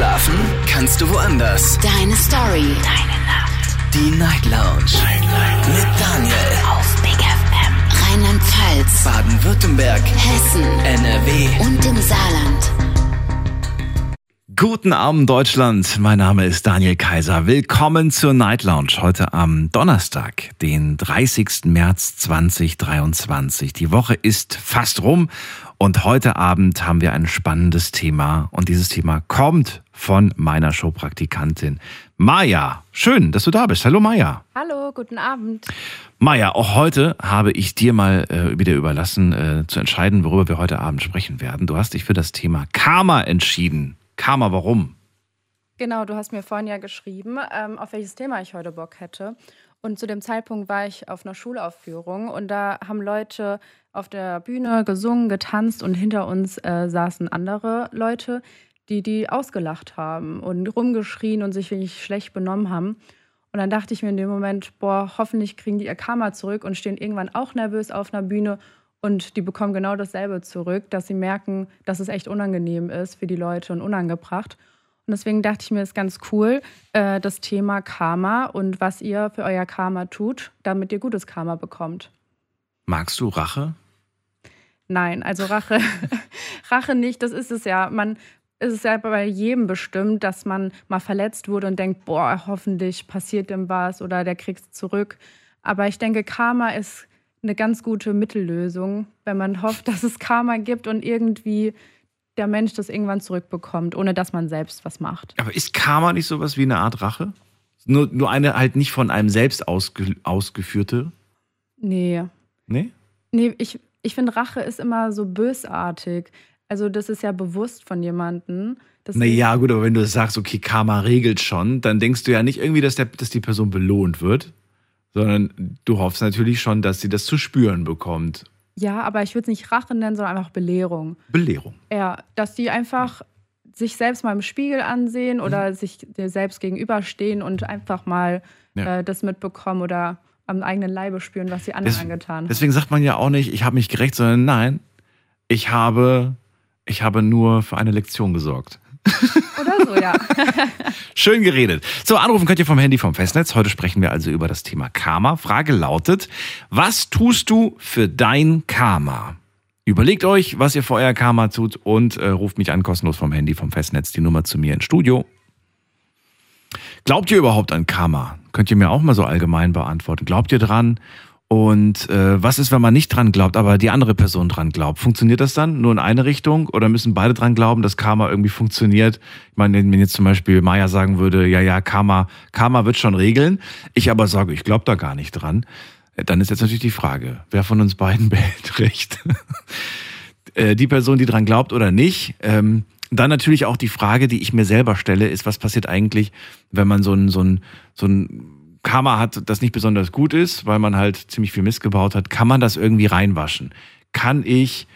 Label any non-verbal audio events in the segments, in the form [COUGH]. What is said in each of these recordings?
Schlafen kannst du woanders. Deine Story. Deine Nacht. Die Night Lounge. Night, Night. Mit Daniel. Auf Big FM. Rheinland-Pfalz. Baden-Württemberg. Hessen. NRW. Und im Saarland. Guten Abend Deutschland, mein Name ist Daniel Kaiser. Willkommen zur Night Lounge heute am Donnerstag, den 30. März 2023. Die Woche ist fast rum und heute Abend haben wir ein spannendes Thema und dieses Thema kommt von meiner Showpraktikantin Maja. Schön, dass du da bist. Hallo Maja. Hallo, guten Abend. Maja, auch heute habe ich dir mal äh, wieder überlassen, äh, zu entscheiden, worüber wir heute Abend sprechen werden. Du hast dich für das Thema Karma entschieden. Karma, warum? Genau, du hast mir vorhin ja geschrieben, ähm, auf welches Thema ich heute Bock hätte. Und zu dem Zeitpunkt war ich auf einer Schulaufführung und da haben Leute auf der Bühne gesungen, getanzt und hinter uns äh, saßen andere Leute, die die ausgelacht haben und rumgeschrien und sich wirklich schlecht benommen haben. Und dann dachte ich mir in dem Moment, boah, hoffentlich kriegen die ihr Karma zurück und stehen irgendwann auch nervös auf einer Bühne und die bekommen genau dasselbe zurück, dass sie merken, dass es echt unangenehm ist für die Leute und unangebracht. Und deswegen dachte ich mir, es ist ganz cool, äh, das Thema Karma und was ihr für euer Karma tut, damit ihr gutes Karma bekommt. Magst du Rache? Nein, also Rache, [LAUGHS] Rache nicht. Das ist es ja. Man ist es ja bei jedem bestimmt, dass man mal verletzt wurde und denkt, boah, hoffentlich passiert dem was oder der kriegt es zurück. Aber ich denke, Karma ist eine ganz gute Mittellösung, wenn man hofft, dass es Karma gibt und irgendwie der Mensch das irgendwann zurückbekommt, ohne dass man selbst was macht. Aber ist Karma nicht sowas wie eine Art Rache? Nur, nur eine halt nicht von einem selbst ausge, ausgeführte? Nee. Nee? Nee, ich, ich finde, Rache ist immer so bösartig. Also, das ist ja bewusst von jemandem. Naja, gut, aber wenn du sagst, okay, Karma regelt schon, dann denkst du ja nicht irgendwie, dass, der, dass die Person belohnt wird, sondern du hoffst natürlich schon, dass sie das zu spüren bekommt. Ja, aber ich würde es nicht Rache nennen, sondern einfach Belehrung. Belehrung. Ja, dass die einfach sich selbst mal im Spiegel ansehen mhm. oder sich dir selbst gegenüberstehen und einfach mal ja. äh, das mitbekommen oder am eigenen Leibe spüren, was sie anderen Des, angetan haben. Deswegen sagt man ja auch nicht, ich habe mich gerecht, sondern nein, ich habe, ich habe nur für eine Lektion gesorgt. Oder so, ja. [LAUGHS] Schön geredet. So, anrufen könnt ihr vom Handy vom Festnetz. Heute sprechen wir also über das Thema Karma. Frage lautet, was tust du für dein Karma? Überlegt euch, was ihr für euer Karma tut und äh, ruft mich an kostenlos vom Handy vom Festnetz die Nummer zu mir ins Studio. Glaubt ihr überhaupt an Karma? Könnt ihr mir auch mal so allgemein beantworten. Glaubt ihr dran? Und äh, was ist, wenn man nicht dran glaubt, aber die andere Person dran glaubt? Funktioniert das dann nur in eine Richtung oder müssen beide dran glauben, dass Karma irgendwie funktioniert? Ich meine, wenn jetzt zum Beispiel Maya sagen würde, ja, ja, Karma, Karma wird schon regeln, ich aber sage, ich glaube da gar nicht dran, äh, dann ist jetzt natürlich die Frage, wer von uns beiden [LAUGHS] behält recht? Äh, die Person, die dran glaubt oder nicht. Ähm, dann natürlich auch die Frage, die ich mir selber stelle, ist, was passiert eigentlich, wenn man so ein, so ein, so ein Karma hat, das nicht besonders gut ist, weil man halt ziemlich viel Mist gebaut hat, kann man das irgendwie reinwaschen? Kann ich,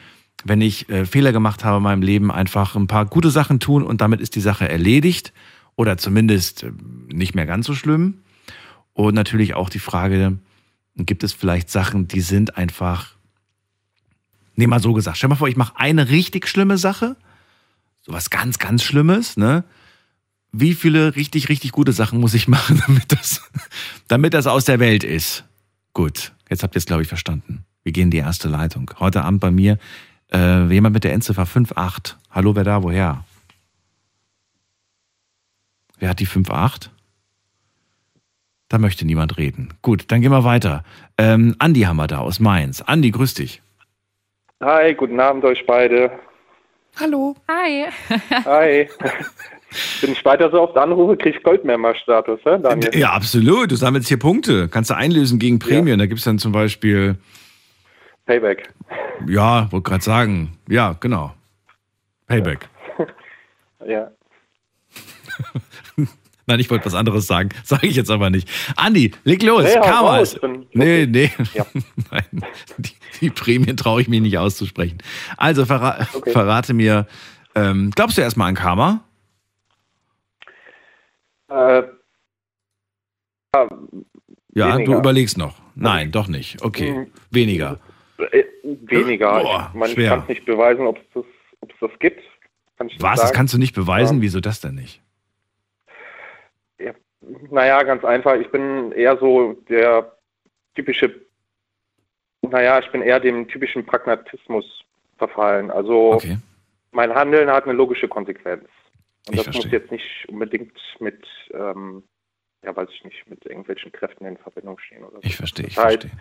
wenn ich äh, Fehler gemacht habe in meinem Leben, einfach ein paar gute Sachen tun und damit ist die Sache erledigt oder zumindest äh, nicht mehr ganz so schlimm? Und natürlich auch die Frage, gibt es vielleicht Sachen, die sind einfach, nee, mal so gesagt, stell mal vor, ich mache eine richtig schlimme Sache, sowas ganz, ganz Schlimmes, ne? Wie viele richtig, richtig gute Sachen muss ich machen, [LAUGHS] damit das, damit das aus der Welt ist? Gut, jetzt habt ihr es, glaube ich, verstanden. Wir gehen in die erste Leitung. Heute Abend bei mir äh, jemand mit der Endziffer 58. Hallo, wer da, woher? Wer hat die 58? Da möchte niemand reden. Gut, dann gehen wir weiter. Ähm, Andi haben wir da aus Mainz. Andi, grüß dich. Hi, guten Abend euch beide. Hallo. Hi. Hi. [LAUGHS] Wenn ich weiter so oft anrufe, kriege ich Goldmember-Status, ja, Daniel? Ja, absolut. Du sammelst hier Punkte. Kannst du einlösen gegen Prämien. Ja. Da gibt es dann zum Beispiel. Payback. Ja, wollte gerade sagen. Ja, genau. Payback. Ja. [LAUGHS] [LAUGHS] Nein, ich wollte was anderes sagen. [LAUGHS] Sage ich jetzt aber nicht. Andi, leg los. Nee, Karma ist. Nee, nee. Ja. Nein, die, die Prämien traue ich mir nicht auszusprechen. Also verra okay. verrate mir, ähm, glaubst du erstmal an Karma? Äh, ja, weniger. du überlegst noch. Nein, doch nicht. Okay, hm. weniger. Äh, weniger. Boah, ich, ich kann es nicht beweisen, ob es das, das gibt. kann Was? Das kannst du nicht beweisen? Ja. Wieso das denn nicht? Naja, ganz einfach. Ich bin eher so der typische, naja, ich bin eher dem typischen Pragmatismus verfallen. Also Okay. mein Handeln hat eine logische Konsequenz. Und Ich das muss verstehe. jetzt nicht unbedingt mit, ähm, ja, weiß ich nicht, mit irgendwelchen Kräften in Verbindung stehen oder so. Ich verstehe, ich Das heißt, verstehe.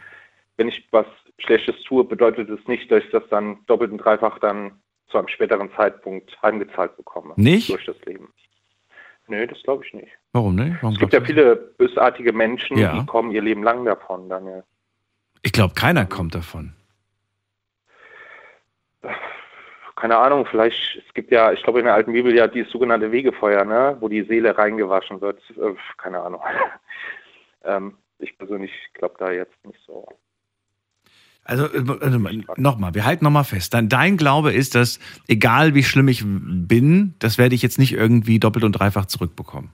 wenn ich was Schlechtes tue, bedeutet es nicht, dass ich das dann doppelt und dreifach dann zu einem späteren Zeitpunkt heimgezahlt bekomme. Nicht? Durch das Leben. Nö, das glaube ich nicht. Warum nicht? Warum Es gibt ja viele bösartige Menschen, Ja. die kommen ihr Leben lang davon, Daniel. Ich glaube, keiner kommt davon. Keine Ahnung, vielleicht, es gibt ja, ich glaube in der alten Bibel ja dieses sogenannte Wegefeuer, ne, wo die Seele reingewaschen wird. Äh, keine Ahnung. [LAUGHS] ähm, ich persönlich glaube da jetzt nicht so. Also, also nochmal, wir halten nochmal fest. Dein, dein Glaube ist, dass egal wie schlimm ich bin, das werde ich jetzt nicht irgendwie doppelt und dreifach zurückbekommen.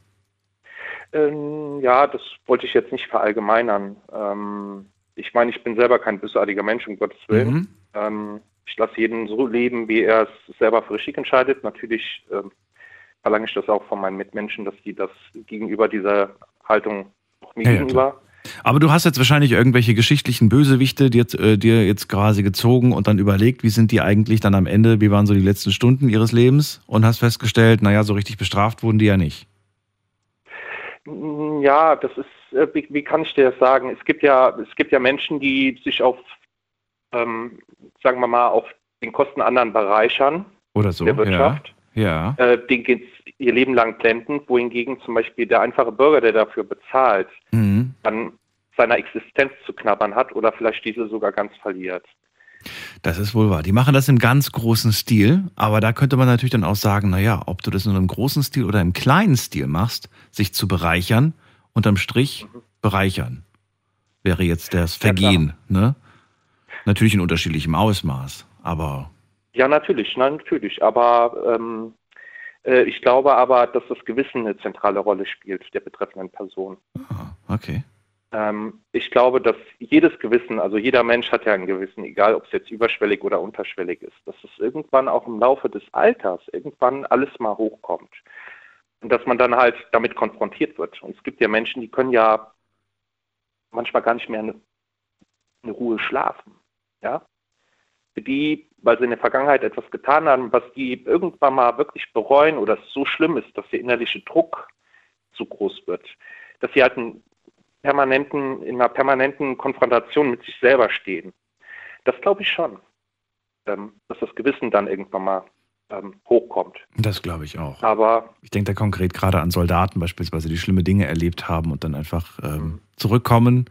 Ähm, ja, das wollte ich jetzt nicht verallgemeinern. Ähm, ich meine, ich bin selber kein bösartiger Mensch, um Gottes Willen. Mhm. Ähm, ich lasse jeden so leben, wie er es selber für richtig entscheidet. Natürlich ähm, verlange ich das auch von meinen Mitmenschen, dass die das gegenüber dieser Haltung auch mir Ja, ja, gegenüber. Aber du hast jetzt wahrscheinlich irgendwelche geschichtlichen Bösewichte dir, äh, dir jetzt quasi gezogen und dann überlegt, wie sind die eigentlich dann am Ende, wie waren so die letzten Stunden ihres Lebens und hast festgestellt, naja, so richtig bestraft wurden die ja nicht. Ja, das ist, äh, wie, wie kann ich dir das sagen? Es gibt ja, es gibt ja Menschen, die sich auf, ähm, sagen wir mal, auf den Kosten anderen bereichern, Oder so. der Wirtschaft. Ja. äh, den geht's ihr Leben lang blendend, wohingegen zum Beispiel der einfache Bürger, der dafür bezahlt, ja. Mhm. an seiner Existenz zu knabbern hat oder vielleicht diese sogar ganz verliert. Das ist wohl wahr. Die machen das im ganz großen Stil, aber da könnte man natürlich dann auch sagen, naja, ob du das in einem großen Stil oder im kleinen Stil machst, sich zu bereichern, unterm Strich bereichern, wäre jetzt das Ja. Vergehen, ne? Natürlich in unterschiedlichem Ausmaß, aber Ja, natürlich, nein, natürlich. Aber ähm, äh, ich glaube aber, dass das Gewissen eine zentrale Rolle spielt der betreffenden Person. ah, okay. Ähm, ich glaube, dass jedes Gewissen, also jeder Mensch hat ja ein Gewissen, egal ob es jetzt überschwellig oder unterschwellig ist, dass es irgendwann auch im Laufe des Alters irgendwann alles mal hochkommt. Und dass man dann halt damit konfrontiert wird. Und es gibt ja Menschen, die können ja manchmal gar nicht mehr eine, eine Ruhe schlafen. Ja? Für die, weil sie in der Vergangenheit etwas getan haben, was die irgendwann mal wirklich bereuen oder es so schlimm ist, dass der innerliche Druck zu groß wird, dass sie halt in einer permanenten Konfrontation mit sich selber stehen. Das glaube ich schon, ähm, dass das Gewissen dann irgendwann mal ähm, hochkommt. Das glaube ich auch. Aber Ich denke da konkret gerade an Soldaten beispielsweise, die schlimme Dinge erlebt haben und dann einfach ähm, Mhm. zurückkommen,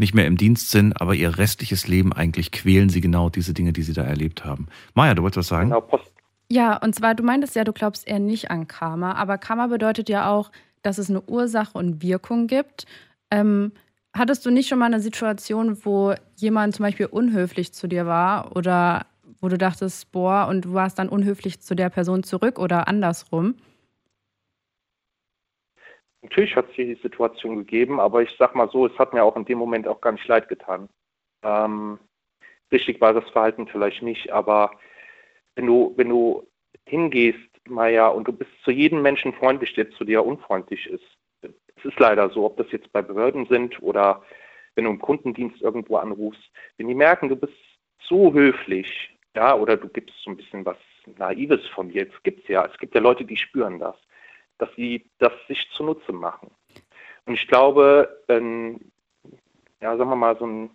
nicht mehr im Dienst sind, aber ihr restliches Leben eigentlich quälen sie genau diese Dinge, die sie da erlebt haben. Maja, du wolltest was sagen? genau, Post, Ja, und zwar, du meintest ja, du glaubst eher nicht an Karma, aber Karma bedeutet ja auch, dass es eine Ursache und Wirkung gibt. Ähm, hattest du nicht schon mal eine Situation, wo jemand zum Beispiel unhöflich zu dir war oder wo du dachtest, boah, und du warst dann unhöflich zu der Person zurück oder andersrum? Natürlich hat es hier die Situation gegeben, aber ich sag mal so, es hat mir auch in dem Moment auch gar nicht leid getan. Ähm, richtig war das Verhalten vielleicht nicht, aber wenn du, wenn du hingehst, Maya, und du bist zu jedem Menschen freundlich, der zu dir unfreundlich ist. Es ist leider so, ob das jetzt bei Behörden sind oder wenn du im Kundendienst irgendwo anrufst, wenn die merken, du bist so höflich, ja, oder du gibst so ein bisschen was Naives von dir, es gibt's ja, es gibt ja Leute, die spüren das dass sie das sich zunutze machen. Und ich glaube, ähm, ja, sagen wir mal, so ein,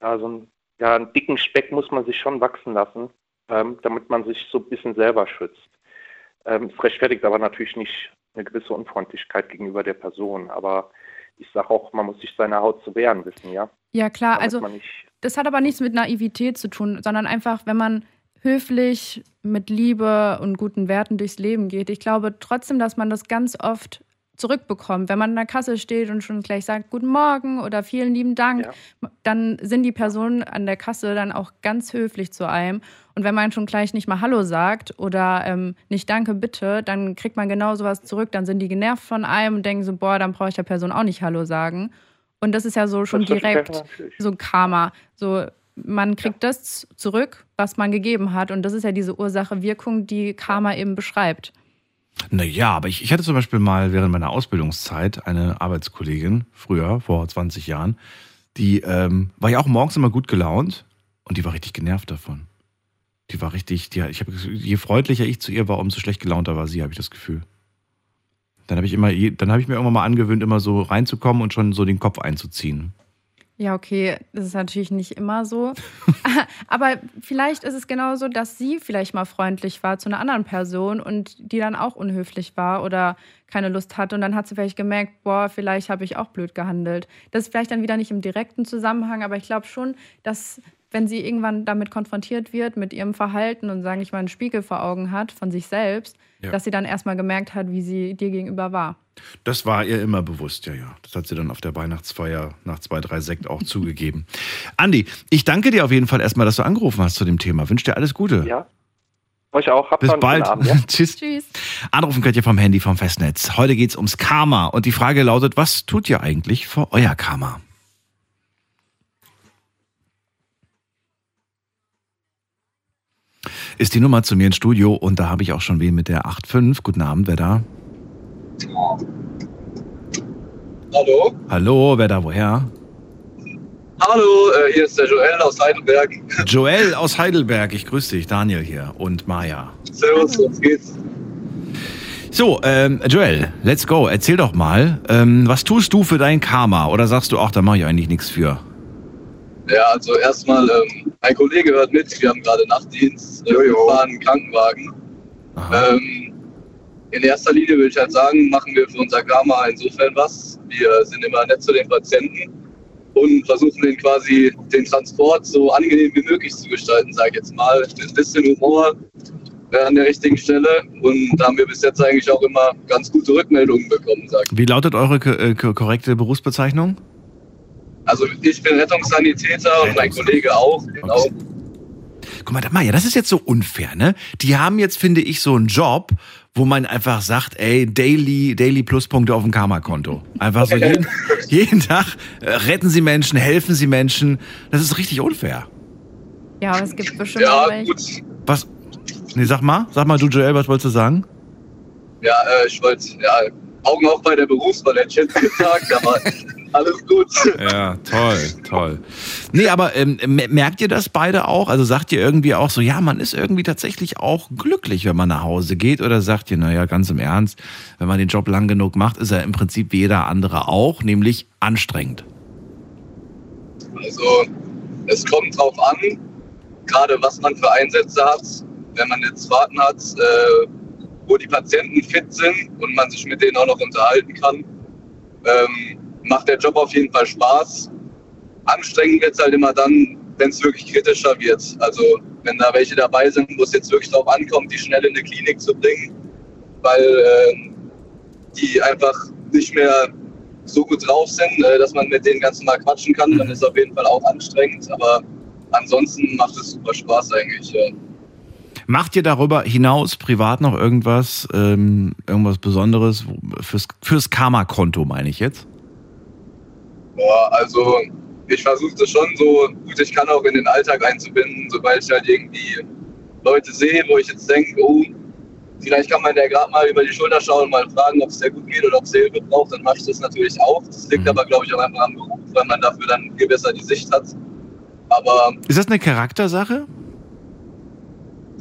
ja, so ein, ja, einen dicken Speck muss man sich schon wachsen lassen, ähm, damit man sich so ein bisschen selber schützt. Ähm, es rechtfertigt aber natürlich nicht eine gewisse Unfreundlichkeit gegenüber der Person. Aber ich sage auch, man muss sich seiner Haut zu wehren wissen, ja. Ja, klar, Damit also das hat aber nichts mit Naivität zu tun, sondern einfach, wenn man höflich mit Liebe und guten Werten durchs Leben geht. Ich glaube trotzdem, dass man das ganz oft zurückbekommt. Wenn man an der Kasse steht und schon gleich sagt, guten Morgen oder vielen lieben Dank, Ja. dann sind die Personen an der Kasse dann auch ganz höflich zu einem. Und wenn man schon gleich nicht mal Hallo sagt oder ähm, nicht Danke, bitte, dann kriegt man genau sowas zurück. Dann sind die genervt von einem und denken so, boah, dann brauche ich der Person auch nicht Hallo sagen. Und das ist ja so schon direkt so ein Karma. So, man kriegt das zurück, was man gegeben hat. Und das ist ja diese Ursache-Wirkung, die Karma eben beschreibt. Naja, aber ich, ich hatte zum Beispiel mal während meiner Ausbildungszeit eine Arbeitskollegin, früher, vor 20 Jahren, die ähm, war ja auch morgens immer gut gelaunt und die war richtig genervt davon. Die war richtig, die, ich hab, je freundlicher ich zu ihr war, umso schlecht gelaunter war sie, habe ich das Gefühl. Dann habe ich immer, dann habe ich mir irgendwann mal angewöhnt, immer so reinzukommen und schon so den Kopf einzuziehen. Ja, okay, das ist natürlich nicht immer so. [LAUGHS] Aber vielleicht ist es genauso, dass sie vielleicht mal freundlich war zu einer anderen Person und die dann auch unhöflich war oder keine Lust hatte. Und dann hat sie vielleicht gemerkt, boah, vielleicht habe ich auch blöd gehandelt. Das ist vielleicht dann wieder nicht im direkten Zusammenhang, aber ich glaube schon, dass wenn sie irgendwann damit konfrontiert wird, mit ihrem Verhalten und, sage ich mal, einen Spiegel vor Augen hat von sich selbst, ja. dass sie dann erstmal gemerkt hat, wie sie dir gegenüber war. Das war ihr immer bewusst, ja, ja. Das hat sie dann auf der Weihnachtsfeier nach zwei, drei Sekt auch [LAUGHS] zugegeben. Andi, ich danke dir auf jeden Fall erstmal, dass du angerufen hast zu dem Thema. Wünsche dir alles Gute. Ja. Euch auch. Habt Bis bald. Abend, ja? [LAUGHS] Tschüss. Tschüss. Anrufen könnt ihr vom Handy vom Festnetz. Heute geht es ums Karma. Und die Frage lautet, was tut ihr eigentlich für euer Karma? Ist die Nummer zu mir ins Studio und da habe ich auch schon wen mit der 8.5. Guten Abend, wer da? Hallo? Hallo, wer da, woher? Hallo, äh, hier ist der Joel aus Heidelberg. [LAUGHS] Joel aus Heidelberg, ich grüße dich, Daniel hier und Maja. Servus, was geht's? So, ähm, Joel, let's go. Erzähl doch mal, ähm, was tust du für dein Karma? Oder sagst du, ach, da mache ich eigentlich nichts für? Ja, also erstmal, ähm, ein Kollege hört mit, wir haben gerade Nachtdienst, äh, wir fahren einen Krankenwagen. Ähm, in erster Linie würde ich halt sagen, machen wir für unser Karma insofern was. Wir sind immer nett zu den Patienten und versuchen den quasi den Transport so angenehm wie möglich zu gestalten, sage ich jetzt mal. Ein bisschen Humor an der richtigen Stelle und da haben wir bis jetzt eigentlich auch immer ganz gute Rückmeldungen bekommen. Sag ich. Wie lautet eure äh, korrekte Berufsbezeichnung? Also ich bin Rettungssanitäter Rettungs und mein Kollege auch, genau. Okay. Guck mal, Maja, das ist jetzt so unfair, ne? Die haben jetzt, finde ich, so einen Job, wo man einfach sagt, ey, Daily, Daily Pluspunkte auf dem Karma-Konto. Einfach so jeden, [LAUGHS] jeden Tag äh, retten sie Menschen, helfen sie Menschen. Das ist richtig unfair. Ja, aber es gibt bestimmt ja. Gut. Was? Nee, sag mal, sag mal, du Joel, was wolltest du sagen? Ja, äh, ich wollte, ja, Augen auch bei der Berufswahl, hätte ich jetzt gesagt, aber alles gut. Ja, toll, toll. Nee, aber ähm, merkt ihr das beide auch? Also sagt ihr irgendwie auch so, ja, man ist irgendwie tatsächlich auch glücklich, wenn man nach Hause geht? Oder sagt ihr, naja, ganz im Ernst, wenn man den Job lang genug macht, ist er im Prinzip wie jeder andere auch, nämlich anstrengend? Also, es kommt drauf an, gerade was man für Einsätze hat. Wenn man jetzt Fahrten hat, äh, wo die Patienten fit sind und man sich mit denen auch noch unterhalten kann, ähm, macht der Job auf jeden Fall Spaß. Anstrengend wird es halt immer dann, wenn es wirklich kritischer wird. Also wenn da welche dabei sind, wo es jetzt wirklich darauf ankommt, die schnell in eine Klinik zu bringen, weil äh, die einfach nicht mehr so gut drauf sind, äh, dass man mit denen ganz normal quatschen kann, dann ist es auf jeden Fall auch anstrengend. Aber ansonsten macht es super Spaß eigentlich. Ja. Macht ihr darüber hinaus privat noch irgendwas, ähm, irgendwas Besonderes fürs, fürs Karma-Konto, meine ich jetzt? Boah, also ich versuche das schon so gut ich kann auch in den Alltag einzubinden, sobald ich halt irgendwie Leute sehe, wo ich jetzt denke, oh, vielleicht kann man der gerade mal über die Schulter schauen und mal fragen, ob es sehr gut geht oder ob es Hilfe braucht, dann mache ich das natürlich auch. Das liegt mhm. aber, glaube ich, auch einfach am Beruf, weil man dafür dann viel besser die Sicht hat. Aber. Ist das eine Charaktersache?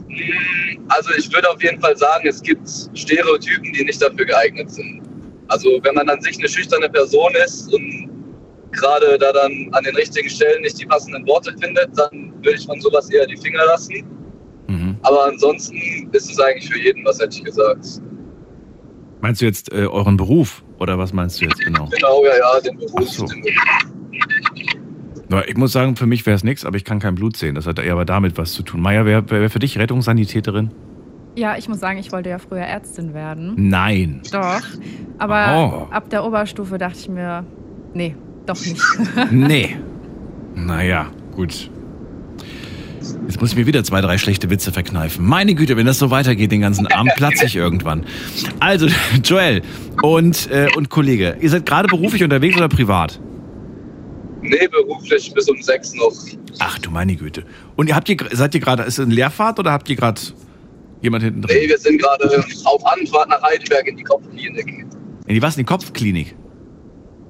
Hm, also ich würde auf jeden Fall sagen, es gibt Stereotypen, die nicht dafür geeignet sind. Also wenn man an sich eine schüchterne Person ist und gerade da dann an den richtigen Stellen nicht die passenden Worte findet, dann würde ich von sowas eher die Finger lassen. Mhm. Aber ansonsten ist es eigentlich für jeden was, hätte ich gesagt. Meinst du jetzt äh, euren Beruf oder was meinst du jetzt genau? Genau, ja, ja, den Beruf. So. Den Beruf. Ich muss sagen, für mich wäre es nichts, aber ich kann kein Blut sehen. Das hat eher aber damit was zu tun. Maja, wer, wer für dich Rettungssanitäterin? Ja, ich muss sagen, ich wollte ja früher Ärztin werden. Nein. Doch. Aber oh. ab der Oberstufe dachte ich mir, nee, doch nicht. [LAUGHS] nee. Naja, gut. Jetzt muss ich mir wieder zwei, drei schlechte Witze verkneifen. Meine Güte, wenn das so weitergeht den ganzen Abend, platze ich irgendwann. Also, [LAUGHS] Joel und, äh, und Kollege, ihr seid gerade beruflich unterwegs oder privat? Nee, beruflich bis um sechs noch. Ach du meine Güte. Und ihr habt ihr, seid ihr gerade, ist es eine Leerfahrt oder habt ihr gerade jemand hinten drin? Nee, wir sind gerade auf Anfahrt nach Heidelberg in die Kopfklinik. In die was? In die Kopfklinik.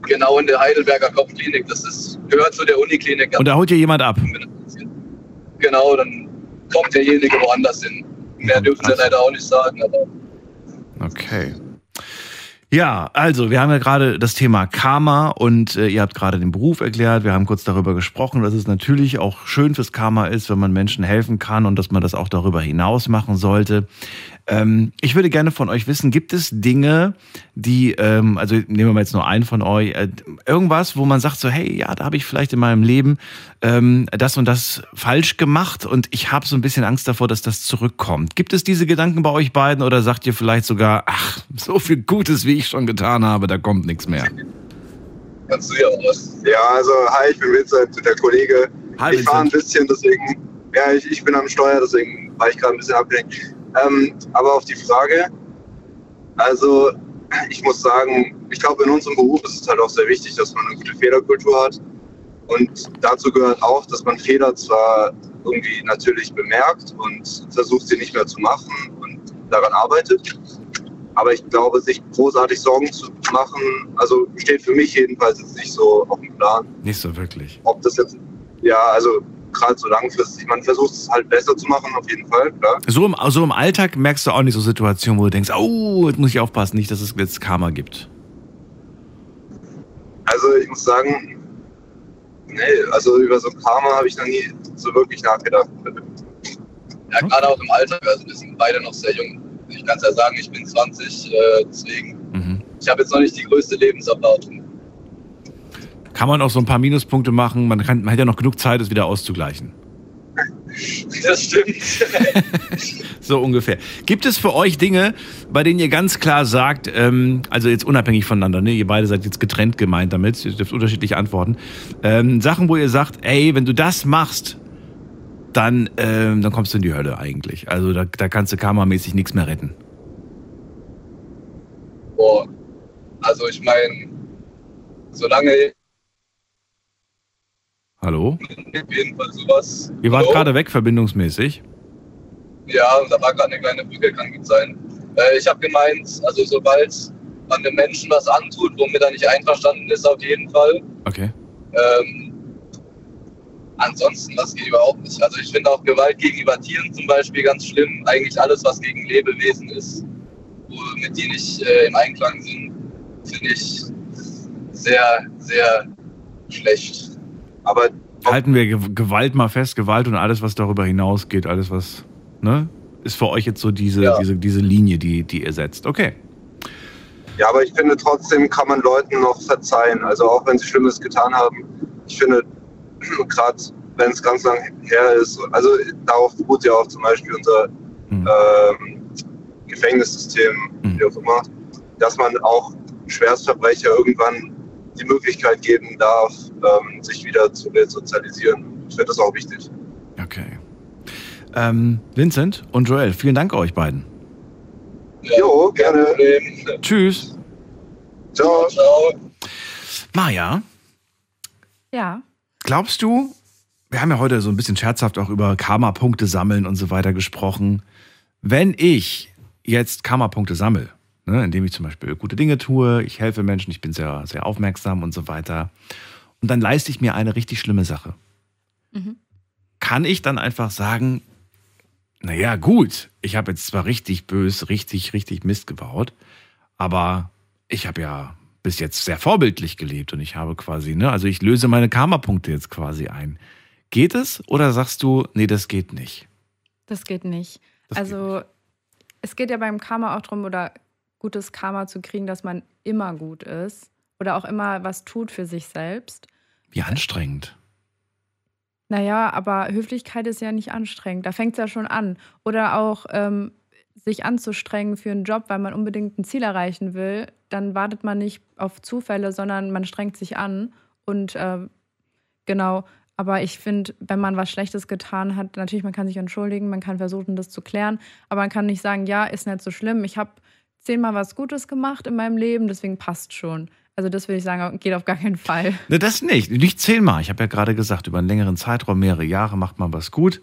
Genau in der Heidelberger Kopfklinik. Das ist, gehört zu der Uniklinik. Und da holt ihr jemand ab. Genau, dann kommt derjenige woanders hin. Mehr dürfen wir leider auch nicht sagen, aber Okay. Ja, also wir haben ja gerade das Thema Karma und äh, ihr habt gerade den Beruf erklärt. Wir haben kurz darüber gesprochen, dass es natürlich auch schön fürs Karma ist, wenn man Menschen helfen kann und dass man das auch darüber hinaus machen sollte. Ähm, ich würde gerne von euch wissen, gibt es Dinge, die, ähm, also nehmen wir mal jetzt nur einen von euch, äh, irgendwas, wo man sagt so, hey, ja, da habe ich vielleicht in meinem Leben ähm, das und das falsch gemacht und ich habe so ein bisschen Angst davor, dass das zurückkommt. Gibt es diese Gedanken bei euch beiden oder sagt ihr vielleicht sogar, ach, so viel Gutes, wie ich schon getan habe, da kommt nichts mehr? kannst du ja auch was. Ja, also hi, ich bin Vincent, der Kollege. Hi, ich war ein bisschen, deswegen, ja, ich, ich bin am Steuer, deswegen war ich gerade ein bisschen abgelenkt. Ähm, aber auf die Frage, also ich muss sagen, ich glaube, in unserem Beruf ist es halt auch sehr wichtig, dass man eine gute Fehlerkultur hat. Und dazu gehört auch, dass man Fehler zwar irgendwie natürlich bemerkt und versucht, sie nicht mehr zu machen und daran arbeitet. Aber ich glaube, sich großartig Sorgen zu machen, also steht für mich jedenfalls jetzt nicht so auf dem Plan. Nicht so wirklich. Ob das jetzt, ja, also gerade so langfristig, man versucht es halt besser zu machen, auf jeden Fall, klar. So im, so im Alltag merkst du auch nicht so Situationen, wo du denkst, oh, jetzt muss ich aufpassen, nicht, dass es jetzt Karma gibt. Also ich muss sagen, nee, also über so Karma habe ich noch nie so wirklich nachgedacht. Ja, gerade auch im Alltag, also wir sind beide noch sehr jung. Ich kann es ja sagen, ich bin 20, äh, deswegen, Mhm. ich habe jetzt noch nicht die größte Lebenserwartung. Kann man auch so ein paar Minuspunkte machen, man, kann, man hat ja noch genug Zeit, es wieder auszugleichen. Das stimmt. [LAUGHS] So ungefähr. Gibt es für euch Dinge, bei denen ihr ganz klar sagt, ähm, also jetzt unabhängig voneinander, ne? ihr beide seid jetzt getrennt gemeint damit, ihr dürft unterschiedlich antworten, ähm, Sachen, wo ihr sagt, ey, wenn du das machst, dann, ähm, dann kommst du in die Hölle eigentlich. Also da, da kannst du karmamäßig nichts mehr retten. Boah. Also ich meine, solange Hallo? auf jeden Fall sowas. Ihr wart gerade weg, verbindungsmäßig. Ja, da war gerade eine kleine Brücke, kann gut sein. Äh, ich habe gemeint, also sobald man dem Menschen was antut, womit er nicht einverstanden ist, auf jeden Fall. Okay. Ähm, ansonsten, das geht überhaupt nicht. Also ich finde auch Gewalt gegenüber Tieren zum Beispiel ganz schlimm. Eigentlich alles, was gegen Lebewesen ist, mit die nicht äh, im Einklang sind, finde ich sehr, sehr schlecht. Aber Halten wir Ge- Gewalt mal fest, Gewalt und alles, was darüber hinausgeht, alles, was, ne? Ist für euch jetzt so diese, Ja. diese, diese Linie, die, die ihr setzt. Okay. Ja, aber ich finde trotzdem kann man Leuten noch verzeihen. Also auch wenn sie Schlimmes getan haben. Ich finde, [CLEARS THROAT] gerade wenn es ganz lang her ist, also darauf beruht ja auch zum Beispiel unser Hm. ähm, Gefängnissystem, Mhm. wie auch immer, dass man auch Schwerstverbrecher irgendwann die Möglichkeit geben darf, ähm, sich wieder zu resozialisieren. Ich finde das auch wichtig. Okay. Ähm, Vincent und Joel, vielen Dank euch beiden. Ja, Jo, gerne. Tschüss. Ciao. Ciao. Maja, Ja. glaubst du, wir haben ja heute so ein bisschen scherzhaft auch über Karma-Punkte sammeln und so weiter gesprochen. Wenn ich jetzt Karma-Punkte sammle, ne, indem ich zum Beispiel gute Dinge tue, ich helfe Menschen, ich bin sehr, sehr aufmerksam und so weiter, und dann leiste ich mir eine richtig schlimme Sache, Mhm. kann ich dann einfach sagen, naja, gut, ich habe jetzt zwar richtig bös, richtig, richtig Mist gebaut, aber ich habe ja bis jetzt sehr vorbildlich gelebt und ich habe quasi, ne, also ich löse meine Karma-Punkte jetzt quasi ein. Geht es oder sagst du, nee, das geht nicht? Das geht nicht. Das also es geht ja beim Karma auch darum, oder gutes Karma zu kriegen, dass man immer gut ist oder auch immer was tut für sich selbst. Wie anstrengend. Naja, aber Höflichkeit ist ja nicht anstrengend. Da fängt es ja schon an. Oder auch ähm, sich anzustrengen für einen Job, weil man unbedingt ein Ziel erreichen will. Dann wartet man nicht auf Zufälle, sondern man strengt sich an. Und ähm, genau, aber ich finde, wenn man was Schlechtes getan hat, natürlich, man kann sich entschuldigen, man kann versuchen, das zu klären. Aber man kann nicht sagen, ja, ist nicht so schlimm. Ich habe zehnmal was Gutes gemacht in meinem Leben, deswegen passt schon. Also das würde ich sagen, geht auf gar keinen Fall. [LAUGHS] Ne, das nicht. Nicht zehnmal. Ich habe ja gerade gesagt, über einen längeren Zeitraum, mehrere Jahre macht man was gut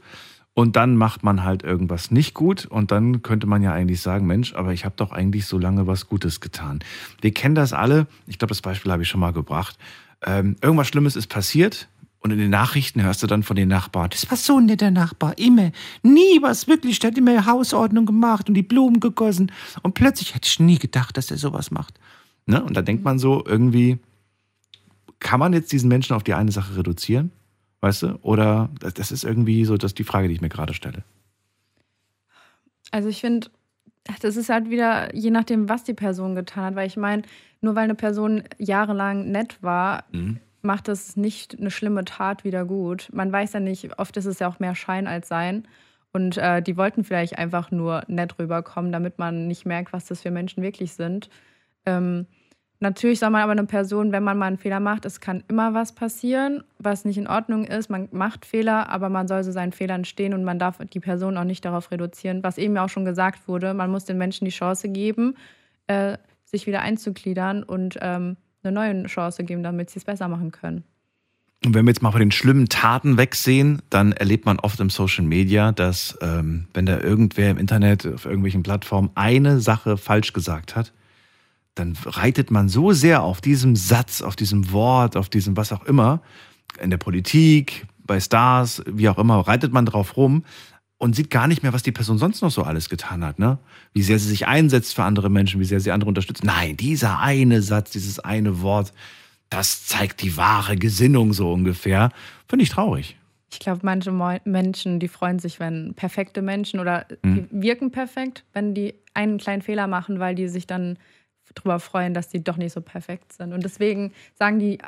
und dann macht man halt irgendwas nicht gut und dann könnte man ja eigentlich sagen, Mensch, aber ich habe doch eigentlich so lange was Gutes getan. Wir kennen das alle. Ich glaube, das Beispiel habe ich schon mal gebracht. Ähm, irgendwas Schlimmes ist passiert. Und in den Nachrichten hörst du dann von den Nachbarn, das war so ein netter Nachbar, immer, nie was wirklich, der hat immer Hausordnung gemacht und die Blumen gegossen. Und plötzlich hätte ich nie gedacht, dass er sowas macht. Ne? Und da denkt man so irgendwie, kann man jetzt diesen Menschen auf die eine Sache reduzieren? Weißt du? Oder das, das ist irgendwie so das die Frage, die ich mir gerade stelle. Also ich finde, das ist halt wieder je nachdem, was die Person getan hat. Weil ich meine, nur weil eine Person jahrelang nett war, Mhm. Macht das nicht eine schlimme Tat wieder gut. Man weiß ja nicht, oft ist es ja auch mehr Schein als Sein. Und äh, die wollten vielleicht einfach nur nett rüberkommen, damit man nicht merkt, was das für Menschen wirklich sind. Ähm, natürlich soll man aber eine Person, wenn man mal einen Fehler macht, es kann immer was passieren, was nicht in Ordnung ist. Man macht Fehler, aber man soll so seinen Fehlern stehen und man darf die Person auch nicht darauf reduzieren. Was eben auch schon gesagt wurde, man muss den Menschen die Chance geben, äh, sich wieder einzugliedern und ähm, eine neue Chance geben, damit sie es besser machen können. Und wenn wir jetzt mal von den schlimmen Taten wegsehen, dann erlebt man oft im Social Media, dass ähm, wenn da irgendwer im Internet auf irgendwelchen Plattformen eine Sache falsch gesagt hat, dann reitet man so sehr auf diesem Satz, auf diesem Wort, auf diesem was auch immer, in der Politik, bei Stars, wie auch immer, reitet man drauf rum und sieht gar nicht mehr, was die Person sonst noch so alles getan hat, ne? Wie sehr sie sich einsetzt für andere Menschen, wie sehr sie andere unterstützt. Nein, dieser eine Satz, dieses eine Wort, das zeigt die wahre Gesinnung so ungefähr. Finde ich traurig. Ich glaube, manche Menschen, die freuen sich, wenn perfekte Menschen oder Mhm. die wirken perfekt, wenn die einen kleinen Fehler machen, weil die sich dann darüber freuen, dass die doch nicht so perfekt sind. Und deswegen sagen die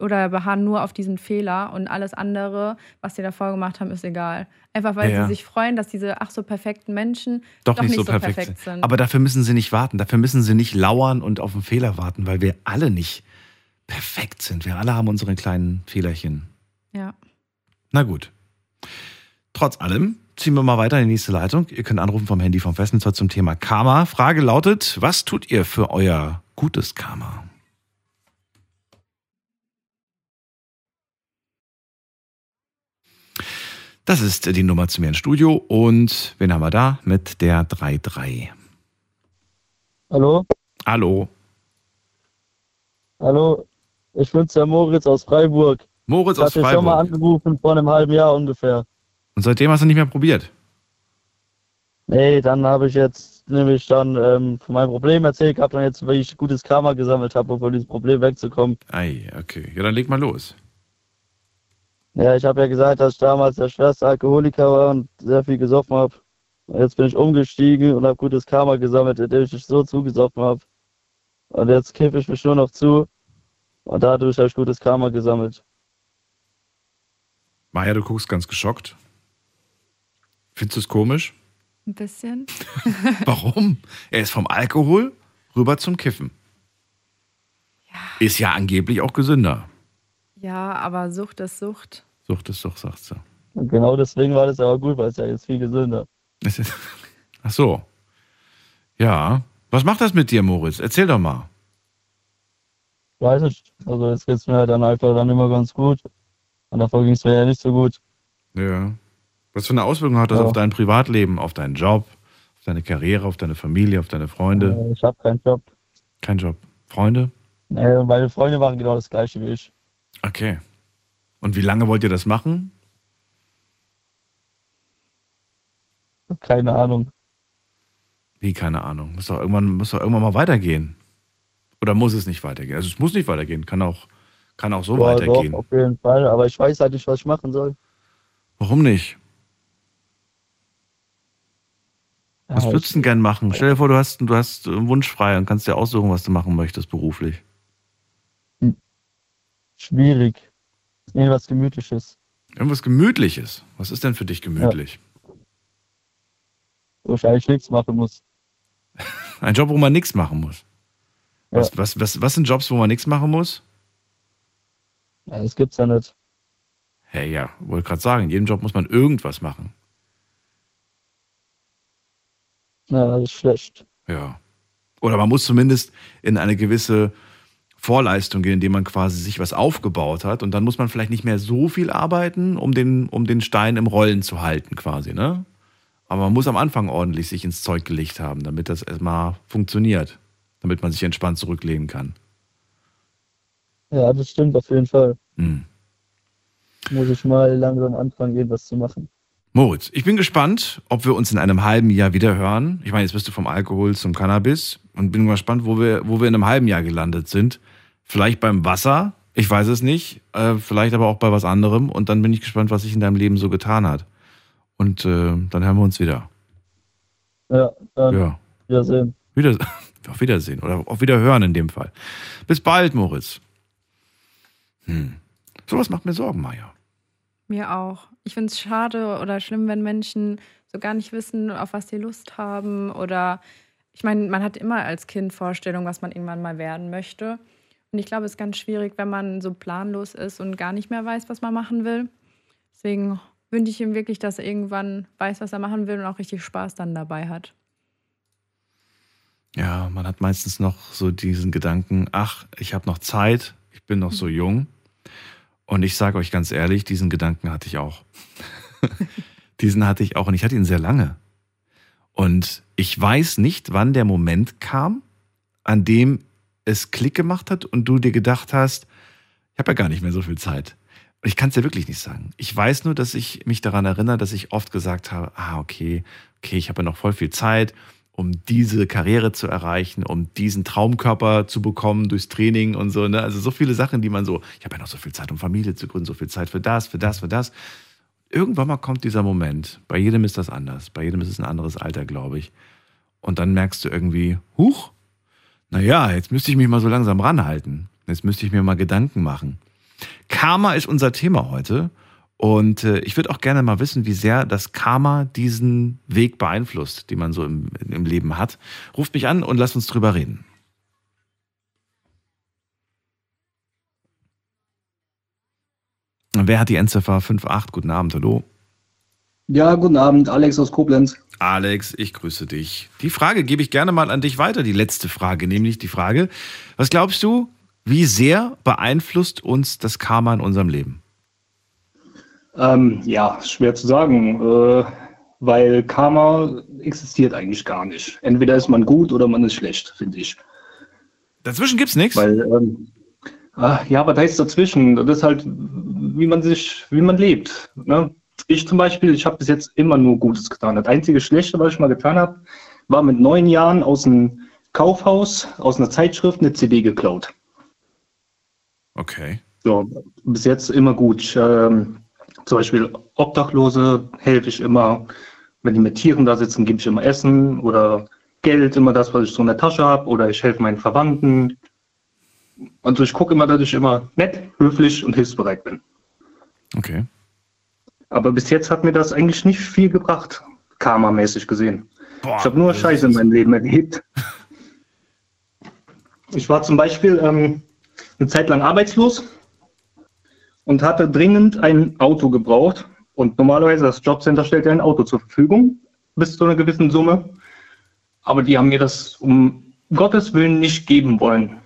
oder beharren nur auf diesen Fehler und alles andere, was sie davor gemacht haben, ist egal. Einfach weil Ja, ja. sie sich freuen, dass diese ach so perfekten Menschen Doch, nicht, so perfekt, sind. Aber dafür müssen sie nicht warten. Dafür müssen sie nicht lauern und auf einen Fehler warten, weil wir alle nicht perfekt sind. Wir alle haben unsere kleinen Fehlerchen. ja. Na gut. Trotz allem ziehen wir mal weiter in die nächste Leitung. Ihr könnt anrufen vom Handy vom Festnetz zum Thema Karma. Frage lautet, was tut ihr für euer gutes Karma? Das ist die Nummer zu mir ins Studio und wen haben wir da mit der 33? Hallo? Hallo, Hallo? Ich bin's, der Moritz aus Freiburg. Moritz Ich aus hatte schon mal Freiburg. angerufen vor einem halben Jahr ungefähr. Und seitdem hast du nicht mehr probiert? Nee, dann habe ich jetzt nämlich dann ähm, von meinem Problem erzählt gehabt und jetzt, weil ich gutes Karma gesammelt habe, um von diesem Problem wegzukommen. Ei, okay. Ja, dann leg mal los. Ja, ich habe ja gesagt, dass ich damals der schwerste Alkoholiker war und sehr viel gesoffen habe. Jetzt bin ich umgestiegen und habe gutes Karma gesammelt, indem ich mich so zugesoffen habe. Und jetzt kiffe ich mich nur noch zu und dadurch habe ich gutes Karma gesammelt. Maja, du guckst ganz geschockt. Findest du es komisch? Ein bisschen. [LAUGHS] Warum? Er ist vom Alkohol rüber zum Kiffen. Ist ja angeblich auch gesünder. Ja, aber Sucht ist Sucht. Sucht ist sagt sie. Und genau deswegen war das aber gut, weil es ja jetzt viel gesünder. Es ist- Ach so. Ja. Was macht das mit dir, Moritz? Erzähl doch mal. Weiß nicht. Also jetzt geht's mir halt dann einfach dann immer ganz gut. Und davor ging es mir ja nicht so gut. Ja. Was für eine Auswirkung hat das Ja. auf dein Privatleben, auf deinen Job, auf deine Karriere, auf deine Familie, auf deine Freunde? Äh, Ich habe keinen Job. Kein Job. Freunde? Äh, meine Freunde machen genau das gleiche wie ich. Okay. Und wie lange wollt ihr das machen? Keine Ahnung. Wie, keine Ahnung. Muss doch irgendwann, muss doch irgendwann mal weitergehen. Oder muss es nicht weitergehen? Also es muss nicht weitergehen. Kann auch, kann auch so Ja, weitergehen. Doch, auf jeden Fall. Aber ich weiß halt nicht, was ich machen soll. Warum nicht? Was Ja, würdest du denn gern machen? Stell dir vor, du hast, du hast einen Wunsch frei und kannst dir aussuchen, was du machen möchtest beruflich. Schwierig. Irgendwas Gemütliches. Irgendwas Gemütliches. Was ist denn für dich gemütlich? Wo ich eigentlich nichts machen muss. [LAUGHS] Ein Job, wo man nichts machen muss. Ja. Was, was, was, was sind Jobs, wo man nichts machen muss? Ja, das gibt's ja nicht. Hey, ja, wollte gerade sagen, in jedem Job muss man irgendwas machen. Ja, das ist schlecht. Ja. Oder man muss zumindest in eine gewisse Vorleistung gehen, indem man quasi sich was aufgebaut hat und dann muss man vielleicht nicht mehr so viel arbeiten, um den, um den Stein im Rollen zu halten quasi, ne? Aber man muss am Anfang ordentlich sich ins Zeug gelegt haben, damit das erstmal funktioniert, damit man sich entspannt zurücklehnen kann. Ja, das stimmt auf jeden Fall. Hm. Muss ich mal langsam anfangen, irgendwas zu machen. Moritz, ich bin gespannt, ob wir uns in einem halben Jahr wieder hören. Ich meine, jetzt bist du vom Alkohol zum Cannabis und bin gespannt, wo wir, wo wir in einem halben Jahr gelandet sind. Vielleicht beim Wasser, ich weiß es nicht, äh, vielleicht aber auch bei was anderem. Und dann bin ich gespannt, was sich in deinem Leben so getan hat. Und äh, dann hören wir uns wieder. Ja, dann Ja. Wiedersehen. Wieder, [LAUGHS] auf Wiedersehen oder auf Wiederhören in dem Fall. Bis bald, Moritz. Hm. Sowas macht mir Sorgen, Maja. Mir auch. Ich finde es schade oder schlimm, wenn Menschen so gar nicht wissen, auf was sie Lust haben. Oder ich meine, man hat immer als Kind Vorstellungen, was man irgendwann mal werden möchte. Und ich glaube, es ist ganz schwierig, wenn man so planlos ist und gar nicht mehr weiß, was man machen will. Deswegen wünsche ich ihm wirklich, dass er irgendwann weiß, was er machen will und auch richtig Spaß dann dabei hat. Ja, man hat meistens noch so diesen Gedanken, ach, ich habe noch Zeit, ich bin noch so jung. Und ich sage euch ganz ehrlich, diesen Gedanken hatte ich auch. [LAUGHS] diesen hatte ich auch und ich hatte ihn sehr lange. Und ich weiß nicht, wann der Moment kam, an dem es Klick gemacht hat und du dir gedacht hast, ich habe ja gar nicht mehr so viel Zeit. Ich kann es ja wirklich nicht sagen. Ich weiß nur, dass ich mich daran erinnere, dass ich oft gesagt habe, ah, okay, okay, ich habe ja noch voll viel Zeit, um diese Karriere zu erreichen, um diesen Traumkörper zu bekommen durchs Training und so. Ne? Also so viele Sachen, die man so, ich habe ja noch so viel Zeit, um Familie zu gründen, so viel Zeit für das, für das, für das. Irgendwann mal kommt dieser Moment. Bei jedem ist das anders. Bei jedem ist es ein anderes Alter, glaube ich. Und dann merkst du irgendwie, huch, naja, jetzt müsste ich mich mal so langsam ranhalten. Jetzt müsste ich mir mal Gedanken machen. Karma ist unser Thema heute. Und äh, ich würde auch gerne mal wissen, wie sehr das Karma diesen Weg beeinflusst, den man so im, im Leben hat. Ruft mich an und lasst uns drüber reden. Wer hat die Endziffer 58? Guten Abend, hallo. Ja, guten Abend, Alex aus Koblenz. Alex, ich grüße dich. Die Frage gebe ich gerne mal an dich weiter, die letzte Frage, nämlich die Frage, was glaubst du, wie sehr beeinflusst uns das Karma in unserem Leben? Ähm, ja, schwer zu sagen, äh, weil Karma existiert eigentlich gar nicht. Entweder ist man gut oder man ist schlecht, finde ich. Dazwischen gibt's nichts? Weil, ähm, ah, ja, aber da ist dazwischen. Das ist halt, wie man sich, wie man lebt. Ne? Ich zum Beispiel, ich habe bis jetzt immer nur Gutes getan. Das einzige Schlechte, was ich mal getan habe, war mit neun Jahren aus einem Kaufhaus, aus einer Zeitschrift eine CD geklaut. Okay. So, bis jetzt immer gut. Ich, ähm, zum Beispiel Obdachlose helfe ich immer. Wenn die mit Tieren da sitzen, gebe ich immer Essen oder Geld, immer das, was ich so in der Tasche habe. Oder ich helfe meinen Verwandten. Also ich gucke immer, dass ich immer nett, höflich und hilfsbereit bin. Okay. Aber bis jetzt hat mir das eigentlich nicht viel gebracht, karmamäßig gesehen. Boah, ich habe nur Scheiße in meinem Leben erlebt. [LAUGHS] Ich war zum Beispiel ähm, eine Zeit lang arbeitslos und hatte dringend ein Auto gebraucht. Und normalerweise das Jobcenter stellt ja ein Auto zur Verfügung bis zu einer gewissen Summe. Aber die haben mir das um Gottes Willen nicht geben wollen.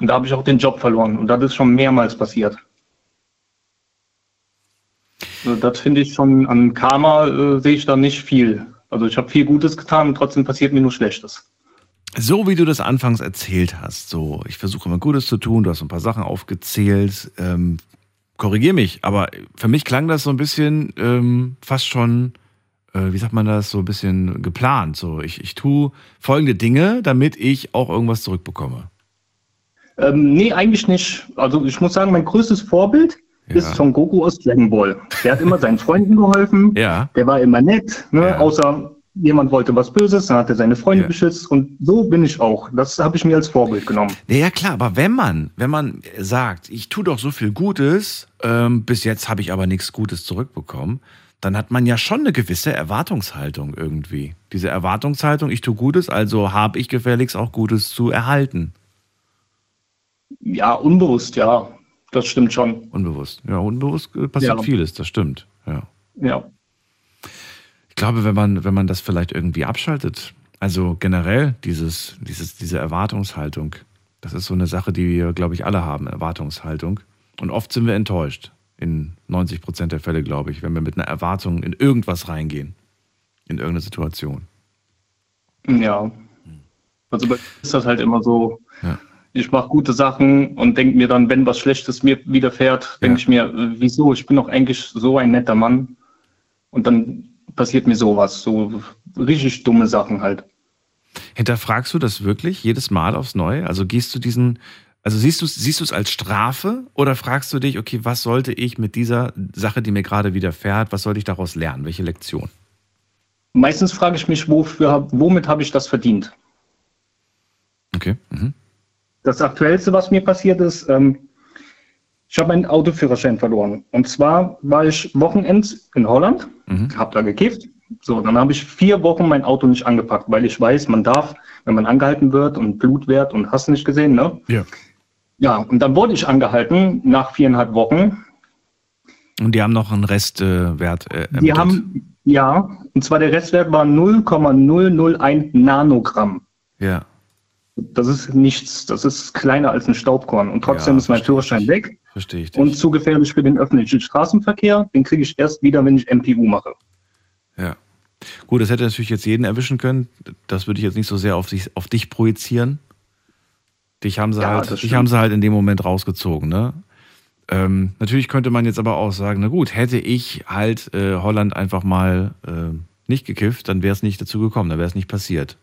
Und da habe ich auch den Job verloren. Und das ist schon mehrmals passiert. Also das finde ich schon an Karma äh, sehe ich da nicht viel. Also ich habe viel Gutes getan und trotzdem passiert mir nur Schlechtes. So wie du das anfangs erzählt hast, so, ich versuche immer Gutes zu tun, du hast ein paar Sachen aufgezählt, ähm, korrigier mich, aber für mich klang das so ein bisschen ähm, fast schon, äh, wie sagt man das, so ein bisschen geplant. So, ich, ich tue folgende Dinge, damit ich auch irgendwas zurückbekomme. Ähm, nee, eigentlich nicht. Also ich muss sagen, mein größtes Vorbild Ja. ist Son Goku aus Dragon Ball. Der hat immer seinen Freunden geholfen. Ja. Der war immer nett, ne? Ja. außer jemand wollte was Böses, dann hat er seine Freunde Ja. beschützt und so bin ich auch. Das habe ich mir als Vorbild genommen. Ja, klar, aber wenn man, wenn man sagt, ich tue doch so viel Gutes, ähm, bis jetzt habe ich aber nichts Gutes zurückbekommen, dann hat man ja schon eine gewisse Erwartungshaltung irgendwie. Diese Erwartungshaltung, ich tue Gutes, also habe ich gefälligst auch Gutes zu erhalten. Ja, unbewusst, ja. Das stimmt schon. Unbewusst. Ja, unbewusst äh, passiert Ja. vieles, das stimmt. Ja. Ja. Ich glaube, wenn man, wenn man das vielleicht irgendwie abschaltet, also generell dieses, dieses, diese Erwartungshaltung, Das ist so eine Sache, die wir, glaube ich, alle haben, Erwartungshaltung. Und oft sind wir enttäuscht. In 90 Prozent der Fälle, glaube ich, wenn wir mit einer Erwartung in irgendwas reingehen. In irgendeine Situation. Ja. Also bei mir ist das halt immer so, Ja. ich mache gute Sachen und denke mir dann, wenn was Schlechtes mir widerfährt, denke Ja. ich mir, äh, wieso? Ich bin doch eigentlich so ein netter Mann. Und dann passiert mir sowas, so richtig dumme Sachen halt. Hinterfragst du das wirklich jedes Mal aufs Neue? Also gehst du diesen, also siehst du es siehst als Strafe oder fragst du dich, okay, was sollte ich mit dieser Sache, die mir gerade widerfährt, was sollte ich daraus lernen? Welche Lektion? Meistens frage ich mich, wofür, womit habe ich das verdient? Okay. Mhm. Das Aktuellste, was mir passiert ist, ähm, ich habe meinen Autoführerschein verloren. Und zwar war ich Wochenends in Holland, Mhm. habe da gekifft. So, dann habe ich vier Wochen mein Auto nicht angepackt, weil ich weiß, man darf, wenn man angehalten wird und Blutwert und hast nicht gesehen, ne? Ja. Ja, und dann wurde ich angehalten nach viereinhalb Wochen. Und die haben noch einen Restwert äh, Die haben, ja, und zwar der Restwert war 0,001 Nanogramm. Ja. Das ist nichts, das ist kleiner als ein Staubkorn. Und trotzdem Ja, ist mein Führerschein weg. Verstehe ich dich. Und zu gefährlich für den öffentlichen Straßenverkehr, den kriege ich erst wieder, wenn ich MPU mache. Ja. Gut, das hätte natürlich jetzt jeden erwischen können. Das würde ich jetzt nicht so sehr auf, sich, auf dich projizieren. Dich haben sie, Ja, halt, dich haben sie halt in dem Moment rausgezogen, ne? Ähm, natürlich könnte man jetzt aber auch sagen, na gut, hätte ich halt äh, Holland einfach mal äh, nicht gekifft, dann wäre es nicht dazu gekommen, dann wäre es nicht passiert.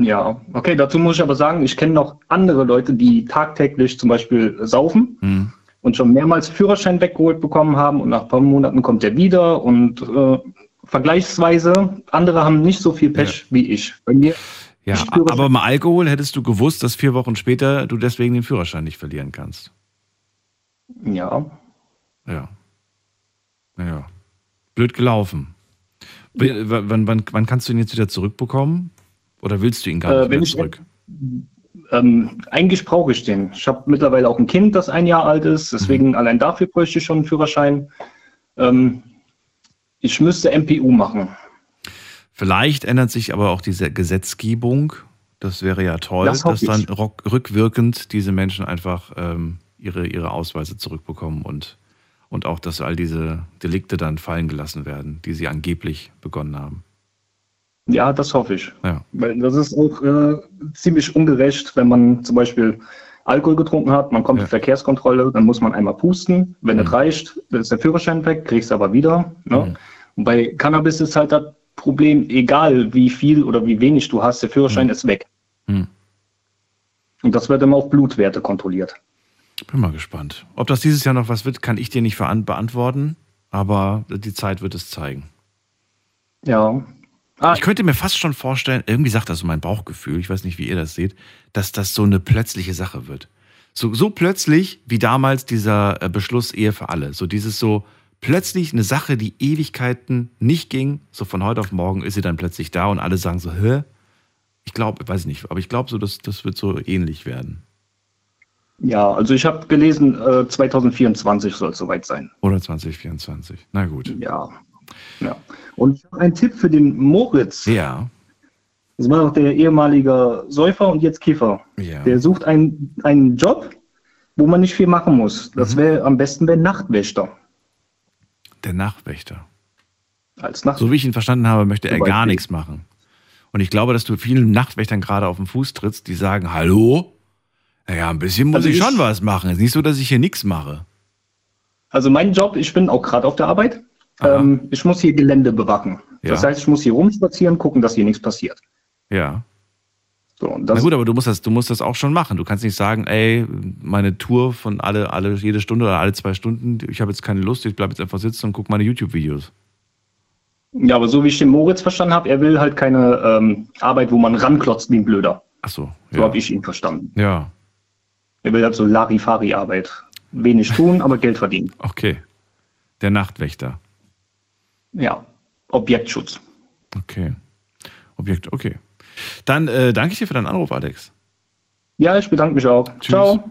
Ja, okay, dazu muss ich aber sagen, ich kenne noch andere Leute, die tagtäglich zum Beispiel saufen Hm. und schon mehrmals Führerschein weggeholt bekommen haben und nach ein paar Monaten kommt er wieder und äh, vergleichsweise, andere haben nicht so viel Pech wie ich. Bei mir, Ja, aber beim Alkohol hättest du gewusst, dass vier Wochen später du deswegen den Führerschein nicht verlieren kannst. ja, Ja. Naja. Blöd gelaufen. W- Wann, wann, wann kannst du ihn jetzt wieder zurückbekommen? Oder willst du ihn gar Äh, nicht wenn mehr ich- zurück? ähm, eigentlich brauche ich den. Ich habe mittlerweile auch ein Kind, das ein Jahr alt ist, deswegen allein dafür bräuchte ich schon einen Führerschein. Ähm, ich müsste MPU machen. Vielleicht ändert sich aber auch diese Gesetzgebung. Das wäre ja toll, Das dass dann ich. rückwirkend diese Menschen einfach ähm, ihre, ihre Ausweise zurückbekommen und, und auch, dass all diese Delikte dann fallen gelassen werden, die sie angeblich begonnen haben. Ja, das hoffe ich. Ja. Weil das ist auch äh, ziemlich ungerecht, wenn man zum Beispiel Alkohol getrunken hat, man kommt Ja. in Verkehrskontrolle, dann muss man einmal pusten. Wenn Mhm. es reicht, dann ist der Führerschein weg, kriegst aber wieder. Ne? Mhm. Und bei Cannabis ist halt das Problem, egal wie viel oder wie wenig du hast, der Führerschein Mhm. ist weg. Hm. Und das wird immer auf Blutwerte kontrolliert. Bin mal gespannt. Ob das dieses Jahr noch was wird, kann ich dir nicht beantworten, aber die Zeit wird es zeigen. Ja. Ah, Ich könnte mir fast schon vorstellen, irgendwie sagt das so mein Bauchgefühl, ich weiß nicht, wie ihr das seht, dass das so eine plötzliche Sache wird. So, so plötzlich wie damals dieser äh, Beschluss Ehe für alle. So dieses so plötzlich eine Sache, die Ewigkeiten nicht ging, so von heute auf morgen ist sie dann plötzlich da und alle sagen so, hä? Ich glaube, weiß nicht, aber ich glaube so, dass das wird so ähnlich werden. ja, also ich habe gelesen, äh, 2024 soll es soweit sein. Oder 2024. Na gut. Ja. Ja. Und ich habe einen Tipp für den Moritz. Ja, Das war doch der ehemalige Säufer und jetzt Kiffer. ja. Der sucht einen, einen Job, wo man nicht viel machen muss. Das wäre am besten der Nachtwächter. Der Nachtwächter. Als Nacht So wie ich ihn verstanden habe, möchte er gar nichts machen. Und ich glaube, dass du vielen Nachtwächtern gerade auf den Fuß trittst, die sagen, hallo? Naja, ein bisschen muss Also ich ich- schon was machen. Es ist nicht so, dass ich hier nichts mache. Also mein Job, ich bin auch gerade auf der Arbeit. Ähm, ich muss hier Gelände bewachen. Das Ja. heißt, ich muss hier rumspazieren, gucken, dass hier nichts passiert. Ja. So, Na das, gut, aber du musst das, du musst das auch schon machen. Du kannst nicht sagen, ey, meine Tour von alle, alle, jede Stunde oder alle zwei Stunden, ich habe jetzt keine Lust, ich bleibe jetzt einfach sitzen und gucke meine YouTube-Videos. ja, aber so wie ich den Moritz verstanden habe, er will halt keine ähm, Arbeit, wo man ranklotzt wie ein Blöder. Ach so. So Ja. habe ich ihn verstanden. ja, Er will halt so Larifari-Arbeit. Wenig tun, aber Geld verdienen. okay. Der Nachtwächter. Ja, Objektschutz. Okay. Objekt, okay. Dann äh, danke ich dir für deinen Anruf, Alex. Ja, ich bedanke mich auch. Tschüss. Ciao.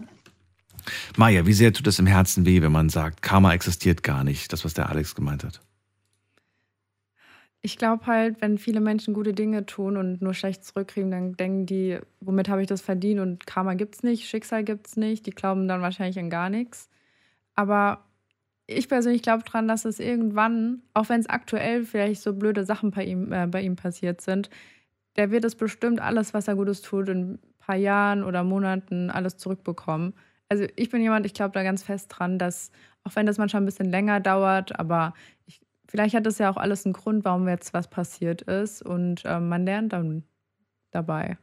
Maja, wie sehr tut es im Herzen weh, wenn man sagt, Karma existiert gar nicht, das, was der Alex gemeint hat? Ich glaube halt, wenn viele Menschen gute Dinge tun und nur schlecht zurückkriegen, dann denken die, womit habe ich das verdient und Karma gibt's nicht, Schicksal gibt's nicht. Die glauben dann wahrscheinlich an gar nichts. Aber ich persönlich glaube dran, dass es irgendwann, auch wenn es aktuell vielleicht so blöde Sachen bei ihm, äh, bei ihm passiert sind, der wird es bestimmt alles, was er Gutes tut, in ein paar Jahren oder Monaten alles zurückbekommen. Also ich bin jemand, ich glaube da ganz fest dran, dass, auch wenn das manchmal ein bisschen länger dauert, aber ich vielleicht hat das ja auch alles einen Grund, warum jetzt was passiert ist und äh, man lernt dann dabei.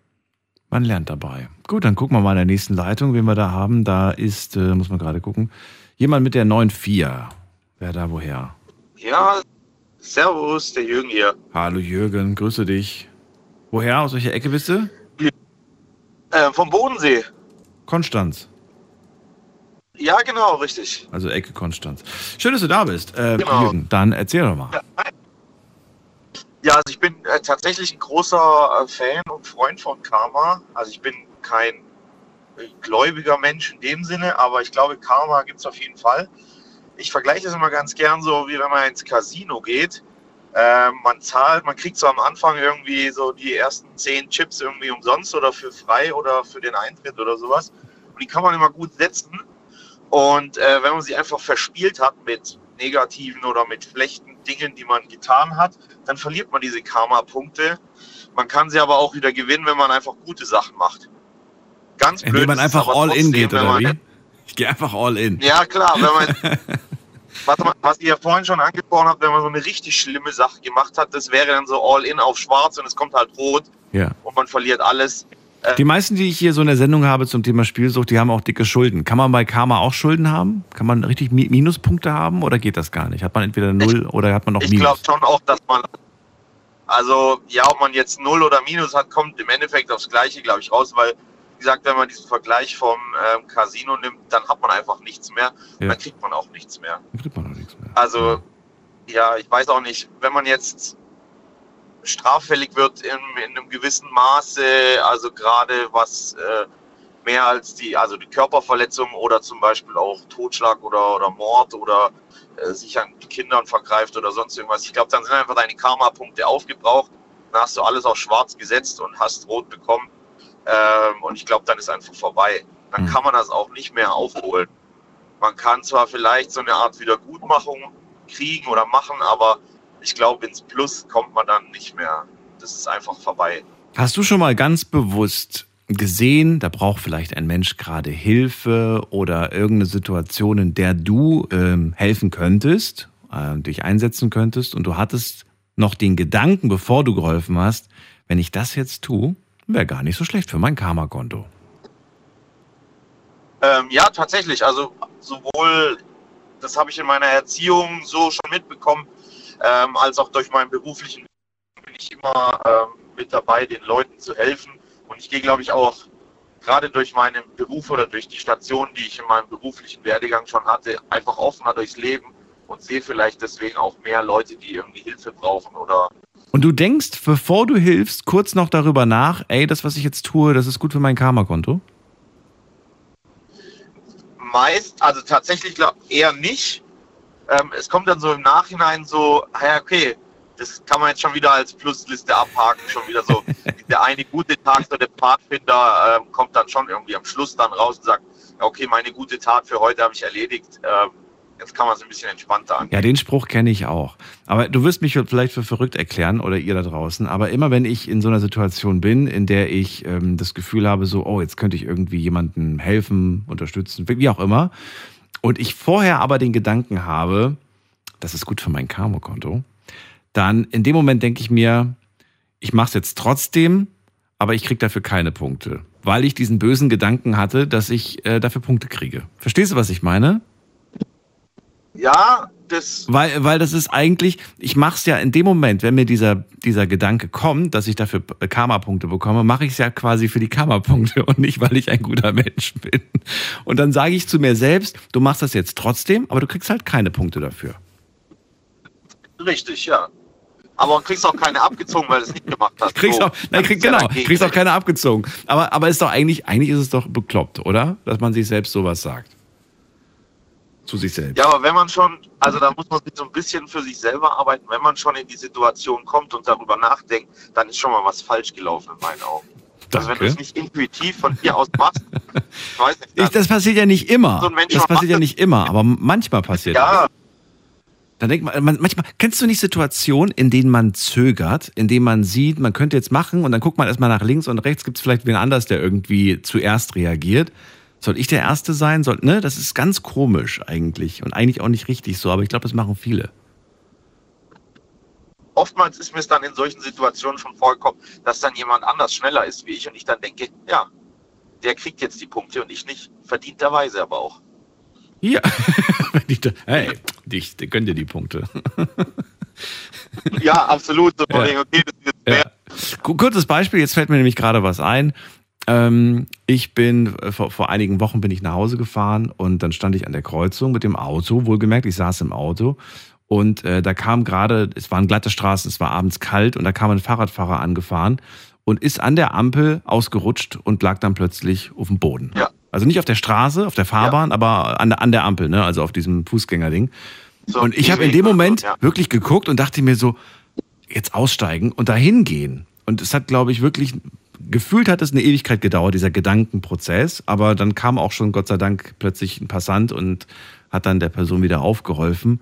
Man lernt dabei. Gut, dann gucken wir mal in der nächsten Leitung, wen wir da haben. Da ist, äh, muss man gerade gucken, jemand mit der 9.4. Wer da woher? Ja, servus, der Jürgen hier. Hallo Jürgen, grüße dich. Woher? Aus welcher Ecke bist du? Äh, vom Bodensee. Konstanz. Ja, genau, richtig. Also Ecke Konstanz. Schön, dass du da bist. Äh, Genau. Jürgen, dann erzähl doch mal. Ja, also ich bin äh, tatsächlich ein großer äh, Fan und Freund von Karma. Also ich bin kein gläubiger Mensch in dem Sinne, aber ich glaube, Karma gibt es auf jeden Fall. Ich vergleiche das immer ganz gern so, wie wenn man ins Casino geht. Ähm, man zahlt, man kriegt so am Anfang irgendwie so die ersten zehn Chips irgendwie umsonst oder für frei oder für den Eintritt oder sowas. Und die kann man immer gut setzen. Und äh, wenn man sie einfach verspielt hat mit negativen oder mit schlechten Dingen, die man getan hat, dann verliert man diese Karma-Punkte. Man kann sie aber auch wieder gewinnen, wenn man einfach gute Sachen macht. Ganz blöd. Indem man einfach all in geht, oder man- wie? Ich gehe einfach all in. Ja, klar, wenn man. [LAUGHS] Warte mal, was ihr ja vorhin schon angesprochen habt, wenn man so eine richtig schlimme Sache gemacht hat, das wäre dann so all in auf schwarz und es kommt halt rot Ja. und man verliert alles. Äh, Die meisten, die ich hier so in der Sendung habe zum Thema Spielsucht, die haben auch dicke Schulden. Kann man bei Karma auch Schulden haben? Kann man richtig Mi- Minuspunkte haben oder geht das gar nicht? Hat man entweder null oder hat man noch ich glaube Minus? schon auch, dass man. Also, ja, ob man jetzt Null oder Minus hat, kommt im Endeffekt aufs Gleiche, glaube ich, raus, weil, wie gesagt, wenn man diesen Vergleich vom ähm, Casino nimmt, dann hat man einfach nichts mehr. Ja. Dann kriegt man auch nichts mehr. Dann kriegt man noch nichts mehr. Also, ja, ich weiß auch nicht, wenn man jetzt straffällig wird in, in einem gewissen Maße, also gerade was äh, mehr als die, also die Körperverletzung oder zum Beispiel auch Totschlag oder, oder Mord oder äh, sich an Kindern vergreift oder sonst irgendwas. Ich glaube, dann sind einfach deine Karma-Punkte aufgebraucht. Dann hast du alles auf schwarz gesetzt und hast rot bekommen. Ähm, und ich glaube, dann ist einfach vorbei. Dann Mhm. kann man das auch nicht mehr aufholen. Man kann zwar vielleicht so eine Art Wiedergutmachung kriegen oder machen, aber ich glaube, ins Plus kommt man dann nicht mehr. Das ist einfach vorbei. Hast du schon mal ganz bewusst gesehen, da braucht vielleicht ein Mensch gerade Hilfe oder irgendeine Situation, in der du ähm, helfen könntest, äh, dich einsetzen könntest und du hattest noch den Gedanken, bevor du geholfen hast, wenn ich das jetzt tue, wäre gar nicht so schlecht für mein Karma-Konto. Ähm, ja, tatsächlich. Also sowohl, das habe ich in meiner Erziehung so schon mitbekommen, ähm, als auch durch meinen beruflichen bin ich immer ähm, mit dabei, den Leuten zu helfen. Und ich gehe, glaube ich, auch gerade durch meinen Beruf oder durch die Station, die ich in meinem beruflichen Werdegang schon hatte, einfach offener durchs Leben und sehe vielleicht deswegen auch mehr Leute, die irgendwie Hilfe brauchen oder Und du denkst, bevor du hilfst, kurz noch darüber nach, ey, das, was ich jetzt tue, das ist gut für mein Karma-Konto? meist, also tatsächlich glaub, eher nicht. Ähm, es kommt dann so im Nachhinein so, ah ja, okay, das kann man jetzt schon wieder als Plusliste abhaken, schon wieder so. [LAUGHS] der eine gute Tag, so der Pfadfinder ähm, kommt dann schon irgendwie am Schluss dann raus und sagt, okay, meine gute Tat für heute habe ich erledigt. Ähm, jetzt kann man es ein bisschen entspannter angehen. Ja, den Spruch kenne ich auch. Aber du wirst mich vielleicht für verrückt erklären oder ihr da draußen. Aber immer wenn ich in so einer Situation bin, in der ich ähm, das Gefühl habe, so, oh, jetzt könnte ich irgendwie jemandem helfen, unterstützen, wie auch immer. Und ich vorher aber den Gedanken habe, das ist gut für mein Karma-Konto, dann in dem Moment denke ich mir, ich mache es jetzt trotzdem, aber ich kriege dafür keine Punkte. Weil ich diesen bösen Gedanken hatte, dass ich äh, dafür Punkte kriege. Verstehst du, was ich meine? Ja, das, Weil, weil das ist eigentlich, ich mache es ja in dem Moment, wenn mir dieser, dieser Gedanke kommt, dass ich dafür Karma-Punkte bekomme, mache ich es ja quasi für die Karma-Punkte [LAUGHS] und nicht, weil ich ein guter Mensch bin. Und dann sage ich zu mir selbst, du machst das jetzt trotzdem, aber du kriegst halt keine Punkte dafür. richtig, ja. Aber du kriegst auch keine abgezogen, weil du es nicht gemacht hast. Kriegst So, auch, nein, krieg, ja genau, dagegen. kriegst auch keine abgezogen. Aber, aber ist doch eigentlich, eigentlich ist es doch bekloppt, oder? Dass man sich selbst sowas sagt. Zu sich selbst. Ja, aber wenn man schon, also da muss man sich so ein bisschen für sich selber arbeiten, wenn man schon in die Situation kommt und darüber nachdenkt, dann ist schon mal was falsch gelaufen in meinen Augen. Also wenn du Danke. es nicht intuitiv von dir aus machst, [LAUGHS] ich weiß nicht, Ich, das passiert ja nicht immer. So das passiert ja das- nicht immer, aber manchmal passiert das. ja, Dann denkt man, man, manchmal, kennst du nicht Situationen, in denen man zögert, in denen man sieht, man könnte jetzt machen und dann guckt man erstmal nach links und rechts, gibt es vielleicht wen anders, der irgendwie zuerst reagiert. Soll ich der Erste sein? Soll, ne? Das ist ganz komisch eigentlich und eigentlich auch nicht richtig so, aber ich glaube, das machen viele. oftmals ist mir es dann in solchen Situationen schon vorgekommen, dass dann jemand anders schneller ist wie ich und ich dann denke, ja, der kriegt jetzt die Punkte und ich nicht, verdienterweise aber auch. [LAUGHS] Ich da, hey, dich, der gönnt dir die Punkte. Ja, absolut. So Ja. okay, Ja. Kurzes Beispiel, jetzt fällt mir nämlich gerade was ein. Ähm, ich bin, äh, vor, vor einigen Wochen bin ich nach Hause gefahren und dann stand ich an der Kreuzung mit dem Auto, wohlgemerkt, ich saß im Auto und äh, da kam gerade, es waren glatte Straßen, es war abends kalt und da kam ein Fahrradfahrer angefahren und ist an der Ampel ausgerutscht und lag dann plötzlich auf dem Boden. Ja. Also nicht auf der Straße, auf der Fahrbahn, aber an der, an der Ampel, ne? also auf diesem Fußgängerding. So, Und ich habe in dem Moment ja. wirklich geguckt und dachte mir so, jetzt aussteigen und dahin gehen. Und es hat, glaube ich, wirklich, gefühlt hat es eine Ewigkeit gedauert, dieser Gedankenprozess. Aber dann kam auch schon, Gott sei Dank, plötzlich ein Passant und hat dann der Person wieder aufgeholfen.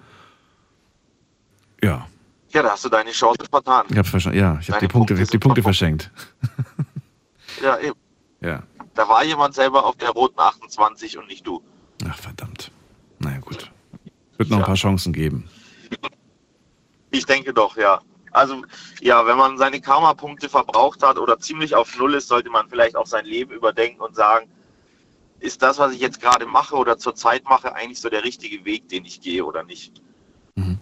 Ja, Ja, da hast du deine Chance vertan. ich habe verstanden. Ja, ich habe die Punkte, Punkte hab die Punkte verschenkt. [LAUGHS] Ja, eben. Ja. Da war jemand selber auf der roten 28 und nicht du. Ach, verdammt. Naja, gut. Wird noch ein Ja. paar Chancen geben. Ich denke doch, ja. Also, ja, wenn man seine Karma-Punkte verbraucht hat oder ziemlich auf Null ist, sollte man vielleicht auch sein Leben überdenken und sagen, ist das, was ich jetzt gerade mache oder zurzeit mache, eigentlich so der richtige Weg, den ich gehe oder nicht? Mhm.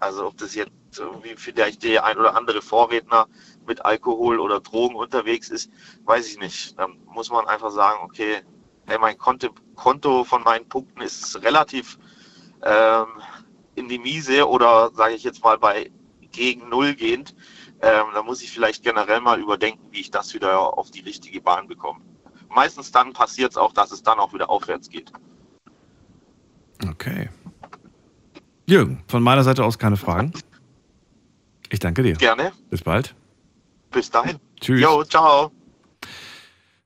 Also, ob das jetzt irgendwie vielleicht der ein oder andere Vorredner mit Alkohol oder Drogen unterwegs ist, weiß ich nicht. Dann muss man einfach sagen, okay, hey, mein Konto, Konto von meinen Punkten ist relativ ähm, in die Miese oder sage ich jetzt mal bei gegen Null gehend, ähm, da muss ich vielleicht generell mal überdenken, wie ich das wieder auf die richtige Bahn bekomme. Meistens dann passiert es auch, dass es dann auch wieder aufwärts geht. Okay. Jürgen, von meiner Seite aus keine Fragen. Ich danke dir. Gerne. Bis bald. Bis dahin. Tschüss. Jo, ciao.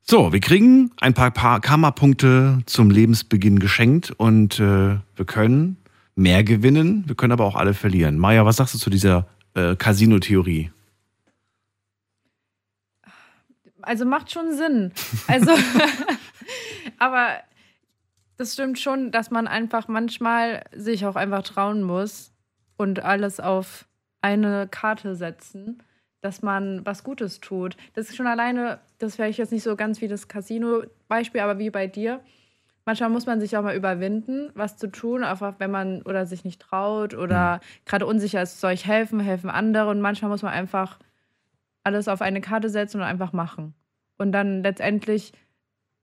So, wir kriegen ein paar, paar Karma-Punkte zum Lebensbeginn geschenkt und äh, wir können mehr gewinnen, wir können aber auch alle verlieren. Maja, was sagst du zu dieser äh, Casino-Theorie? Also macht schon Sinn. Also, [LAUGHS] aber das stimmt schon, dass man einfach manchmal sich auch einfach trauen muss und alles auf eine Karte setzen, dass man was Gutes tut. Das ist schon alleine, das wäre ich jetzt nicht so ganz wie das Casino-Beispiel, aber wie bei dir. Manchmal muss man sich auch mal überwinden, was zu tun, einfach wenn man oder sich nicht traut oder gerade unsicher ist, soll ich helfen, helfen andere. Und manchmal muss man einfach alles auf eine Karte setzen und einfach machen. Und dann letztendlich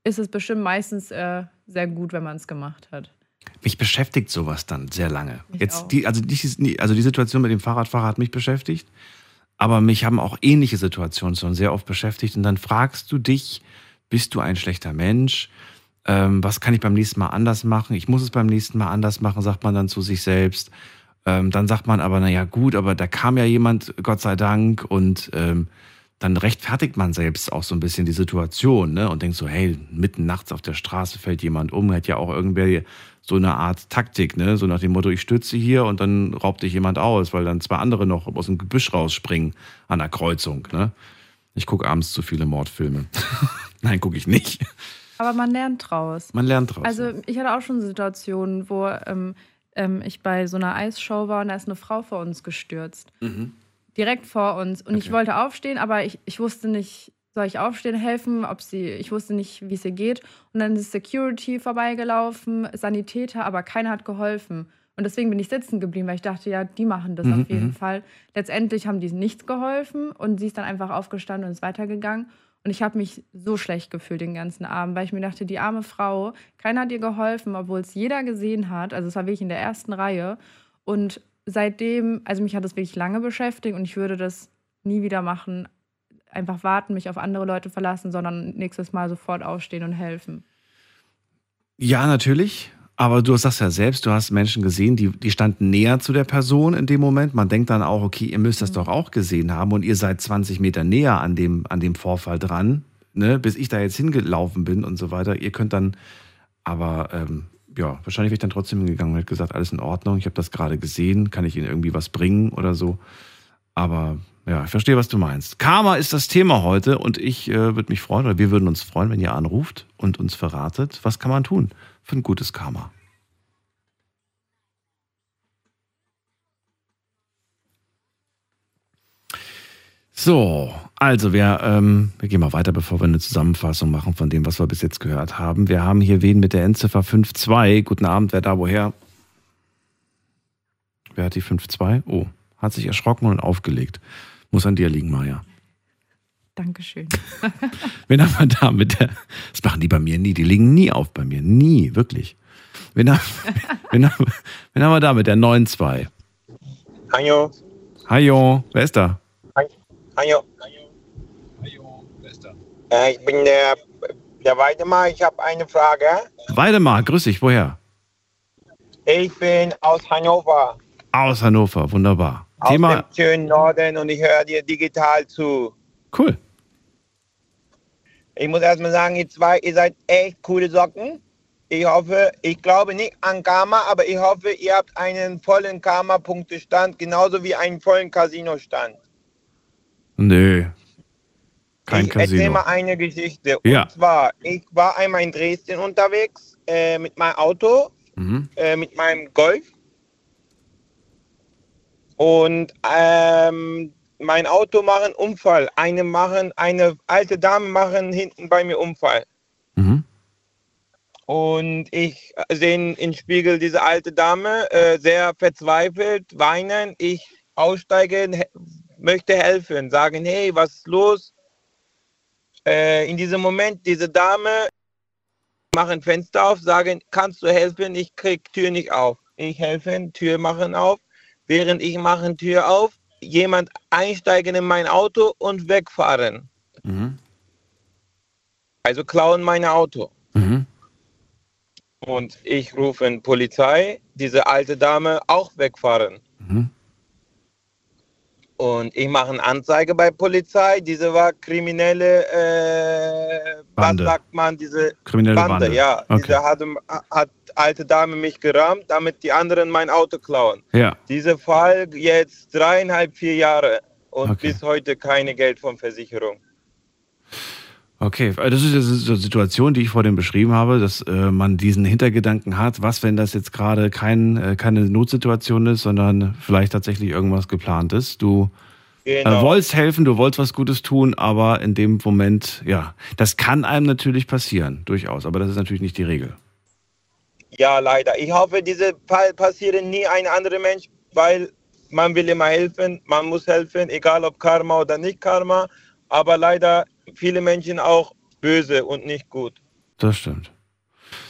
ist es bestimmt meistens äh, sehr gut, wenn man es gemacht hat. Mich beschäftigt sowas dann sehr lange. Mich Jetzt auch. die, also, die, also die Situation mit dem Fahrradfahrer hat mich beschäftigt, aber mich haben auch ähnliche Situationen schon sehr oft beschäftigt. Und dann fragst du dich, bist du ein schlechter Mensch? Ähm, was kann ich beim nächsten Mal anders machen? Ich muss es beim nächsten Mal anders machen, sagt man dann zu sich selbst. Ähm, dann sagt man aber, naja gut, aber da kam ja jemand, Gott sei Dank, und ähm, dann rechtfertigt man selbst auch so ein bisschen die Situation ne? und denkt so, hey, mitten nachts auf der Straße fällt jemand um, hat ja auch irgendwer so eine Art Taktik, ne? so nach dem Motto, ich stütze hier und dann raubt dich jemand aus, weil dann zwei andere noch aus dem Gebüsch rausspringen an der Kreuzung. Ne? Ich gucke abends zu viele Mordfilme. [LAUGHS] Nein, gucke ich nicht. Aber man lernt draus. Man lernt draus. Also ich hatte auch schon Situationen, wo ähm, ähm, ich bei so einer Eisshow war und da ist eine Frau vor uns gestürzt. Mhm. Direkt vor uns. Und ich Okay. wollte aufstehen, aber ich, ich wusste nicht, soll ich aufstehen, helfen, ob sie, ich wusste nicht, wie es ihr geht. Und dann ist Security vorbeigelaufen, Sanitäter, aber keiner hat geholfen. Und deswegen bin ich sitzen geblieben, weil ich dachte, ja, die machen das Mhm, auf jeden mhm. Fall. Letztendlich haben die nichts geholfen und sie ist dann einfach aufgestanden und ist weitergegangen. Und ich habe mich so schlecht gefühlt den ganzen Abend, weil ich mir dachte, die arme Frau, keiner hat ihr geholfen, obwohl es jeder gesehen hat. Also es war wirklich in der ersten Reihe. Und seitdem, also mich hat das wirklich lange beschäftigt und ich würde das nie wieder machen. Einfach warten, mich auf andere Leute verlassen, sondern nächstes Mal sofort aufstehen und helfen. Ja, natürlich. Aber du sagst ja selbst, du hast Menschen gesehen, die, die standen näher zu der Person in dem Moment. Man denkt dann auch, okay, ihr müsst das doch auch gesehen haben und ihr seid 20 Meter näher an dem, an dem Vorfall dran, ne, bis ich da jetzt hingelaufen bin und so weiter. Ihr könnt dann, aber ähm, ja, wahrscheinlich wäre ich dann trotzdem hingegangen und hätte gesagt, alles in Ordnung, ich habe das gerade gesehen, kann ich Ihnen irgendwie was bringen oder so. Aber ja, ich verstehe, was du meinst. Karma ist das Thema heute und ich äh, würde mich freuen, oder wir würden uns freuen, wenn ihr anruft und uns verratet, was kann man tun für ein gutes Karma. So, also wir, ähm, wir gehen mal weiter, bevor wir eine Zusammenfassung machen von dem, was wir bis jetzt gehört haben. Wir haben hier wen mit der Endziffer 5.2. Guten Abend, wer da woher? Wer hat die 5.2? Oh, hat sich erschrocken und aufgelegt. Muss an dir liegen, Maja. Dankeschön. [LAUGHS] Wen haben wir da mit der. Das machen die bei mir nie. Die liegen nie auf bei mir. Nie, wirklich. Wen haben, [LAUGHS] wen haben, wen haben wir da mit der 9.2? Hallo. Hallo, wer ist da? Hallo. Äh, ich bin der, der Weidemar. Ich habe eine Frage. Weidemar, grüß dich, woher? Ich bin aus Hannover, Aus Hannover, wunderbar. Aus Thema, dem schönen Norden und ich höre dir digital zu. cool. Ich muss erstmal sagen, ihr zwei, ihr seid echt coole Socken. Ich hoffe, ich glaube nicht an Karma, aber ich hoffe, ihr habt einen vollen Karma-Punktestand, genauso wie einen vollen Casino-Stand. Nö. Kein ich erzähle Casino. mal eine Geschichte. Ja. Und zwar, ich war einmal in Dresden unterwegs äh, mit meinem Auto, Mhm. äh, mit meinem Golf. Und ähm, mein Auto machen Unfall. Eine machen, eine alte Dame machen hinten bei mir Unfall. Mhm. Und ich sehe in den Spiegel diese alte Dame äh, sehr verzweifelt weinen. Ich aussteige, he möchte helfen, sagen, hey, was ist los? Äh, in diesem Moment, diese Dame machen Fenster auf, sagen, kannst du helfen? Ich krieg Tür nicht auf. Ich helfe, Tür machen auf. Während ich mache Tür auf, jemand einsteigen in mein Auto und wegfahren. Mhm. Also klauen mein Auto. Mhm. Und ich rufe Polizei, diese alte Dame auch wegfahren. Mhm. Und ich mache eine Anzeige bei Polizei. Diese war kriminelle, äh, Bande. was sagt man, diese Kriminelle Bande. ja. Okay. Diese hat, hat alte Dame mich gerammt, damit die anderen mein Auto klauen. Ja. Dieser Fall jetzt dreieinhalb, vier Jahre und Okay. bis heute keine Geld von Versicherung. Okay, das ist jetzt eine Situation, die ich vor dem beschrieben habe, dass äh, man diesen Hintergedanken hat, was, wenn das jetzt gerade kein, äh, keine Notsituation ist, sondern vielleicht tatsächlich irgendwas geplant ist. Du äh, Genau. wolltest helfen, du wolltest was Gutes tun, aber in dem Moment, ja, das kann einem natürlich passieren, durchaus, aber das ist natürlich nicht die Regel. Ja, leider. Ich hoffe, diese Fall passieren nie ein anderer Mensch, weil man will immer helfen, man muss helfen, egal ob Karma oder nicht Karma. Aber leider viele Menschen auch böse und nicht gut. Das stimmt.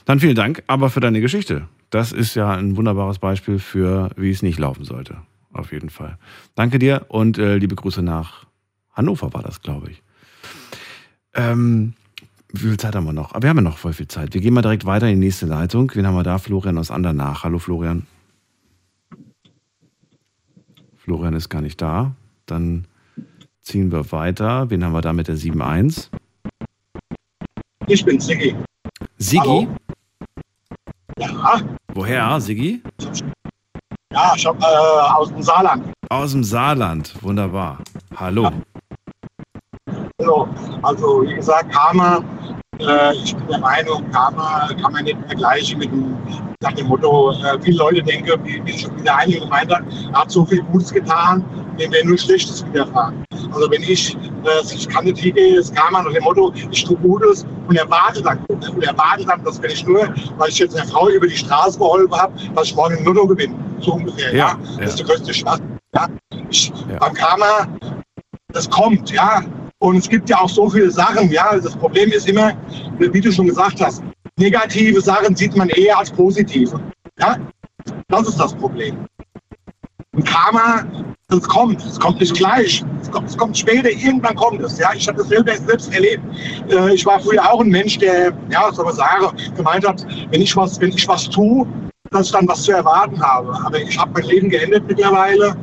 Dann vielen Dank, aber für deine Geschichte. Das ist ja ein wunderbares Beispiel für, wie es nicht laufen sollte. Auf jeden Fall. Danke dir und äh, liebe Grüße nach Hannover war das, glaube ich. Ähm, wie viel Zeit haben wir noch? Aber wir haben ja noch voll viel Zeit. Wir gehen mal direkt weiter in die nächste Leitung. Wen haben wir da? Florian aus Andernach. Hallo Florian. Florian ist gar nicht da. Dann ziehen wir weiter. Wen haben wir da mit der 7.1? Ich bin Siggi. Sigi? Hallo. Ja, Woher, Sigi? ja ich hab, äh, aus dem Saarland. Aus dem Saarland. Wunderbar. Hallo. Also, also wie gesagt, Karma, äh, ich bin der Meinung, Karma kann man nicht vergleichen mit dem, nach dem Motto, äh, viele Leute denken, wie, wie schon wieder einige gemeint hat, hat so viel Gutes getan, dem wäre nur Schlechtes widerfahren. Also wenn ich, äh, ich kann nicht hingehen, das Karma nach dem Motto, ich tue Gutes und erwarte dann Gutes. Und erwarte dann, dass wenn ich nur, weil ich jetzt einer Frau über die Straße geholfen habe, dass ich morgen im Lotto gewinne. So ungefähr, ja. Ja, Das ja. ist der größte Spaß. Ja. Ich, Ja. Beim Karma, das kommt, ja. Und es gibt ja auch so viele Sachen, ja. Das Problem ist immer, wie du schon gesagt hast, negative Sachen sieht man eher als positive. Ja? Das ist das Problem. Und Karma, es kommt, es kommt nicht gleich, es kommt, es kommt später, irgendwann kommt es. Ja, ich habe das selber selbst erlebt. Äh, ich war früher auch ein Mensch, der, ja, soll man sagen, gemeint hat, wenn ich was, wenn ich was tue, dass ich dann was zu erwarten habe. Aber ich habe mein Leben geändert mittlerweile.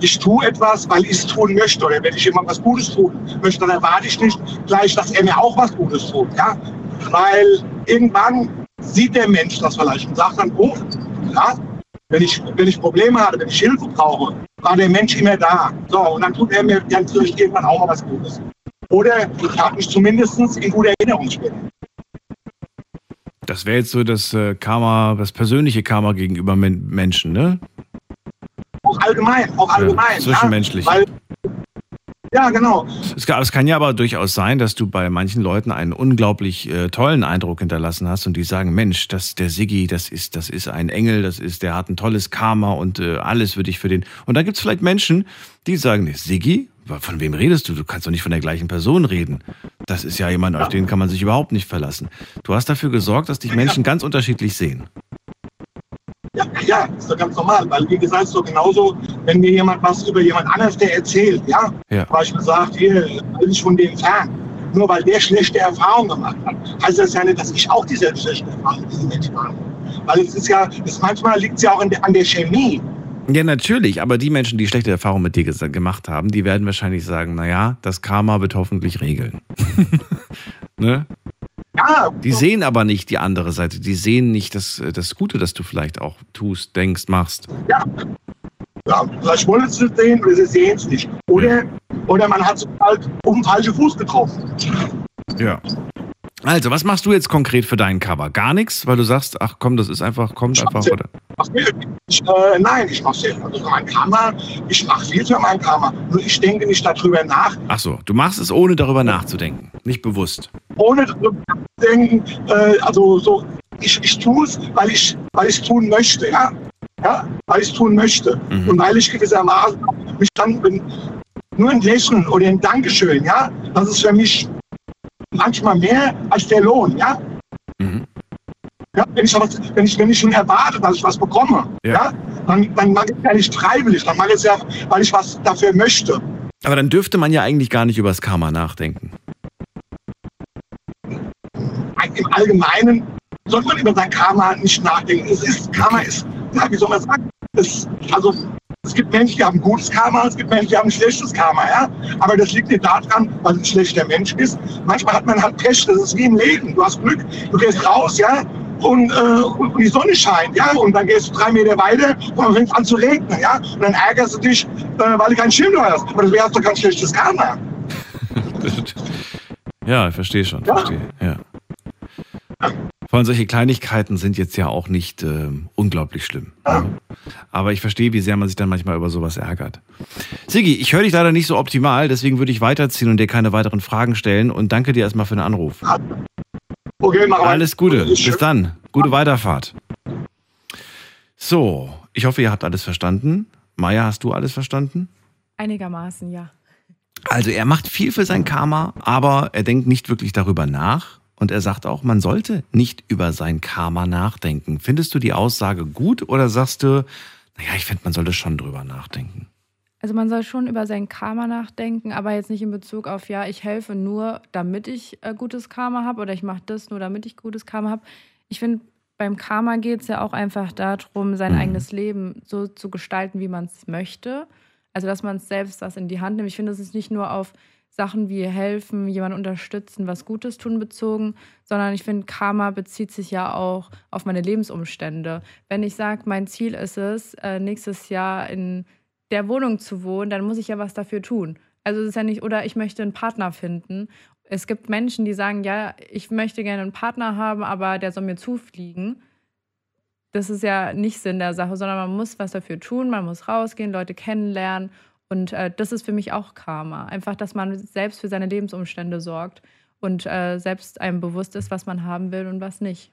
Ich tue etwas, weil ich es tun möchte. Oder wenn ich jemand was Gutes tun möchte, dann erwarte ich nicht gleich, dass er mir auch was Gutes tut. Ja? Weil irgendwann sieht der Mensch das vielleicht und sagt dann, oh, ja, wenn ich, wenn ich Probleme hatte, wenn ich Hilfe brauche, war der Mensch immer da. So, und dann tut er mir dann vielleicht irgendwann auch mal was Gutes. Oder ich habe mich zumindest in guter Erinnerung später. Das wäre jetzt so das äh, Karma, das persönliche Karma gegenüber Men Menschen, ne? Auch allgemein, auch allgemein. Ja, zwischenmenschlich. Ja, weil, ja, genau. Es, kann, es kann ja aber durchaus sein, dass du bei manchen Leuten einen unglaublich äh, tollen Eindruck hinterlassen hast und die sagen, Mensch, das, der Siggi, das ist, das ist ein Engel, das ist, der hat ein tolles Karma und äh, alles würde ich für den. Und dann gibt es vielleicht Menschen, die sagen, nee, Siggi, von wem redest du? Du kannst doch nicht von der gleichen Person reden. Das ist ja jemand, auf den kann man sich überhaupt nicht verlassen. Du hast dafür gesorgt, dass dich Menschen ganz unterschiedlich sehen. [LAUGHS] Ja, ist doch ganz normal, weil wie gesagt, so genauso, wenn mir jemand was über jemand anderes der erzählt, ja, ja. zum Beispiel sagt, hier, bin ich von dem fern, nur weil der schlechte Erfahrungen gemacht hat, heißt das ja nicht, dass ich auch dieselbe schlechte Erfahrung mit diesem Menschen habe. Weil es ist ja, es manchmal liegt es ja auch der, an der Chemie. Ja, natürlich, aber die Menschen, die schlechte Erfahrungen mit dir gemacht haben, die werden wahrscheinlich sagen, naja, das Karma wird hoffentlich regeln. [LAUGHS] ne? Ja. Die sehen aber nicht die andere Seite. Die sehen nicht das, das Gute, das du vielleicht auch tust, denkst, machst. Ja. ja vielleicht wollen sie es sehen oder sie sehen es nicht. Oder, oder man hat es halt auf den falschen Fuß getroffen. Ja. Also, was machst du jetzt konkret für deinen Cover? Gar nichts, weil du sagst, ach komm, das ist einfach, kommt einfach, oder? Ich, äh, nein, ich mache sehr, also für mein Karma, ich mache viel für mein Karma. Nur ich denke nicht darüber nach. Ach so, du machst es ohne darüber nachzudenken, nicht bewusst. Ohne darüber nachzudenken, äh, also so, ich, ich tue es, weil ich weil ich tun möchte, ja, ja, weil ich es tun möchte mhm. und weil ich gewissermaßen mich dann bin, nur ein Lächeln oder ein Dankeschön, ja, das ist für mich manchmal mehr als der Lohn, ja. Mhm. ja wenn, ich was, wenn, ich, wenn ich schon erwarte, dass ich was bekomme, ja. ja dann, dann mache ich es ja nicht freiwillig, dann mache ich es ja, weil ich was dafür möchte. Aber dann dürfte man ja eigentlich gar nicht über das Karma nachdenken. Im Allgemeinen sollte man über sein Karma nicht nachdenken. Es ist, Karma ist, ja, wie soll man sagen, es, also es gibt Menschen, die haben gutes Karma, es gibt Menschen, die haben schlechtes Karma, ja. Aber das liegt nicht daran, weil es ein schlechter Mensch ist. Manchmal hat man halt Pech, das ist wie im Leben. Du hast Glück, du gehst raus, ja, und, äh, und die Sonne scheint, ja, und dann gehst du drei Meter weiter und dann fängt es an zu regnen, ja, und dann ärgerst du dich, äh, weil du keinen Schirm hast. Aber das wäre doch kein schlechtes Karma. [LAUGHS] ja, ich verstehe schon, ja. verstehe, ja. Vor allem solche Kleinigkeiten sind jetzt ja auch nicht äh, unglaublich schlimm. Ja. Aber ich verstehe, wie sehr man sich dann manchmal über sowas ärgert. Sigi, ich höre dich leider nicht so optimal, deswegen würde ich weiterziehen und dir keine weiteren Fragen stellen und danke dir erstmal für den Anruf. Okay, mach Alles Gute. Bis dann. Gute Weiterfahrt. So, ich hoffe, ihr habt alles verstanden. Maya, hast du alles verstanden? Einigermaßen, ja. Also er macht viel für sein Karma, aber er denkt nicht wirklich darüber nach. Und er sagt auch, man sollte nicht über sein Karma nachdenken. Findest du die Aussage gut oder sagst du, naja, ich finde, man sollte schon drüber nachdenken? Also man soll schon über sein Karma nachdenken, aber jetzt nicht in Bezug auf, ja, ich helfe nur, damit ich äh, gutes Karma habe oder ich mache das nur, damit ich gutes Karma habe. Ich finde, beim Karma geht es ja auch einfach darum, sein mhm. eigenes Leben so zu gestalten, wie man es möchte. Also dass man es selbst was in die Hand nimmt. Ich finde, es ist nicht nur auf Sachen wie helfen, jemanden unterstützen, was Gutes tun bezogen, sondern ich finde, Karma bezieht sich ja auch auf meine Lebensumstände. Wenn ich sage, mein Ziel ist es, äh, nächstes Jahr in der Wohnung zu wohnen, dann muss ich ja was dafür tun. Also es ist ja nicht, oder ich möchte einen Partner finden. Es gibt Menschen, die sagen, ja, ich möchte gerne einen Partner haben, aber der soll mir zufliegen. Das ist ja nicht Sinn der Sache, sondern man muss was dafür tun, man muss rausgehen, Leute kennenlernen und äh, das ist für mich auch Karma. Einfach, dass man selbst für seine Lebensumstände sorgt und äh, selbst einem bewusst ist, was man haben will und was nicht.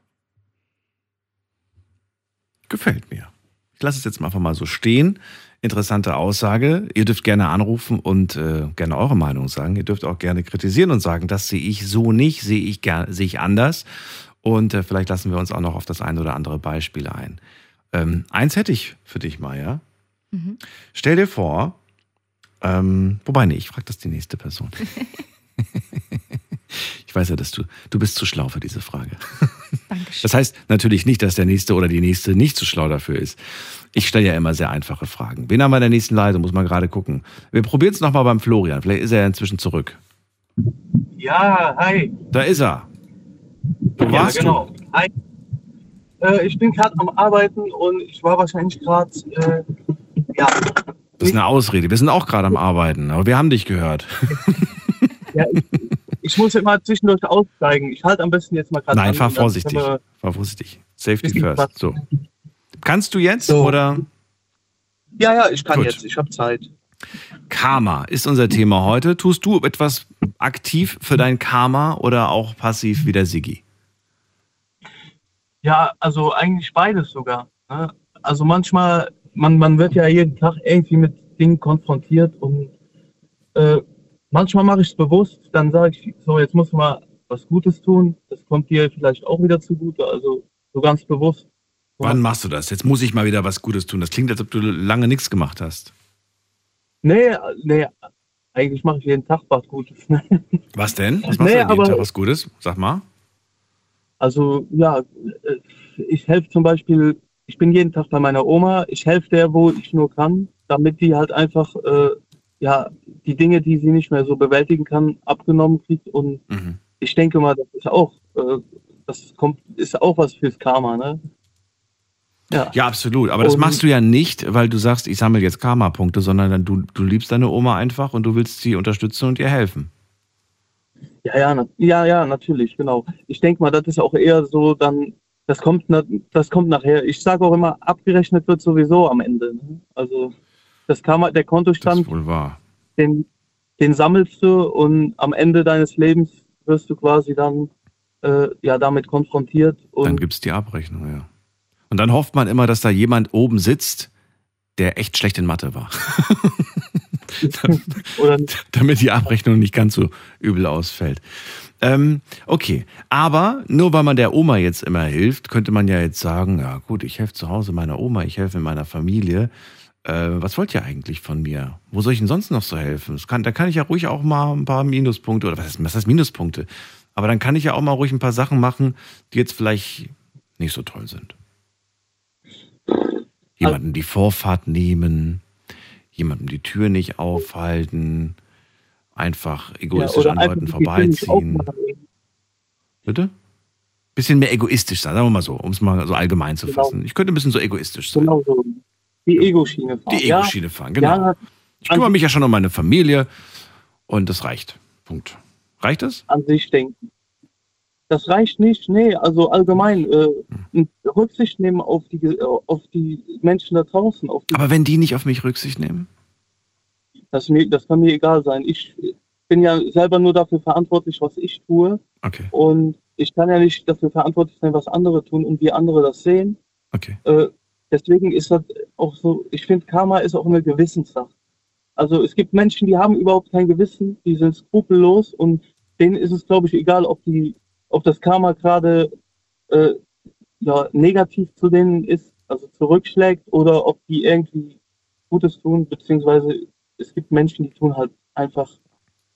Gefällt mir. Ich lasse es jetzt einfach mal so stehen. Interessante Aussage. Ihr dürft gerne anrufen und äh, gerne eure Meinung sagen. Ihr dürft auch gerne kritisieren und sagen, das sehe ich so nicht, sehe ich, sehe ich anders. Und äh, vielleicht lassen wir uns auch noch auf das ein oder andere Beispiel ein. Ähm, eins hätte ich für dich, Maya. Mhm. Stell dir vor, Ähm, wobei, nee, ich frage das die nächste Person. [LAUGHS] ich weiß ja, dass du, du bist zu schlau für diese Frage. [LAUGHS] Dankeschön. Das heißt natürlich nicht, dass der Nächste oder die Nächste nicht zu schlau dafür ist. Ich stelle ja immer sehr einfache Fragen. Wen haben wir in der nächsten Leitung? Muss man gerade gucken. Wir probieren es nochmal beim Florian. Vielleicht ist er ja inzwischen zurück. Ja, hi. Da ist er. Wo ja, warst genau. Hi. Äh, ich bin gerade am Arbeiten und ich war wahrscheinlich gerade, äh, ja, Das ist eine Ausrede. Wir sind auch gerade am Arbeiten, aber wir haben dich gehört. [LAUGHS] ja ich, ich muss immer zwischendurch aussteigen. Ich halte am besten jetzt mal gerade Nein, an fahr vorsichtig. Fahr vorsichtig. Safety first. So. Kannst du jetzt So. oder? Ja, ja, ich kann Gut. jetzt. Ich habe Zeit. Karma ist unser Thema heute. Tust du etwas aktiv für dein Karma oder auch passiv wie der Siggi? Ja, also eigentlich beides sogar. Ne? Also manchmal, man, man wird ja jeden Tag irgendwie mit Dingen konfrontiert und äh, manchmal mache ich es bewusst, dann sage ich, so jetzt muss man was Gutes tun, das kommt dir vielleicht auch wieder zugute, also so ganz bewusst. Wann machst du das? Jetzt muss ich mal wieder was Gutes tun. Das klingt, als ob du lange nichts gemacht hast. Nee, nee, eigentlich mache ich jeden Tag was Gutes. [LAUGHS] Was denn? Was machst Nee, du jeden Tag was Gutes? Sag mal. Also ja, äh, ich helfe zum Beispiel, ich bin jeden Tag bei meiner Oma, ich helfe der, wo ich nur kann, damit die halt einfach äh, ja die Dinge, die sie nicht mehr so bewältigen kann, abgenommen kriegt. Und Mhm. ich denke mal, das ist auch, äh, das kommt, ist auch was fürs Karma, ne? Ja. Ja, absolut. Aber das machst du ja nicht, weil du sagst, ich sammle jetzt Karma-Punkte, sondern dann du, du liebst deine Oma einfach und du willst sie unterstützen und ihr helfen. Ja, ja, ja, ja, natürlich, genau. Ich denke mal, das ist auch eher so, dann, das kommt, das kommt nachher. Ich sage auch immer, abgerechnet wird sowieso am Ende. Ne? Also das Karma, der Kontostand, den, den sammelst du und am Ende deines Lebens wirst du quasi dann äh, ja damit konfrontiert. Dann gibt's die Abrechnung, ja. Und dann hofft man immer, dass da jemand oben sitzt, der echt schlecht in Mathe war. [LAUGHS] [LAUGHS] Damit die Abrechnung nicht ganz so übel ausfällt. Ähm, okay, aber nur weil man der Oma jetzt immer hilft, könnte man ja jetzt sagen, ja gut, ich helfe zu Hause meiner Oma, ich helfe meiner Familie. Äh, was wollt ihr eigentlich von mir? Wo soll ich denn sonst noch so helfen? Kann, da kann ich ja ruhig auch mal ein paar Minuspunkte, oder was heißt, was heißt Minuspunkte? Aber dann kann ich ja auch mal ruhig ein paar Sachen machen, die jetzt vielleicht nicht so toll sind. Jemanden die Vorfahrt nehmen, jemandem die Tür nicht aufhalten, einfach egoistisch oder an Leuten vorbeiziehen. Bitte? Bisschen mehr egoistisch sein, sagen wir mal so, um es mal so allgemein zu Genau. fassen. Ich könnte ein bisschen so egoistisch sein. genau so. Die Ego-Schiene fahren. Die Ego-Schiene fahren, genau. Ja, Ich kümmere mich ja schon um meine Familie und das reicht. Punkt. Reicht das? an sich denken. Das reicht nicht, nee, also allgemein äh, Hm. Rücksicht nehmen auf die, äh, auf die Menschen da draußen. Aber wenn die nicht auf mich Rücksicht nehmen? Das, mir, das kann mir egal sein. Ich bin ja selber nur dafür verantwortlich, was ich tue. Okay. Und ich kann ja nicht dafür verantwortlich sein, was andere tun und wie andere das sehen. Okay. Äh, deswegen ist das auch so, ich finde, Karma ist auch eine Gewissenssache. Also es gibt Menschen, die haben überhaupt kein Gewissen, die sind skrupellos und denen ist es, glaube ich, egal, ob die, ob das Karma gerade äh, ja, negativ zu denen ist, also zurückschlägt, oder ob die irgendwie Gutes tun, beziehungsweise es gibt Menschen, die tun halt einfach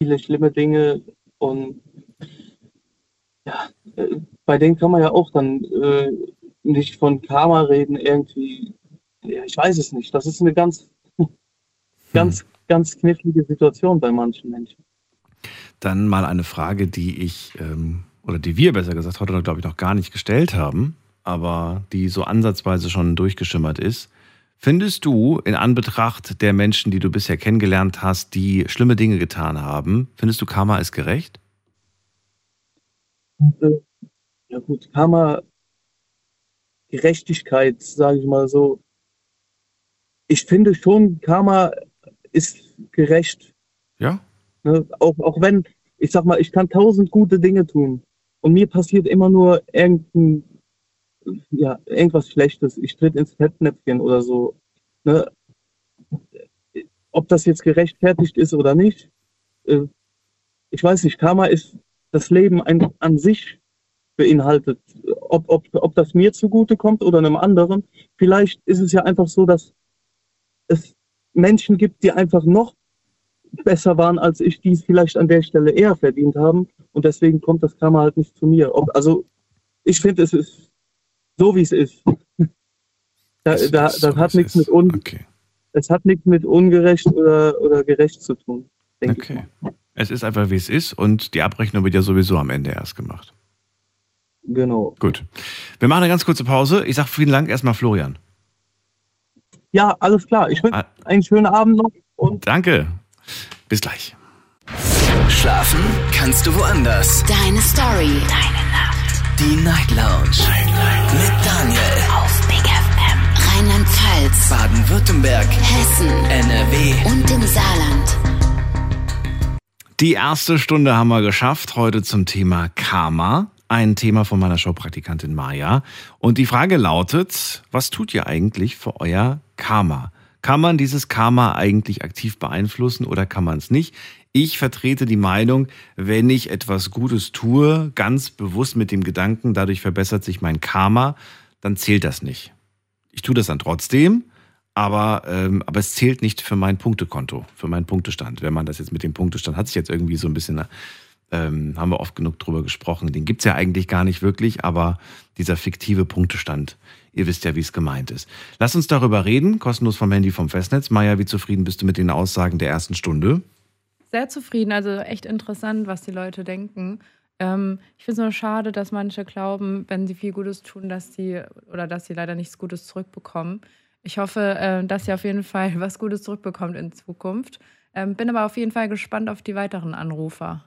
viele schlimme Dinge und ja, äh, bei denen kann man ja auch dann äh, nicht von Karma reden, irgendwie. Ja, ich weiß es nicht. Das ist eine ganz, [LAUGHS] ganz, ganz knifflige Situation bei manchen Menschen. Dann mal eine Frage, die ich, ähm, oder die wir besser gesagt heute, glaube ich, noch gar nicht gestellt haben, aber die so ansatzweise schon durchgeschimmert ist. Findest du in Anbetracht der Menschen, die du bisher kennengelernt hast, die schlimme Dinge getan haben, findest du Karma ist gerecht? Äh, Ja gut, Karma, Gerechtigkeit, sage ich mal so. Ich finde schon, Karma ist gerecht. Ja? Ne? Auch, auch wenn, ich sag mal, ich kann tausend gute Dinge tun und mir passiert immer nur irgendein, ja, irgendwas Schlechtes. Ich tritt ins Fettnäpfchen oder so. Ne? Ob das jetzt gerechtfertigt ist oder nicht, äh, ich weiß nicht. Karma ist das Leben ein, an sich beinhaltet. Ob, ob, ob das mir zugutekommt oder einem anderen. Vielleicht ist es ja einfach so, dass es Menschen gibt, die einfach noch besser waren als ich, die es vielleicht an der Stelle eher verdient haben. Und deswegen kommt das Karma halt nicht zu mir. Ob, also ich finde, es ist so, wie es ist. Da, Es da, ist so, das wie hat nichts mit un Okay. es hat nichts mit ungerecht oder, oder gerecht zu tun, denke ich Okay. mal. Es ist einfach, wie es ist und die Abrechnung wird ja sowieso am Ende erst gemacht. Genau. Gut. Wir machen eine ganz kurze Pause. Ich sage vielen Dank erstmal Florian. Ja, alles klar. Ich wünsche Ah. einen schönen Abend noch und Danke. Bis gleich. Schlafen kannst du woanders. Deine Story. Deine. Die Night Lounge. Mit Daniel. Auf Big FM. Rheinland-Pfalz. Baden-Württemberg. Hessen. NRW. Und im Saarland. Die erste Stunde haben wir geschafft, heute zum Thema Karma. Ein Thema von meiner Showpraktikantin Maja. Und die Frage lautet, was tut ihr eigentlich für euer Karma? Kann man dieses Karma eigentlich aktiv beeinflussen oder kann man es nicht? Ich vertrete die Meinung, wenn ich etwas Gutes tue, ganz bewusst mit dem Gedanken, dadurch verbessert sich mein Karma, dann zählt das nicht. Ich tue das dann trotzdem, aber, ähm, aber es zählt nicht für mein Punktekonto, für meinen Punktestand. Wenn man das jetzt mit dem Punktestand, hat sich jetzt irgendwie so ein bisschen, ähm, haben wir oft genug drüber gesprochen, den gibt's ja eigentlich gar nicht wirklich, aber dieser fiktive Punktestand, ihr wisst ja, wie es gemeint ist. Lass uns darüber reden, kostenlos vom Handy vom Festnetz. Maja, wie zufrieden bist du mit den Aussagen der ersten Stunde? Sehr zufrieden, also echt interessant, was die Leute denken. Ähm, ich finde es nur schade, dass manche glauben, wenn sie viel Gutes tun, dass sie oder dass sie leider nichts Gutes zurückbekommen. Ich hoffe, äh, dass sie auf jeden Fall [LAUGHS] was Gutes zurückbekommt in Zukunft. Ähm, bin aber auf jeden Fall gespannt auf die weiteren Anrufer.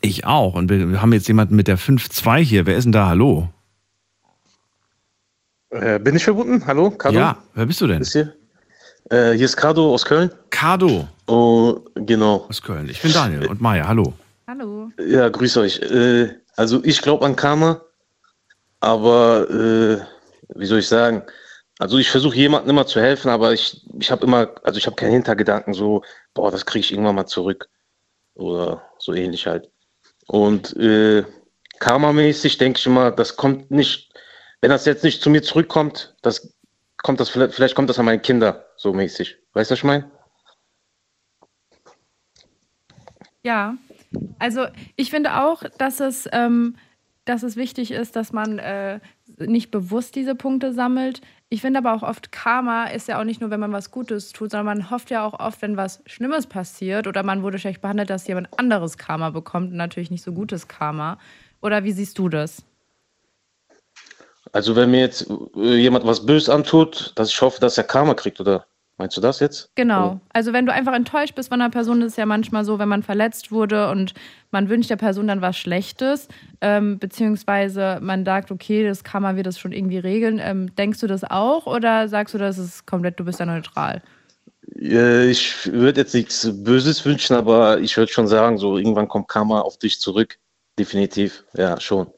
Ich auch. Und wir wir haben jetzt jemanden mit der 5-2 hier. Wer ist denn da? Hallo? Äh, bin ich verbunden? Hallo, Kado? Ja, wer bist du denn? Ist hier? Äh, hier ist Kado aus Köln. Kado. Oh, genau. Aus Köln. Ich bin Daniel und Maja. Hallo. Hallo. Ja, grüß euch. Äh, also ich glaube an Karma, aber äh, wie soll ich sagen? Also ich versuche jemandem immer zu helfen, aber ich, ich habe immer, also ich habe keinen Hintergedanken so, boah, das kriege ich irgendwann mal zurück. Oder so ähnlich halt. Und äh, Karma-mäßig denke ich immer, das kommt nicht, wenn das jetzt nicht zu mir zurückkommt, das kommt das vielleicht, vielleicht kommt das an meine Kinder, so mäßig. Weißt du, was ich meine? Ja, also ich finde auch, dass es, ähm, dass es wichtig ist, dass man äh, nicht bewusst diese Punkte sammelt. Ich finde aber auch oft, Karma ist ja auch nicht nur, wenn man was Gutes tut, sondern man hofft ja auch oft, wenn was Schlimmes passiert oder man wurde schlecht behandelt, dass jemand anderes Karma bekommt und natürlich nicht so gutes Karma. Oder wie siehst du das? Also wenn mir jetzt äh, jemand was Böses antut, dass ich hoffe, dass er Karma kriegt, oder meinst du das jetzt? Genau. Also wenn du einfach enttäuscht bist von einer Person, ist es ja manchmal so, wenn man verletzt wurde und man wünscht der Person dann was Schlechtes, ähm, beziehungsweise man sagt, okay, das Karma wird das schon irgendwie regeln. Ähm, denkst du das auch oder sagst du, das ist komplett, du bist ja neutral? Äh, Ich würde jetzt nichts Böses wünschen, aber ich würde schon sagen, so irgendwann kommt Karma auf dich zurück. Definitiv, ja, schon.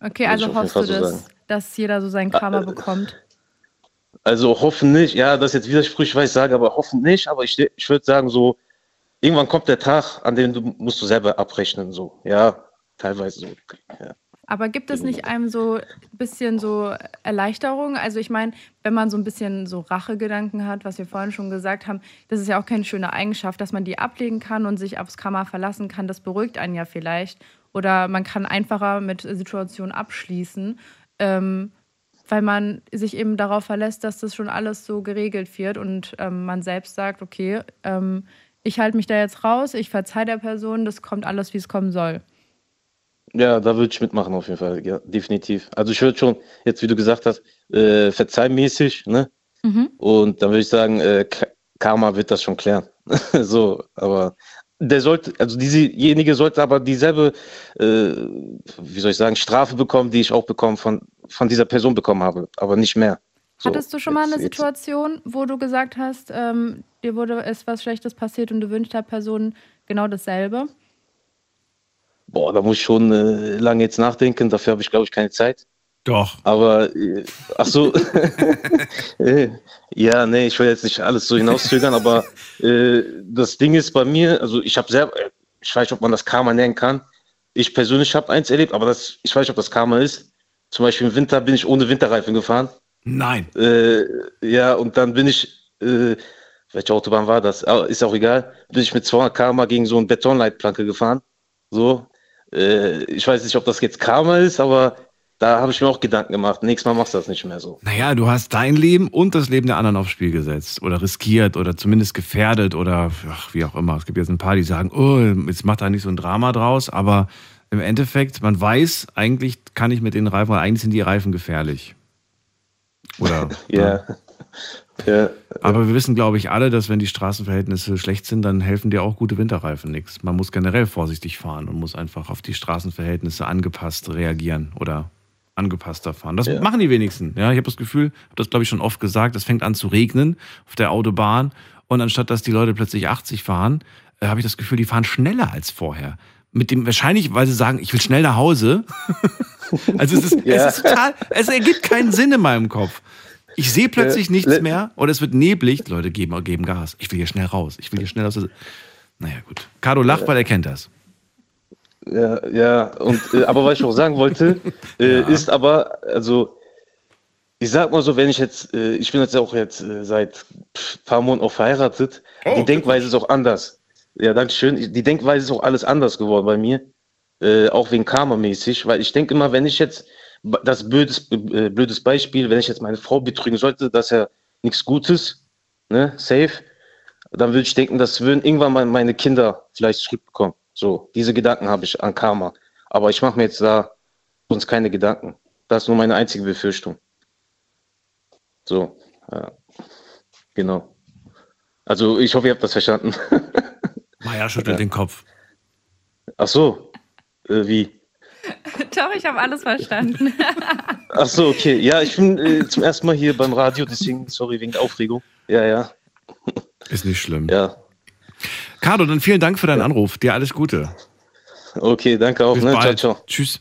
Okay, also hoffst du, so dass. Äh, dass jeder so sein Karma bekommt? Also hoffen nicht, ja, das ist jetzt widersprüchlich, was ich sage, aber hoffen nicht, aber ich, ich würde sagen, so, irgendwann kommt der Tag, an dem du musst du selber abrechnen, so, ja, teilweise so. Ja. Aber gibt es nicht einem so ein bisschen so Erleichterung? Also ich meine, wenn man so ein bisschen so Rachegedanken hat, was wir vorhin schon gesagt haben, das ist ja auch keine schöne Eigenschaft, dass man die ablegen kann und sich aufs Karma verlassen kann. Das beruhigt einen ja vielleicht. Oder man kann einfacher mit Situationen abschließen, ähm, weil man sich eben darauf verlässt, dass das schon alles so geregelt wird und ähm, man selbst sagt, okay, ähm, ich halte mich da jetzt raus, ich verzeihe der Person, das kommt alles, wie es kommen soll. Ja, da würde ich mitmachen auf jeden Fall, ja, definitiv. Also ich würde schon, jetzt wie du gesagt hast, äh, verzeihmäßig, ne? Mhm. Und dann würde ich sagen, äh, Ka- Karma wird das schon klären. [LAUGHS] so, aber der sollte, also diesejenige sollte aber dieselbe, äh, wie soll ich sagen, Strafe bekommen, die ich auch bekommen von, von dieser Person bekommen habe, aber nicht mehr. So, Hattest du schon mal jetzt- eine jetzt- Situation, wo du gesagt hast, ähm, dir wurde es was Schlechtes passiert und du wünschst der Person genau dasselbe? Boah, da muss ich schon äh, lange jetzt nachdenken, dafür habe ich, glaube ich, keine Zeit. Doch. Aber, äh, ach so, [LAUGHS] Äh, ja, nee, ich will jetzt nicht alles so hinauszögern, aber äh, das Ding ist bei mir, also ich habe selber, ich weiß nicht, ob man das Karma nennen kann. Ich persönlich habe eins erlebt, aber das, ich weiß nicht, ob das Karma ist. Zum Beispiel im Winter bin ich ohne Winterreifen gefahren. Nein. Äh, ja, und dann bin ich, äh, welche Autobahn war das? Ah, Ist auch egal. Bin ich mit 200 km gegen so eine Betonleitplanke gefahren. So. Äh, ich weiß nicht, ob das jetzt Karma ist, aber da habe ich mir auch Gedanken gemacht. Nächstes Mal machst du das nicht mehr so. Naja, du hast dein Leben und das Leben der anderen aufs Spiel gesetzt oder riskiert oder zumindest gefährdet oder ach, wie auch immer. Es gibt jetzt ein paar, die sagen, oh, jetzt macht da nicht so ein Drama draus, aber im Endeffekt, man weiß, eigentlich kann ich mit den Reifen, weil eigentlich sind die Reifen gefährlich. Oder? [LAUGHS] Ja. ja. Aber wir wissen, glaube ich, alle, dass wenn die Straßenverhältnisse schlecht sind, dann helfen dir auch gute Winterreifen nichts. Man muss generell vorsichtig fahren und muss einfach auf die Straßenverhältnisse angepasst reagieren oder angepasster fahren. Das Ja. machen die wenigsten. Ja, ich habe das Gefühl, habe das glaube ich schon oft gesagt, es fängt an zu regnen auf der Autobahn und anstatt dass die Leute plötzlich 80 fahren, äh, habe ich das Gefühl, die fahren schneller als vorher. Mit dem wahrscheinlich, weil sie sagen, ich will schnell nach Hause. [LAUGHS] also es ist, Ja. es ist total, es ergibt keinen Sinn in meinem Kopf. Ich sehe plötzlich nichts mehr oder es wird neblig. Leute geben, geben Gas. Ich will hier schnell raus. Ich will hier schnell aus der. Naja, gut. Cardo lacht, weil er kennt das. Ja, ja, und äh, aber was ich auch sagen wollte, [LAUGHS] äh, ist aber, also ich sag mal so, wenn ich jetzt, äh, ich bin jetzt auch jetzt äh, seit pff, paar Monaten auch verheiratet, die Denkweise ist auch anders. Ja, danke schön. Die Denkweise ist auch alles anders geworden bei mir, äh, auch wegen Karma-mäßig, weil ich denke immer, wenn ich jetzt, das blödes, äh, blödes Beispiel, wenn ich jetzt meine Frau betrügen sollte, dass er nichts Gutes, ne, safe, dann würde ich denken, das würden irgendwann mal meine Kinder vielleicht zurückbekommen. So, diese Gedanken habe ich an Karma. Aber ich mache mir jetzt da sonst keine Gedanken. Das ist nur meine einzige Befürchtung. So, ja. genau. Also ich hoffe, ihr habt das verstanden. [LAUGHS] Maja schüttelt den Kopf. Ach so, äh, wie? [LAUGHS] Doch, ich habe alles verstanden. [LAUGHS] Ach so, okay. Ja, ich bin äh, zum ersten Mal hier beim Radio, deswegen, sorry, wegen der Aufregung. Ja, ja. Ist nicht schlimm. Ja. Cardo, dann vielen Dank für deinen Anruf. Dir alles Gute. Okay, danke auch. Bis Ne? bald. Ciao, ciao. Tschüss.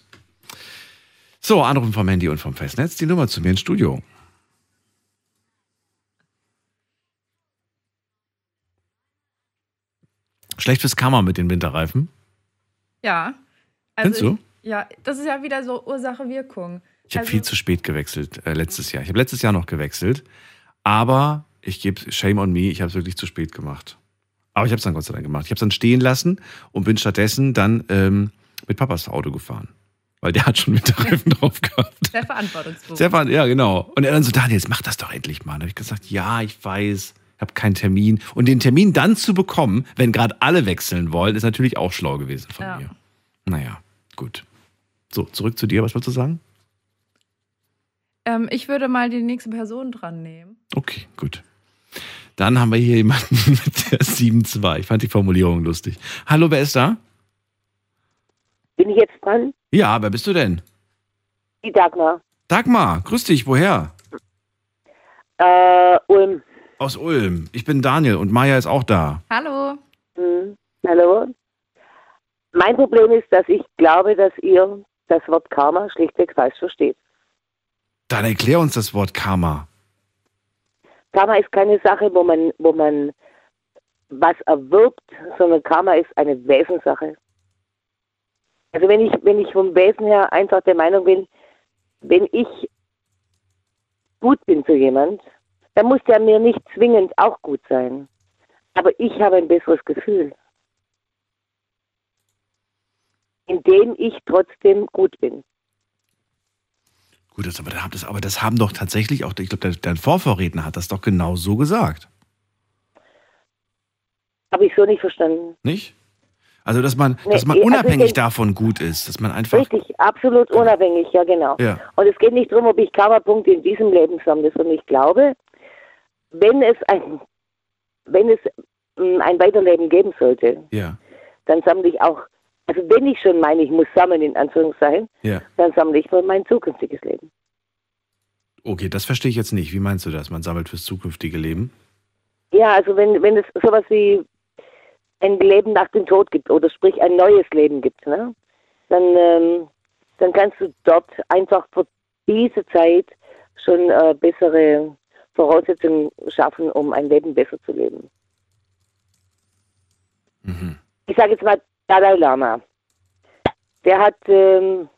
So, Anrufen vom Handy und vom Festnetz. Die Nummer zu mir ins Studio. Schlecht fürs Kammer mit den Winterreifen. ja. Findest du? Ich, ja, das ist ja wieder so Ursache-Wirkung. Ich habe Also- viel zu spät gewechselt äh, letztes Jahr. Ich habe letztes Jahr noch gewechselt, aber ich gebe Shame on me, ich habe es wirklich zu spät gemacht. Aber ich habe es dann Gott sei Dank gemacht. Ich habe es dann stehen lassen und bin stattdessen dann ähm, mit Papas Auto gefahren. Weil der hat schon Winterreifen drauf gehabt. Sehr verantwortungsbewusst. Stefan, ja, genau. Und er dann so, Daniel, jetzt mach das doch endlich mal. Dann habe ich gesagt, ja, ich weiß, ich habe keinen Termin. Und den Termin dann zu bekommen, wenn gerade alle wechseln wollen, ist natürlich auch schlau gewesen von Ja. mir. Naja, gut. So, zurück zu dir. Was wolltest du sagen? Ähm, ich würde mal die nächste Person dran nehmen. Okay, gut. Dann haben wir hier jemanden [LAUGHS] mit der 7-2. Ich fand die Formulierung lustig. Hallo, wer ist da? Bin ich jetzt dran? Ja, wer bist du denn? Die Dagmar. Dagmar, grüß dich, woher? Äh, Ulm. Aus Ulm. Ich bin Daniel und Maja ist auch da. Hallo. Hm. Hallo. Mein Problem ist, dass ich glaube, dass ihr das Wort Karma schlichtweg falsch versteht. Dann erklär uns das Wort Karma. Karma ist keine Sache, wo man, wo man was erwirbt, sondern Karma ist eine Wesenssache. Also wenn ich, wenn ich vom Wesen her einfach der Meinung bin, wenn ich gut bin zu jemand, dann muss der mir nicht zwingend auch gut sein. Aber ich habe ein besseres Gefühl. Indem ich trotzdem gut bin. Gut, das, aber, das, aber das haben doch tatsächlich auch, ich glaube, dein Vorvorredner hat das doch genau so gesagt, Habe ich so nicht verstanden. nicht? Also, dass man, Nee, dass man also unabhängig ich- davon gut ist, dass man einfach. Richtig, absolut unabhängig, ja genau. Ja. Und es geht nicht darum, ob ich Karma-Punkte in diesem Leben sammle, sondern ich glaube, wenn es ein, wenn es mm, ein Weiterleben geben sollte, Ja, dann sammle ich auch, also wenn ich schon meine, ich muss sammeln, in Anführungszeichen, ja. dann sammle ich für mein zukünftiges Leben. Okay, das verstehe ich jetzt nicht. Wie meinst du das? Man sammelt fürs zukünftige Leben? Ja, also wenn, wenn es sowas wie ein Leben nach dem Tod gibt oder sprich ein neues Leben gibt, ne, dann, ähm, dann kannst du dort einfach für diese Zeit schon äh, bessere Voraussetzungen schaffen, um ein Leben besser zu leben. Ich sage jetzt mal Dalai Lama. Der hat, ähm,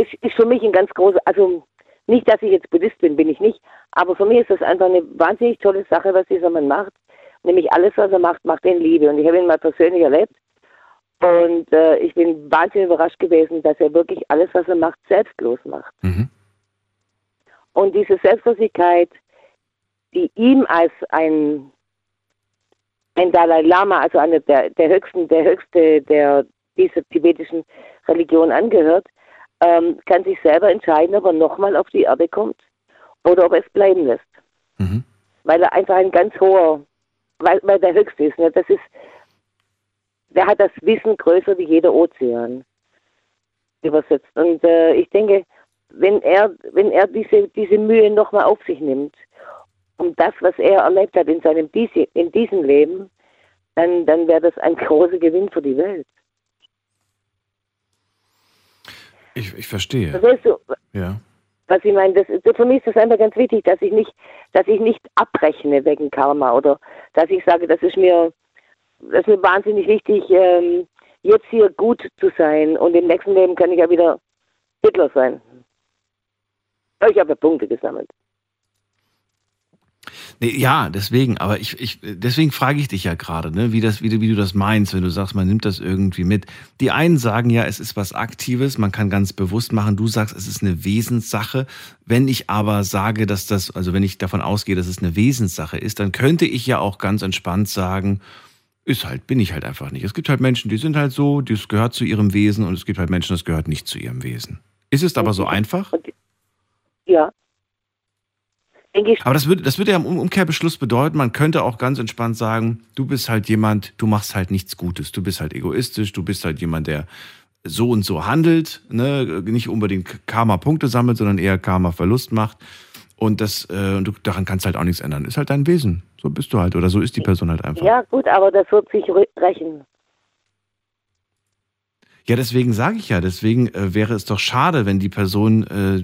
ist, ist für mich ein ganz großer, also nicht, dass ich jetzt Buddhist bin, bin ich nicht, Aber für mich ist das einfach eine wahnsinnig tolle Sache, was dieser Mann macht. Nämlich alles, was er macht, macht er in Liebe. Und ich habe ihn mal persönlich erlebt. Und äh, ich bin wahnsinnig überrascht gewesen, dass er wirklich alles, was er macht, selbstlos macht. Und diese Selbstlosigkeit, die ihm als ein, ein Dalai Lama, also einer der, der höchsten, der höchste der dieser tibetischen Religion angehört, ähm, kann sich selber entscheiden, ob er nochmal auf die Erde kommt oder ob er es bleiben lässt. Weil er einfach ein ganz hoher, weil, weil der höchste ist. Ne? Das ist, der hat das Wissen größer wie jeder Ozean übersetzt. Und äh, ich denke, wenn er, wenn er diese, diese Mühe nochmal auf sich nimmt, um das, was er erlebt hat in seinem in diesem Leben, dann, dann wäre das ein großer Gewinn für die Welt. Ich, ich verstehe. Verstehst du, Ja. was ich meine? Das, das, für mich ist das einfach ganz wichtig, dass ich nicht, dass ich nicht abrechne wegen Karma oder dass ich sage, das ist mir, das ist mir wahnsinnig wichtig, ähm, jetzt hier gut zu sein und im nächsten Leben kann ich ja wieder Hitler sein. Ich habe ja Punkte gesammelt. Nee, ja, deswegen, aber ich, ich, deswegen frage ich dich ja gerade, ne, wie, das, wie, du, wie du das meinst, wenn du sagst, man nimmt das irgendwie mit. Die einen sagen ja, es ist was Aktives, man kann ganz bewusst machen. Du sagst, es ist eine Wesenssache. Wenn ich aber sage, dass das, also wenn ich davon ausgehe, dass es eine Wesenssache ist, dann könnte ich ja auch ganz entspannt sagen, ist halt, bin ich halt einfach nicht. Es gibt halt Menschen, die sind halt so, das gehört zu ihrem Wesen und es gibt halt Menschen, das gehört nicht zu ihrem Wesen. Ist es aber so einfach? Ja. Aber das würde, das würde ja im Um- Umkehrbeschluss bedeuten, man könnte auch ganz entspannt sagen, du bist halt jemand, du machst halt nichts Gutes, du bist halt egoistisch, du bist halt jemand, der so und so handelt, ne? nicht unbedingt Karma-Punkte sammelt, sondern eher Karma-Verlust macht. Und das, äh, und du, daran kannst halt auch nichts ändern. Ist halt dein Wesen. So bist du halt. Oder so ist die Person halt einfach. Ja, gut, aber das wird sich rächen. Ja, deswegen sage ich ja, deswegen äh, wäre es doch schade, wenn die Person äh,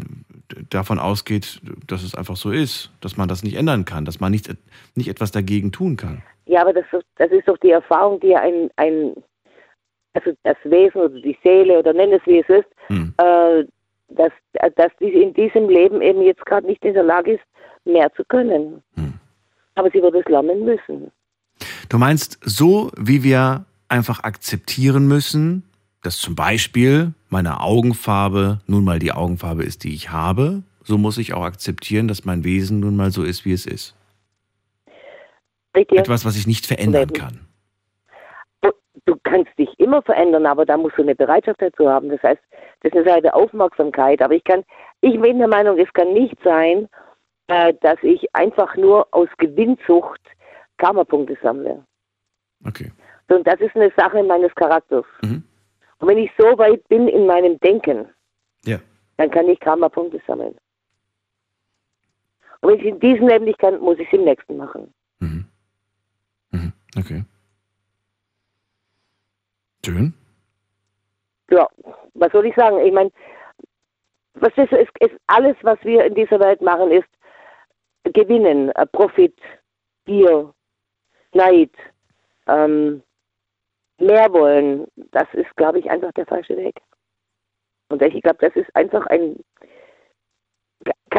davon ausgeht, dass es einfach so ist, dass man das nicht ändern kann, dass man nicht, nicht etwas dagegen tun kann. Ja, aber das, ist- das ist doch die Erfahrung, die ein, ein also das Wesen oder die Seele oder nenn es wie es ist, äh, dass, dass die in diesem Leben eben jetzt gerade nicht in der Lage ist, mehr zu können. Aber sie wird es lernen müssen. Du meinst, so wie wir einfach akzeptieren müssen, dass zum Beispiel meine Augenfarbe nun mal die Augenfarbe ist, die ich habe, so muss ich auch akzeptieren, dass mein Wesen nun mal so ist, wie es ist. Etwas, was ich nicht verändern kann. Du kannst dich immer verändern, aber da musst du eine Bereitschaft dazu haben. Das heißt, das ist eine Seite Aufmerksamkeit. Aber ich kann, ich bin der Meinung, es kann nicht sein, äh, dass ich einfach nur aus Gewinnsucht Karma-Punkte sammle. Okay. Sondern das ist eine Sache meines Charakters. Und wenn ich so weit bin in meinem Denken, Ja. dann kann ich Karma-Punkte sammeln. Und wenn ich in diesem Leben nicht kann, muss ich es im nächsten machen. Okay. Schön. Ja, was soll ich sagen? Ich meine, verstehst du, es ist alles, was wir in dieser Welt machen, ist Gewinnen, äh, Profit, Gier, Neid, ähm, mehr wollen. Das ist, glaube ich, einfach der falsche Weg. Und ich glaube, das ist einfach ein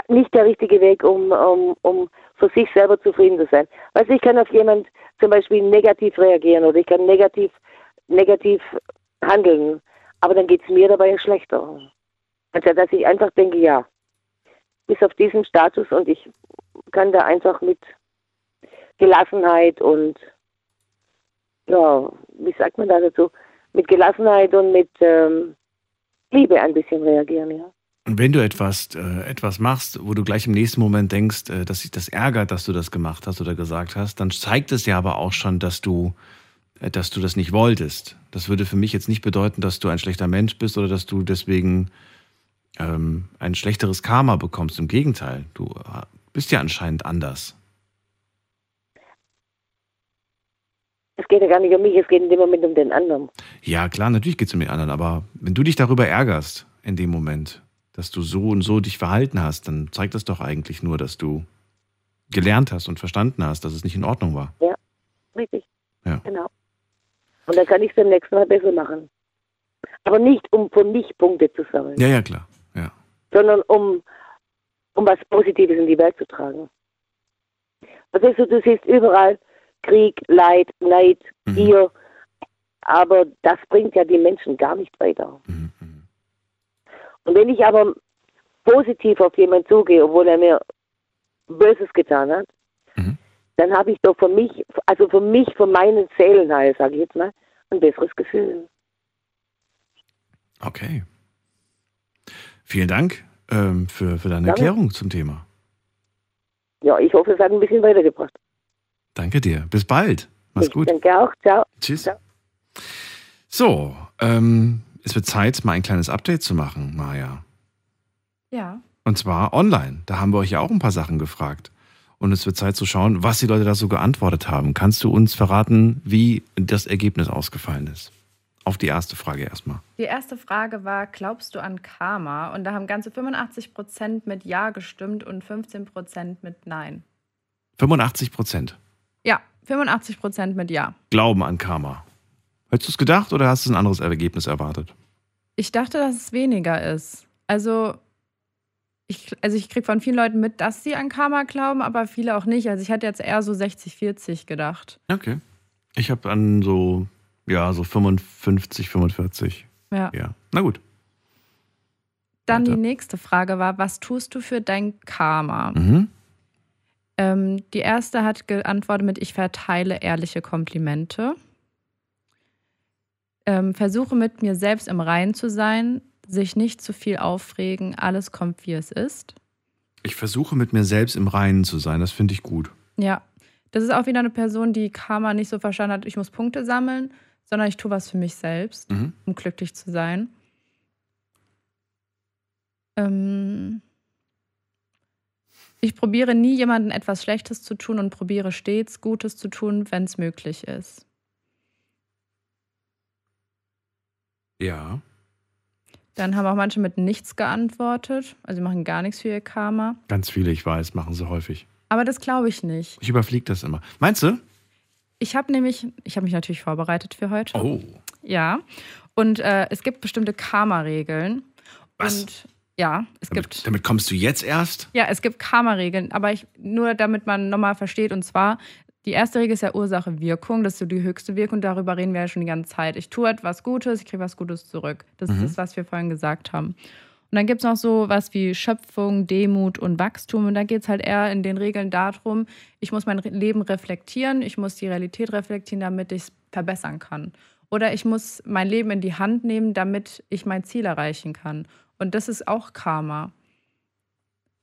nicht der richtige Weg, um, um, um für sich selber zufrieden zu sein. Weißt du, ich kann auf jemand zum Beispiel negativ reagieren oder ich kann negativ, negativ handeln, aber dann geht es mir dabei schlechter. Also, dass ich einfach denke, ja, bis auf diesen Status und ich kann da einfach mit Gelassenheit und, ja, wie sagt man da dazu, mit Gelassenheit und mit ähm, Liebe ein bisschen reagieren, ja. Und wenn du etwas, äh, etwas machst, wo du gleich im nächsten Moment denkst, äh, dass sich das ärgert, dass du das gemacht hast oder gesagt hast, dann zeigt es ja aber auch schon, dass du, äh, dass du das nicht wolltest. Das würde für mich jetzt nicht bedeuten, dass du ein schlechter Mensch bist oder dass du deswegen ähm, ein schlechteres Karma bekommst. Im Gegenteil, du äh, bist ja anscheinend anders. Es geht ja gar nicht um mich, es geht in dem Moment um den anderen. Ja, klar, natürlich geht es um den anderen, aber wenn du dich darüber ärgerst in dem Moment, dass du so und so dich verhalten hast, dann zeigt das doch eigentlich nur, dass du gelernt hast und verstanden hast, dass es nicht in Ordnung war. Ja, richtig. Ja. Genau. Und dann kann ich es beim nächsten Mal besser machen. Aber nicht, um für mich Punkte zu sammeln, Ja, ja, klar. sondern um um was Positives in die Welt zu tragen. Du, du siehst überall Krieg, Leid, Neid, Gier, aber das bringt ja die Menschen gar nicht weiter. Und wenn ich aber positiv auf jemanden zugehe, obwohl er mir Böses getan hat, dann habe ich doch für mich, also für mich, für meinen Seelenheil, sage ich jetzt mal, ein besseres Gefühl. Okay. Vielen Dank ähm, für, für deine Danke. Erklärung zum Thema. Ja, ich hoffe, es hat ein bisschen weitergebracht. Danke dir. Bis bald. Mach's Ich gut. Danke auch. Ciao. Tschüss. So, ähm, es wird Zeit, mal ein kleines Update zu machen, Maja. Ja. Und zwar online. Da haben wir euch ja auch ein paar Sachen gefragt. Und es wird Zeit zu schauen, was die Leute da so geantwortet haben. Kannst du uns verraten, wie das Ergebnis ausgefallen ist? Auf die erste Frage erstmal. Die erste Frage war, glaubst du an Karma? Und da haben ganze 85 Prozent mit Ja gestimmt und 15 Prozent mit Nein. 85 Prozent Ja, 85 Prozent mit Ja. glauben an Karma. Hättest du es gedacht oder hast du ein anderes Ergebnis erwartet? Ich dachte, dass es weniger ist. Also ich, also ich kriege von vielen Leuten mit, dass sie an Karma glauben, aber viele auch nicht. Also ich hatte jetzt eher so 60-40 gedacht. Okay. Ich habe an so, ja, so 55, 45. Ja. Ja. Na gut. Dann die nächste Frage war, was tust du für dein Karma? Mhm. Ähm, die erste hat geantwortet mit, ich verteile ehrliche Komplimente. Ähm, versuche mit mir selbst im Reinen zu sein, sich nicht zu viel aufregen, alles kommt wie es ist. Ich versuche mit mir selbst im Reinen zu sein. Das finde ich gut. Ja, das ist auch wieder eine Person, die Karma nicht so verstanden hat, ich muss Punkte sammeln, sondern ich tue was für mich selbst, Mhm. um glücklich zu sein. Ähm ich probiere nie jemandem etwas Schlechtes zu tun und probiere stets Gutes zu tun, wenn es möglich ist. Ja. Dann haben auch manche mit nichts geantwortet. Also sie machen gar nichts für ihr Karma. Ganz viele, ich weiß, machen sie häufig. Aber das glaube ich nicht. Ich überfliege das immer. Meinst du? Ich habe nämlich, ich habe mich natürlich vorbereitet für heute. Oh. Ja. Und äh, es gibt bestimmte Karma-Regeln. Was? Und ja, es gibt. Damit kommst du jetzt erst? Ja, es gibt Karma-Regeln, aber ich, nur damit man nochmal versteht. Und zwar, die erste Regel ist ja Ursache-Wirkung. Das ist so die höchste Wirkung. Darüber reden wir ja schon die ganze Zeit. Ich tue etwas Gutes, ich kriege was Gutes zurück. Das Mhm. ist das, was wir vorhin gesagt haben. Und dann gibt es noch so was wie Schöpfung, Demut und Wachstum. Und da geht es halt eher in den Regeln darum, ich muss mein Leben reflektieren, ich muss die Realität reflektieren, damit ich es verbessern kann. Oder ich muss mein Leben in die Hand nehmen, damit ich mein Ziel erreichen kann. Und das ist auch Karma.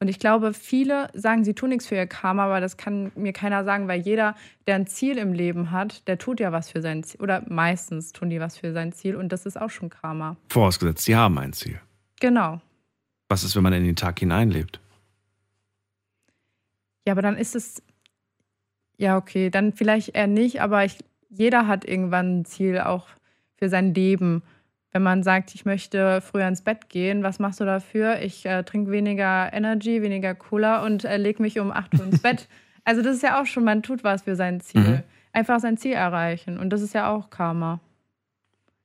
Und ich glaube, viele sagen, sie tun nichts für ihr Karma, aber das kann mir keiner sagen, weil jeder, der ein Ziel im Leben hat, der tut ja was für sein Ziel. Oder meistens tun die was für sein Ziel und das ist auch schon Karma. Vorausgesetzt, sie haben ein Ziel. Genau. Was ist, wenn man in den Tag hineinlebt? Ja, aber dann ist es. Ja, okay, dann vielleicht eher nicht, aber ich, jeder hat irgendwann ein Ziel auch für sein Leben. Wenn man sagt, ich möchte früher ins Bett gehen, was machst du dafür? Ich äh, trinke weniger Energy, weniger Cola und äh, lege mich um 8 Uhr ins Bett. [LAUGHS] Also, das ist ja auch schon, man tut was für sein Ziel. Mhm. Einfach sein Ziel erreichen. Und das ist ja auch Karma.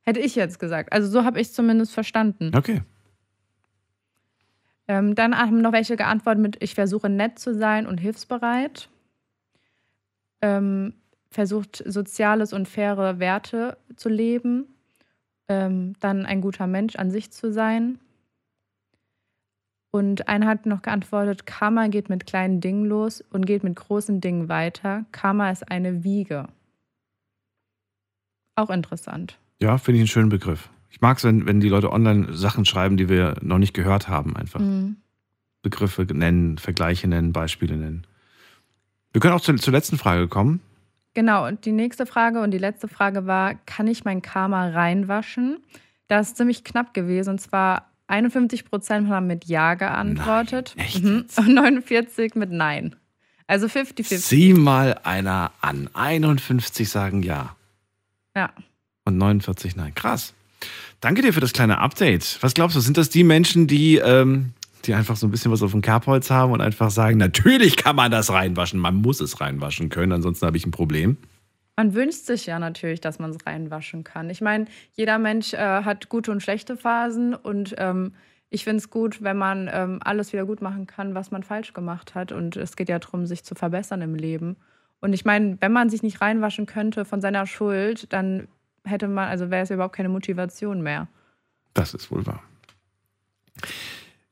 Hätte ich jetzt gesagt. Also, so habe ich es zumindest verstanden. Okay. Ähm, dann haben noch welche geantwortet mit, ich versuche nett zu sein und hilfsbereit. Ähm, versucht soziales und faire Werte zu leben. Ähm, dann ein guter Mensch an sich zu sein. Und einer hat noch geantwortet, Karma geht mit kleinen Dingen los und geht mit großen Dingen weiter. Karma ist eine Wiege. Auch interessant. Ja, finde ich einen schönen Begriff. Ich mag es, wenn, wenn die Leute online Sachen schreiben, die wir noch nicht gehört haben, einfach. Mhm. Begriffe nennen, Vergleiche nennen, Beispiele nennen. Wir können auch zur, zur letzten Frage kommen. Genau, und die nächste Frage und die letzte Frage war, kann ich mein Karma reinwaschen? Das ist ziemlich knapp gewesen. Und zwar 51 Prozent haben mit Ja geantwortet mhm. und 49 mit Nein. Also 50-50. Sieh mal einer an. 51 sagen ja Ja. und 49 nein. Krass. Danke dir für das kleine Update. Was glaubst du, sind das die Menschen, die, ähm, die einfach so ein bisschen was auf dem Kerbholz haben und einfach sagen, natürlich kann man das reinwaschen, man muss es reinwaschen können, ansonsten habe ich ein Problem? Man wünscht sich ja natürlich, dass man es reinwaschen kann. Ich meine, jeder Mensch äh, hat gute und schlechte Phasen und ähm, ich finde es gut, wenn man ähm, alles wieder gut machen kann, was man falsch gemacht hat. Und es geht ja darum, sich zu verbessern im Leben. Und ich meine, wenn man sich nicht reinwaschen könnte von seiner Schuld, dann hätte man, also wäre es überhaupt keine Motivation mehr. Das ist wohl wahr.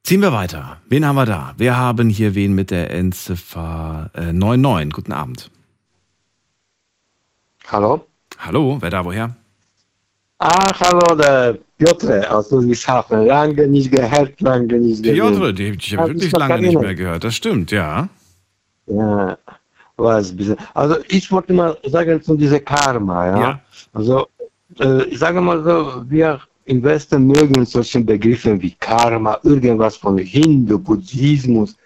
Ziehen wir weiter. Wen haben wir da? Wir haben hier wen mit der Endziffer äh, 99. Guten Abend. Hallo? Hallo, wer da woher? Ach, hallo, der Piotr aus Ludwigshafen. Lange nicht gehört, lange nicht gesehen. Piotr, die ich habe wirklich lange nicht mehr gehört. Das stimmt, ja. Ja, was ein bisschen. Also ich wollte mal sagen zu dieser Karma, ja. Ja. Also äh, ich sage mal so, wir im Westen mögen solche Begriffe wie Karma, irgendwas von Hindu, Buddhismus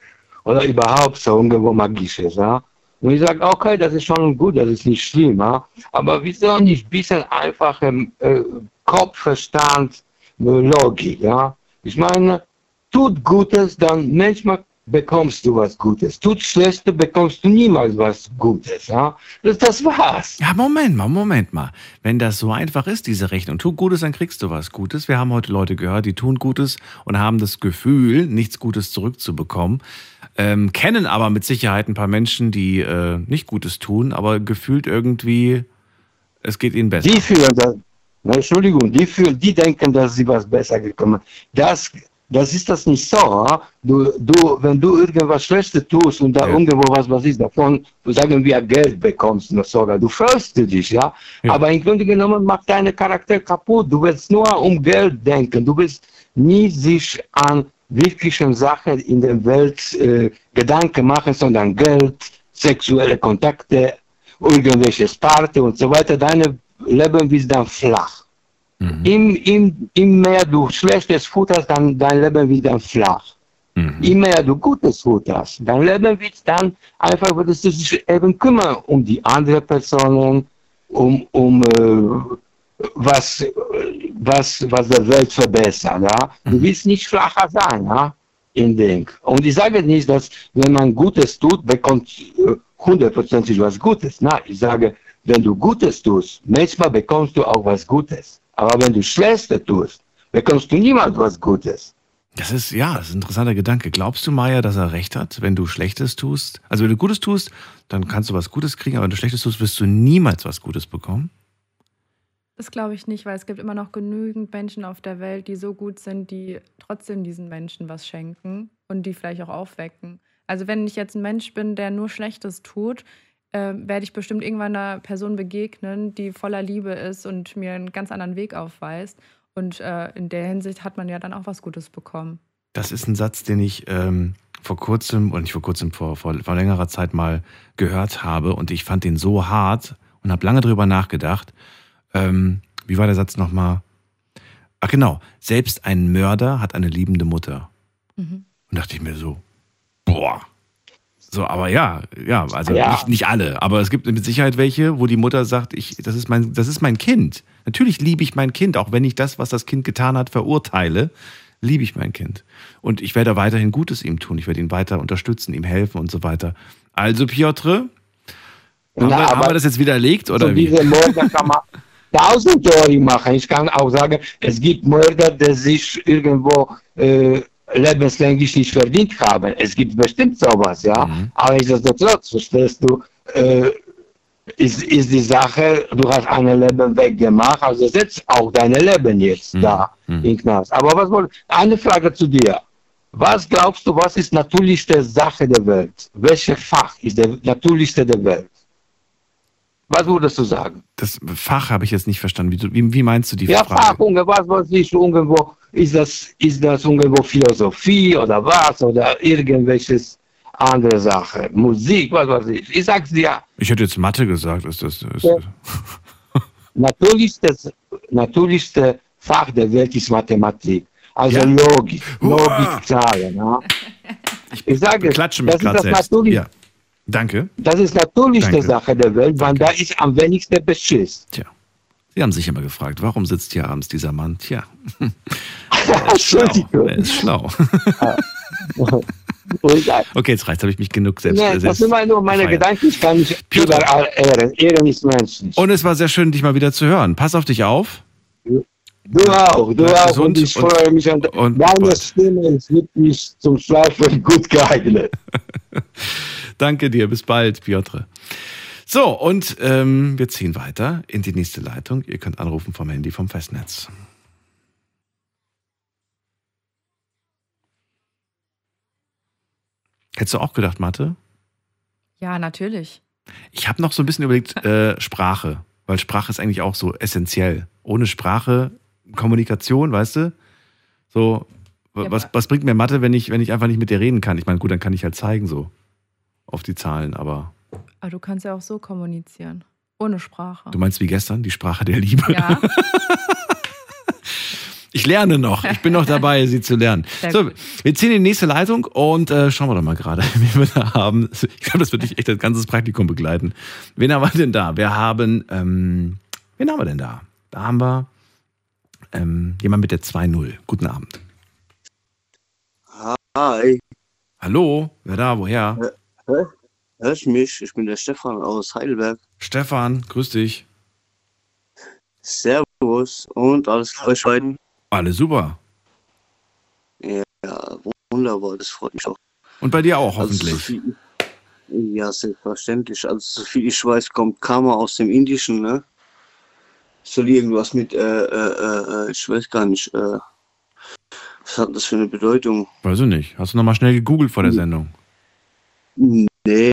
oder überhaupt so irgendwo Magisches, ja. Und ich sage, okay, das ist schon gut, das ist nicht schlimm, ja. aber wieso nicht ein bisschen einfacher äh, Kopfverstand, äh, Logik, ja. Ich meine, tut Gutes, dann manchmal bekommst du was Gutes. Tut Schlechtes, bekommst du niemals was Gutes, ja. Das, das war's. Ja, Moment mal, Moment mal. Wenn das so einfach ist, diese Rechnung, tu Gutes, dann kriegst du was Gutes. Wir haben heute Leute gehört, die tun Gutes und haben das Gefühl, nichts Gutes zurückzubekommen. Ähm, kennen aber mit Sicherheit ein paar Menschen, die äh, nicht Gutes tun, aber gefühlt irgendwie, es geht ihnen besser. Die fühlen das, Entschuldigung, die fühlen, die denken, dass sie was besser gekommen. Das, das ist das nicht so. ja? Du, du, wenn du irgendwas Schlechtes tust und da irgendwo was, was ist davon, sagen wir Geld bekommst noch sogar, du freust dich, ja? Aber im Grunde genommen macht deine Charakter kaputt. Du willst nur um Geld denken. Du willst nie sich an wirklichen Sachen in der Welt äh, Gedanken machen, sondern Geld, sexuelle Kontakte, irgendwelche Sparte und so weiter. Deine Leben wird dann flach. Im, im, im mehr du schlechtes futterst, dann dein Leben wird dann flach. Im mehr du gutes futterst, dein Leben wird dann einfach, würdest du dich eben kümmern um die anderen Personen, um, um äh, was, was, was der Welt verbessert. Ja? Du willst nicht flacher sein, ja? in Ding. Und ich sage nicht, dass wenn man Gutes tut, bekommt äh, hundertprozentig was Gutes. Nein, ich sage, wenn du Gutes tust, manchmal bekommst du auch was Gutes. Aber wenn du Schlechtes tust, bekommst du niemals was Gutes. Das ist, ja, das ist ein interessanter Gedanke. Glaubst du, Maya, dass er recht hat, wenn du Schlechtes tust? Also, wenn du Gutes tust, dann kannst du was Gutes kriegen, aber wenn du Schlechtes tust, wirst du niemals was Gutes bekommen? Das glaube ich nicht, weil es gibt immer noch genügend Menschen auf der Welt, die so gut sind, die trotzdem diesen Menschen was schenken und die vielleicht auch aufwecken. Also wenn ich jetzt ein Mensch bin, der nur Schlechtes tut, äh, werde ich bestimmt irgendwann einer Person begegnen, die voller Liebe ist und mir einen ganz anderen Weg aufweist. Und äh, in der Hinsicht hat man ja dann auch was Gutes bekommen. Das ist ein Satz, den ich ähm, vor kurzem, und nicht vor kurzem, vor, vor, vor längerer Zeit mal gehört habe und ich fand den so hart und habe lange drüber nachgedacht. Ähm, wie war der Satz nochmal? Ach genau, selbst ein Mörder hat eine liebende Mutter. Mhm. Und dachte ich mir so, boah. So, aber ja, ja, also Ja. Nicht, nicht alle, aber es gibt mit Sicherheit welche, wo die Mutter sagt, ich, das ist mein, das ist mein Kind. Natürlich liebe ich mein Kind, auch wenn ich das, was das Kind getan hat, verurteile, liebe ich mein Kind. Und ich werde weiterhin Gutes ihm tun. Ich werde ihn weiter unterstützen, ihm helfen und so weiter. Also, Piotr, haben, Na, wir, haben aber wir das jetzt widerlegt oder so wie? diese Mörder kann man [LAUGHS] tausend Theorien machen. Ich kann auch sagen, es gibt Mörder, die sich irgendwo äh, lebenslänglich nicht verdient haben. Es gibt bestimmt sowas, ja. Mhm. Aber nichtsdestotrotz, verstehst du, äh, ist, ist die Sache, du hast ein Leben weggemacht, also setzt auch dein Leben jetzt Mhm. da in Knast. Aber was wollte, eine Frage zu dir. Was glaubst du, was ist natürlichste Sache der Welt? Welches Fach ist der natürlichste der Welt? Was würdest du sagen? Das Fach habe ich jetzt nicht verstanden. Wie, wie, wie meinst du die Ja, Frage? Fach, irgendwas, was ich irgendwo, ist das, ist das irgendwo Philosophie oder was oder irgendwelches andere Sache, Musik, was weiß ich. Ich sag's dir, Ich hätte jetzt Mathe gesagt. Ist das, ist, Ja. [LAUGHS] natürlichstes, natürlichste Fach der Welt ist Mathematik. Also Ja. Logik! Logik, Zahlen. Ja. [LAUGHS] Ich sage, das Klatsche mich gerade das selbst. Ja. Danke. das ist natürlichste Danke. Sache der Welt, weil da ist am wenigsten Beschiss. Tja. Sie haben sich immer gefragt, warum sitzt hier abends dieser Mann? Tja. [LAUGHS] Er ist schlau. Entschuldigung. Er ist schlau. [LAUGHS] Okay, jetzt reicht, habe ich mich genug selbst, Nee, das sind immer nur meine gefeiert. Gedanken, ich kann mich überall ehren. Ehren ist menschlich. Und es war sehr schön, dich mal wieder zu hören. Pass auf dich auf. Du auch, du auch. Und ich freue mich an und deine Stimme ist wirklich zum Schlafen gut geeignet. [LAUGHS] Danke dir, bis bald, Piotr. So, und ähm, wir ziehen weiter in die nächste Leitung. Ihr könnt anrufen vom Handy vom Festnetz. Hättest du auch gedacht, Mathe? Ja, natürlich. Ich habe noch so ein bisschen überlegt, äh, Sprache, weil Sprache ist eigentlich auch so essentiell. Ohne Sprache, Kommunikation, weißt du? So, Ja, was, was bringt mir Mathe, wenn ich, wenn ich einfach nicht mit dir reden kann? Ich meine, gut, dann kann ich halt zeigen so auf die Zahlen, aber Aber du kannst ja auch so kommunizieren. Ohne Sprache. du meinst wie gestern, die Sprache der Liebe? Ja. [LAUGHS] Ich lerne noch. Ich bin noch dabei, sie zu lernen. Sehr So, gut. wir ziehen in die nächste Leitung und äh, schauen wir doch mal gerade, [LAUGHS] wen wir da haben. Ich glaube, das wird dich echt das ganze Praktikum begleiten. Wen haben wir denn da? Wir haben, ähm, wen haben wir denn da? Da haben wir ähm, jemand mit der 2-0. Guten Abend. Hi, Hallo, wer da? Woher? hör, hörst mich? Ich bin der Stefan aus Heidelberg. Stefan, grüß dich. Servus und alles klar euch beiden. Alle super. Ja, wunderbar, das freut mich auch. Und bei dir auch Also, hoffentlich. so viel, ja, selbstverständlich. Also, soviel ich weiß, kommt Karma aus dem Indischen, ne? Soll irgendwas mit, äh, äh, äh, ich weiß gar nicht, äh, was hat das für eine Bedeutung? Weiß ich nicht. Hast du nochmal schnell gegoogelt vor der Sendung? Nee,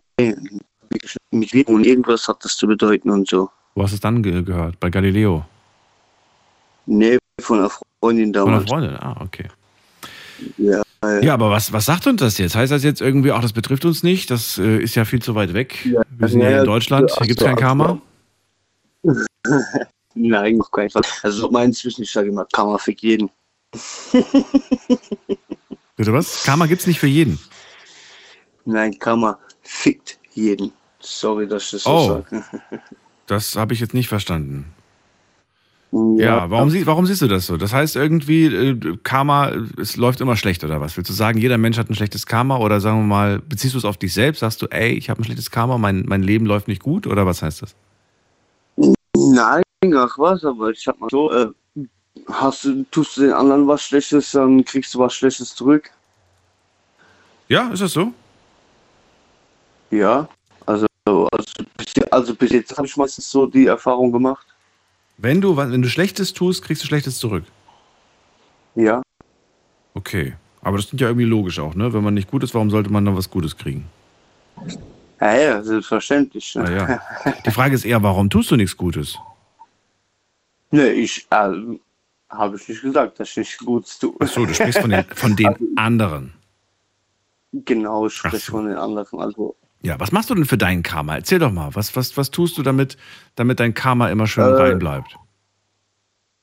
mit Wirken und irgendwas hat das zu bedeuten und so. Wo hast du es dann ge gehört? Bei Galileo? Nee, von einer Freundin Von einer damals. Freundin? Ah, okay. Ja, ja. Ja, aber was, was sagt uns das jetzt? Heißt das jetzt irgendwie, auch das betrifft uns nicht? Das äh, ist ja viel zu weit weg. Wir sind ja, ja, in Deutschland, hier gibt es kein ach Karma. [LAUGHS] Nein, noch keinen Fall. Also mein inzwischen, ich sage immer, Karma fickt jeden. Bitte was? Karma gibt es nicht für jeden. Nein, Karma fickt jeden. Sorry, dass ich das so Oh. sage. [LAUGHS] Das habe ich jetzt nicht verstanden. Ja, warum, sie, warum siehst du das so? Das heißt irgendwie, äh, Karma, es läuft immer schlecht oder was? Willst du sagen, jeder Mensch hat ein schlechtes Karma oder sagen wir mal, beziehst du es auf dich selbst? Sagst du, ey, ich habe ein schlechtes Karma, mein, mein Leben läuft nicht gut oder was heißt das? Nein, ach was, aber ich sag mal so, äh, hast du, tust du den anderen was Schlechtes, dann kriegst du was Schlechtes zurück. Ja, ist das so? Ja, also, also, bis, also bis jetzt habe ich meistens so die Erfahrung gemacht. Wenn du, wenn du Schlechtes tust, kriegst du Schlechtes zurück. Ja. Okay. Aber das klingt ja irgendwie logisch auch, ne? Wenn man nicht gut ist, warum sollte man dann was Gutes kriegen? Ja, ja, selbstverständlich. Ne? Na ja. [LAUGHS] Die Frage ist eher, warum tust du nichts Gutes? Ne, ich, äh, habe ich nicht gesagt, dass ich nichts Gutes tue. Ach so, du sprichst von den, von den [LAUGHS] anderen. Genau, ich spreche von den anderen. Also, Ja, was machst du denn für dein Karma? Erzähl doch mal, was, was, was tust du damit, damit dein Karma immer schön Äh, rein bleibt?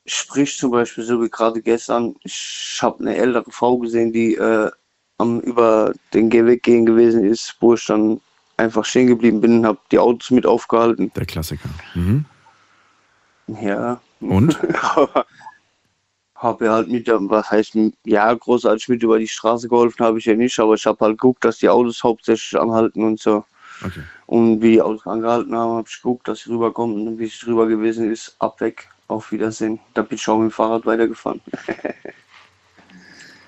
sprich zum Beispiel so wie gerade gestern, ich habe eine ältere Frau gesehen, die äh, am über den Gehweg gehen gewesen ist, wo ich dann einfach stehen geblieben bin und habe die Autos mit aufgehalten. Der Klassiker. Mhm. Ja. Und? [LAUGHS] Aber habe halt mit, was heißt, ja, großartig mit über die Straße geholfen habe ich ja nicht, aber ich habe halt geguckt, dass die Autos hauptsächlich anhalten und so. Okay. Und wie die Autos angehalten haben, habe ich geguckt, dass sie rüberkommen und wie sie drüber gewesen ist, ab weg, auf Wiedersehen. Da bin ich auch mit dem Fahrrad weitergefahren. [LAUGHS]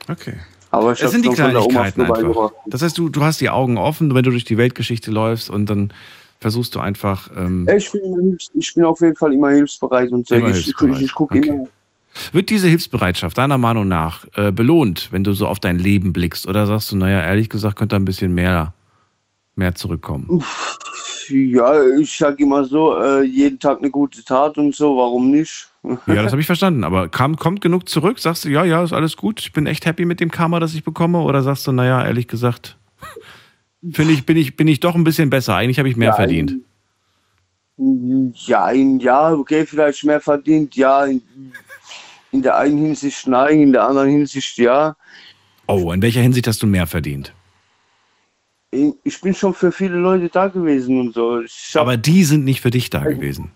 Okay. Aber ich Es sind die Kleinigkeiten einfach. Das heißt, du, du hast die Augen offen, wenn du durch die Weltgeschichte läufst und dann versuchst du einfach. Ähm, Ich bin, ich bin auf jeden Fall immer hilfsbereit und. Immer ich, ich, hilfsbereit. ich gucke Okay. immer. Wird diese Hilfsbereitschaft deiner Meinung nach äh, belohnt, wenn du so auf dein Leben blickst? Oder sagst du, naja, ehrlich gesagt, könnte ein bisschen mehr, mehr zurückkommen? Ja, ich sag immer so, äh, jeden Tag eine gute Tat und so, warum nicht? Ja, das habe ich verstanden. Aber kam, kommt genug zurück? Sagst du, ja, ja, ist alles gut, ich bin echt happy mit dem Karma, das ich bekomme? Oder sagst du, naja, ehrlich gesagt, [LAUGHS] finde ich, bin ich, bin ich doch ein bisschen besser. Eigentlich habe ich mehr Ja, verdient. Ja, in, ja, okay, vielleicht mehr verdient, ja. In, der einen Hinsicht nein, in der anderen Hinsicht ja. Oh, in welcher Hinsicht hast du mehr verdient? Ich bin schon für viele Leute da gewesen und so. Hab, Aber die sind nicht für dich da gewesen.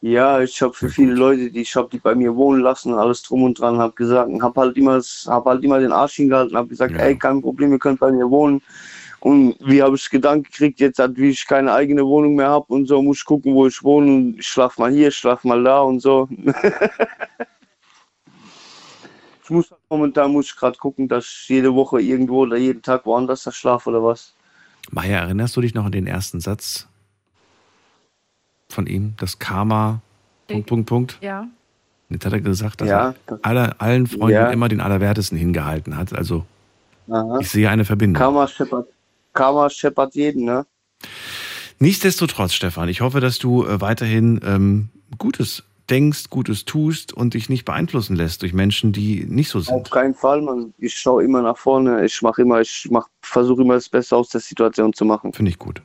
ja, ich habe für viele Leute, die ich habe die bei mir wohnen lassen, alles drum und dran, habe gesagt, habe halt immer, hab halt immer den Arsch hingehalten, habe gesagt, ey, kein Problem, ihr könnt bei mir wohnen. Und wie habe ich Gedanken gekriegt, jetzt wie ich keine eigene Wohnung mehr habe und so, muss ich gucken, wo ich wohne und ich schlaf mal hier, ich schlaf mal da und so. [LAUGHS] Ich muss momentan muss ich gerade gucken, dass ich jede Woche irgendwo oder jeden Tag woanders da schlafe oder was. Maya, erinnerst du dich noch an den ersten Satz von ihm? Das Karma, Punkt, Punkt, Punkt. Ja. Jetzt hat er gesagt, dass Ja, er alle, allen Freunden Ja. immer den Allerwertesten hingehalten hat. Also Aha. ich sehe eine Verbindung. Karma scheppert, Karma scheppert jeden, ne? Nichtsdestotrotz, Stefan, ich hoffe, dass du äh, weiterhin ähm, Gutes denkst, Gutes tust und dich nicht beeinflussen lässt durch Menschen, die nicht so sind. Auf keinen Fall, man. Ich schaue immer nach vorne. Ich mache immer, ich mach, versuche immer das Beste aus der Situation zu machen. Finde ich gut.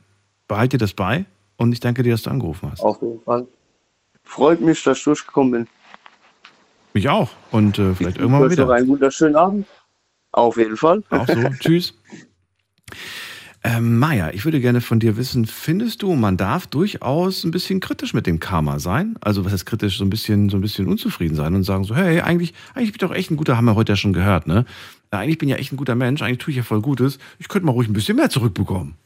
Behalt dir das bei und ich danke dir, dass du angerufen hast. Auf jeden Fall. Freut mich, dass ich durchgekommen bin. Mich auch. Und äh, vielleicht irgendwann mal Ich wünsche noch wieder. einen wunderschönen Abend. Auf jeden Fall. Auch so. [LAUGHS] Tschüss. Ähm, Maja, ich würde gerne von dir wissen, findest du, man darf durchaus ein bisschen kritisch mit dem Karma sein? Also was heißt kritisch, so ein bisschen, so ein bisschen unzufrieden sein und sagen so, hey, eigentlich, eigentlich bin ich doch echt ein guter, haben wir heute ja schon gehört, ne? Ja, eigentlich bin ich ja echt ein guter Mensch, eigentlich tue ich ja voll Gutes. Ich könnte mal ruhig ein bisschen mehr zurückbekommen.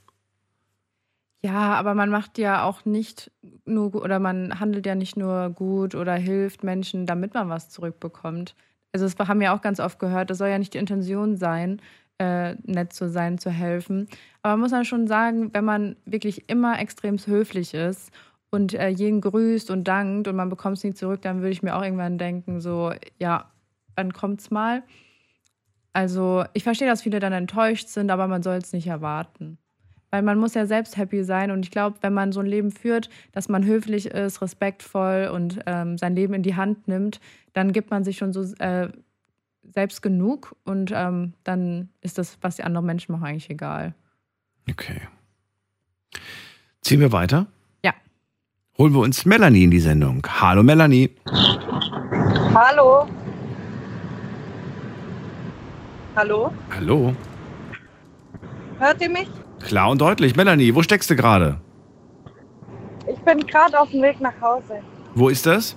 Ja, aber man macht ja auch nicht nur oder man handelt ja nicht nur gut oder hilft Menschen, damit man was zurückbekommt. Also das haben wir auch ganz oft gehört, das soll ja nicht die Intention sein, äh, nett zu sein, zu helfen. Aber man muss dann schon sagen, wenn man wirklich immer extrem höflich ist und äh, jeden grüßt und dankt und man bekommt es nicht zurück, dann würde ich mir auch irgendwann denken, so, ja, dann kommt's mal. Also ich verstehe, dass viele dann enttäuscht sind, aber man soll es nicht erwarten. Weil man muss ja selbst happy sein und ich glaube, wenn man so ein Leben führt, dass man höflich ist, respektvoll und ähm, sein Leben in die Hand nimmt, dann gibt man sich schon so äh, selbst genug und ähm, dann ist das, was die anderen Menschen machen, eigentlich egal. Okay. Ziehen wir weiter? Ja. Holen wir uns Melanie in die Sendung. Hallo Melanie. Hallo. Hallo? Hallo. Hört ihr mich? Klar und deutlich. Melanie, wo steckst du gerade? Ich bin gerade auf dem Weg nach Hause Wo ist das?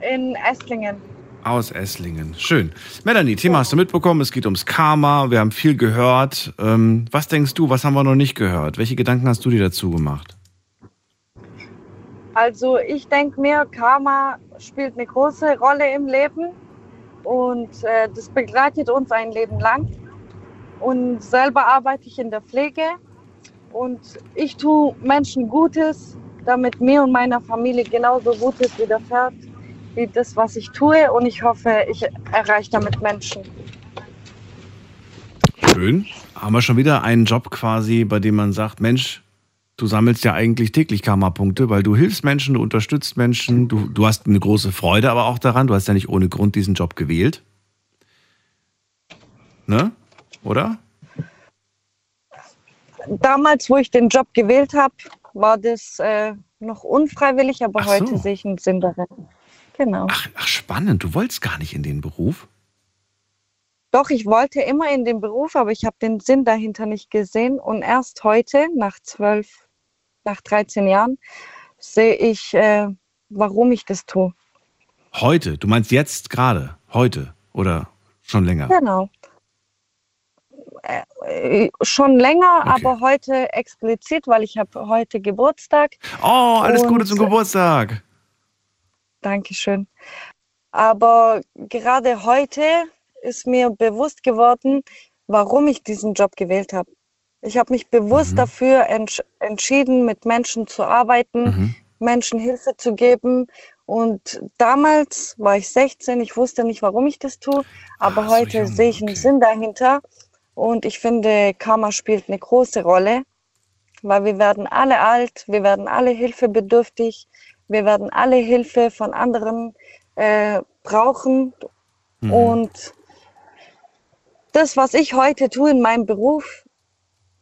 in Esslingen. Aus Esslingen. Schön. Melanie, Thema hast du mitbekommen. Es geht ums Karma. Wir haben viel gehört. Ähm, was denkst du? Was haben wir noch nicht gehört? Welche Gedanken hast du dir dazu gemacht? Also ich denke mir, Karma spielt eine große Rolle im Leben und äh, das begleitet uns ein Leben lang. Und selber arbeite ich in der Pflege und ich tue Menschen Gutes, damit mir und meiner Familie genauso Gutes widerfährt wie das, was ich tue. Und ich hoffe, ich erreiche damit Menschen. Schön. Haben wir schon wieder einen Job quasi, bei dem man sagt, Mensch, du sammelst ja eigentlich täglich Karma-Punkte, weil du hilfst Menschen, du unterstützt Menschen, du, du hast eine große Freude aber auch daran. Du hast ja nicht ohne Grund diesen Job gewählt. Ne? Oder? Damals, wo ich den Job gewählt habe, war das äh, noch unfreiwillig, aber so. heute sehe ich einen Sinn darin. Genau. Ach, spannend. Du wolltest gar nicht in den Beruf. Doch, ich wollte immer in den Beruf, aber ich habe den Sinn dahinter nicht gesehen. Und erst heute, nach zwölf, nach 13 Jahren, sehe ich, äh, warum ich das tue. Heute. Du meinst jetzt gerade. Heute. Oder schon länger. Genau. Äh, äh, schon länger, aber heute explizit, weil ich habe heute Geburtstag. Oh, alles Gute zum Geburtstag. Dankeschön. Aber gerade heute ist mir bewusst geworden, warum ich diesen Job gewählt habe. Ich habe mich bewusst dafür entsch entschieden, mit Menschen zu arbeiten, Menschen Hilfe zu geben. Und damals war ich 16, ich wusste nicht, warum ich das tue, aber heute sehe ich einen Sinn dahinter. Und ich finde, Karma spielt eine große Rolle, weil wir werden alle alt, wir werden alle hilfebedürftig, wir werden alle Hilfe von anderen äh, brauchen. Mhm. Und das, was ich heute tue in meinem Beruf,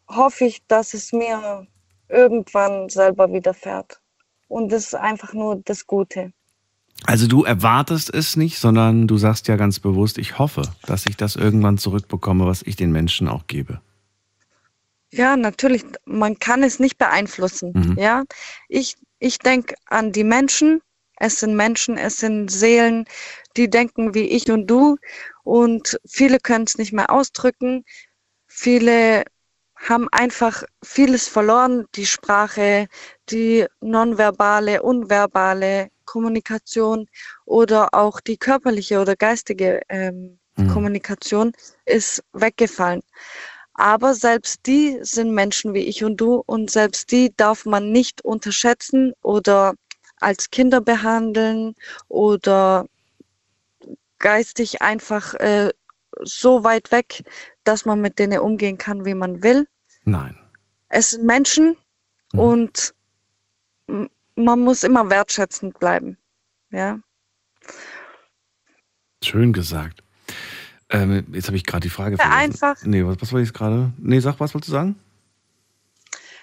hoffe ich, dass es mir irgendwann selber widerfährt. Und das ist einfach nur das Gute. Also du erwartest es nicht, sondern du sagst ja ganz bewusst, ich hoffe, dass ich das irgendwann zurückbekomme, was ich den Menschen auch gebe. Ja, natürlich, man kann es nicht beeinflussen. Mhm. Ja, ich, ich denke an die Menschen. Es sind Menschen, es sind Seelen, die denken wie ich und du. Und viele können es nicht mehr ausdrücken. Viele haben einfach vieles verloren. Die Sprache, die nonverbale, unverbale Kommunikation oder auch die körperliche oder geistige ähm, Mhm. Kommunikation ist weggefallen. Aber selbst die sind Menschen wie ich und du und selbst die darf man nicht unterschätzen oder als Kinder behandeln oder geistig einfach äh, so weit weg, dass man mit denen umgehen kann, wie man will. Nein. Es sind Menschen und m- man muss immer wertschätzend bleiben. Ja. Schön gesagt. Ähm, jetzt habe ich gerade die Frage vergessen. einfach. Nee, was, was wollte ich jetzt gerade? Nee, sag, was wolltest du sagen?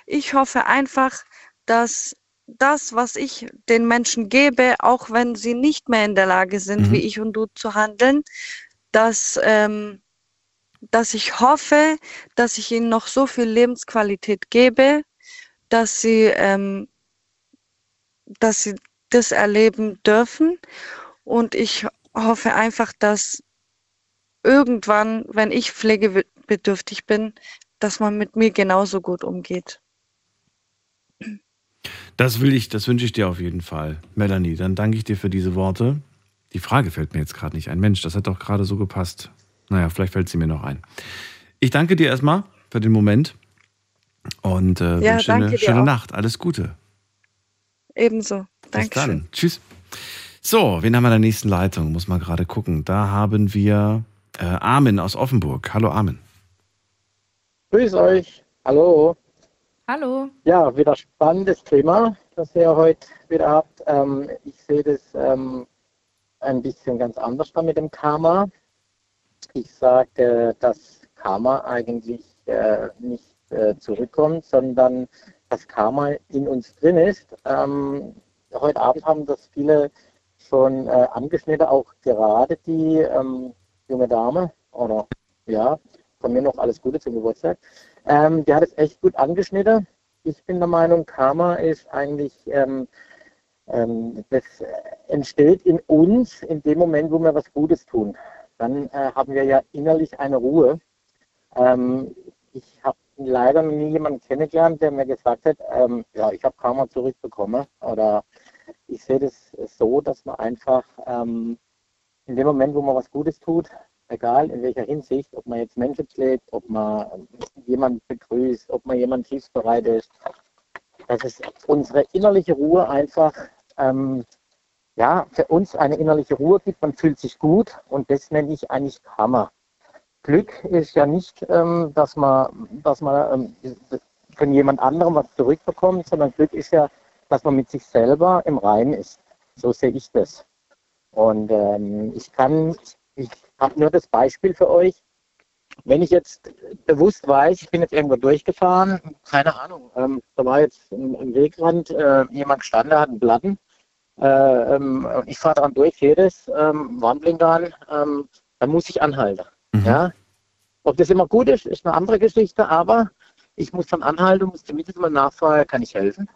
Ich hoffe einfach, dass das, was ich den Menschen gebe, auch wenn sie nicht mehr in der Lage sind, Mhm. wie ich und du zu handeln, dass, ähm, dass ich hoffe, dass ich ihnen noch so viel Lebensqualität gebe, dass sie, ähm, dass sie das erleben dürfen. Und ich hoffe einfach, dass irgendwann, wenn ich pflegebedürftig bin, dass man mit mir genauso gut umgeht. Das will ich, das wünsche ich dir auf jeden Fall. Melanie, dann danke ich dir für diese Worte. Die Frage fällt mir jetzt gerade nicht ein. Mensch, das hat doch gerade so gepasst. Naja, vielleicht fällt sie mir noch ein. Ich danke dir erstmal für den Moment und äh, Ja, wünsche danke eine schöne auch. Nacht. Alles Gute. Ebenso. Bis Dankeschön. dann. Tschüss. So, wen haben wir in der nächsten Leitung? Muss mal gerade gucken. Da haben wir äh, Armin aus Offenburg. Hallo Armin. Grüß euch. Hallo. Hallo. Ja, wieder spannendes Thema, das ihr heute wieder habt. Ähm, ich sehe das ähm, ein bisschen ganz anders da mit dem Karma. Ich sage, dass Karma eigentlich äh, nicht äh, zurückkommt, sondern das Karma in uns drin ist. Ähm, heute Abend haben das viele schon äh, angeschnitten, auch gerade die ähm, junge Dame oder ja, von mir noch alles Gute zum Geburtstag. Ähm, die hat es echt gut angeschnitten. Ich bin der Meinung, Karma ist eigentlich, ähm, ähm, das entsteht in uns in dem Moment, wo wir was Gutes tun. Dann äh, haben wir ja innerlich eine Ruhe. Ähm, ich habe leider noch nie jemanden kennengelernt, der mir gesagt hat, ähm, ja, ich habe Karma zurückbekommen. Oder ich sehe das so, dass man einfach ähm, in dem Moment, wo man was Gutes tut, egal in welcher Hinsicht, ob man jetzt Menschen pflegt, ob man jemanden begrüßt, ob man jemand hilfsbereit ist, dass es unsere innerliche Ruhe einfach, ähm, ja, für uns eine innerliche Ruhe gibt, man fühlt sich gut und das nenne ich eigentlich Karma. Glück ist ja nicht, ähm, dass man, dass man ähm, von jemand anderem was zurückbekommt, sondern Glück ist ja, dass man mit sich selber im Reinen ist. So sehe ich das. Und ähm, ich kann, ich habe nur das Beispiel für euch. Wenn ich jetzt bewusst weiß, ich bin jetzt irgendwo durchgefahren, keine Ahnung, ähm, da war jetzt im, im Wegrand äh, jemand gestanden, der hat einen Platten. Äh, ähm, ich fahre dran durch, sehe das, ähm, Warnblinker an, ähm, dann muss ich anhalten. Ja? Ob das immer gut ist, ist eine andere Geschichte, aber ich muss dann anhalten muss zumindest mal nachfragen, kann ich helfen?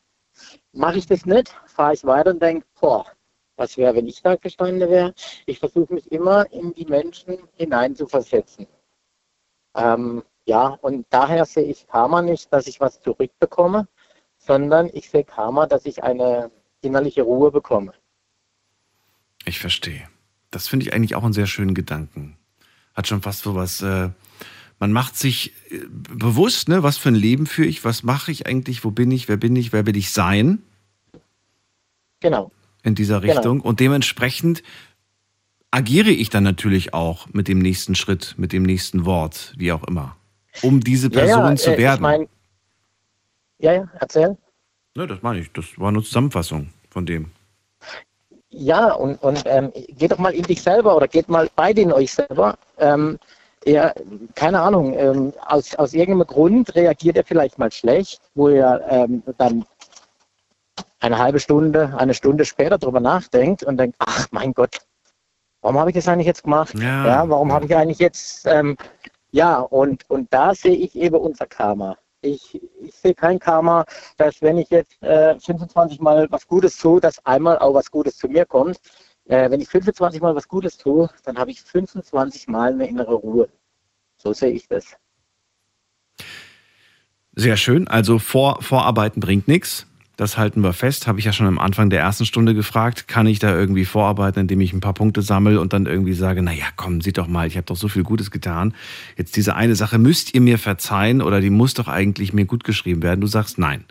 Mache ich das nicht, fahre ich weiter und denke, boah, was wäre, wenn ich da gestanden wäre? Ich versuche mich immer in die Menschen hineinzuversetzen. Ähm, ja, und daher sehe ich Karma nicht, dass ich was zurückbekomme, sondern ich sehe Karma, dass ich eine innerliche Ruhe bekomme. Ich verstehe. Das finde ich eigentlich auch einen sehr schönen Gedanken. Hat schon fast so was. Äh, man macht sich äh, bewusst, ne, was für ein Leben führe ich, was mache ich eigentlich, wo bin ich, wer bin ich, wer will ich sein Genau. In dieser Genau. Richtung. Und dementsprechend agiere ich dann natürlich auch mit dem nächsten Schritt, mit dem nächsten Wort, wie auch immer, um diese Person zu äh, werden. Ich mein, ja, ja, erzähl. ne, das meine ich. Das war eine Zusammenfassung von dem. Ja, und, und ähm, geht doch mal in dich selber oder geht mal beide in euch selber. Ähm, er, keine Ahnung, ähm, aus, aus irgendeinem Grund reagiert er vielleicht mal schlecht, wo er ähm, dann eine halbe Stunde, eine Stunde später drüber nachdenkt und denkt, ach mein Gott, warum habe ich das eigentlich jetzt gemacht? Ja. warum habe ich eigentlich jetzt, ähm, ja, und, und da sehe ich eben unser Karma. Ich, ich sehe kein Karma, dass wenn ich jetzt äh, 25 Mal was Gutes tue, dass einmal auch was Gutes zu mir kommt. Äh, wenn ich 25 Mal was Gutes tue, dann habe ich 25 Mal eine innere Ruhe. So sehe ich das. Sehr schön. Also vor, Vorarbeiten bringt nichts. Das halten wir fest. Habe ich ja schon am Anfang der ersten Stunde gefragt. Kann ich da irgendwie vorarbeiten, indem ich ein paar Punkte sammle und dann irgendwie sage, naja, komm, sieht doch mal, ich habe doch so viel Gutes getan. Jetzt diese eine Sache müsst ihr mir verzeihen oder die muss doch eigentlich mir gut geschrieben werden. Du sagst nein.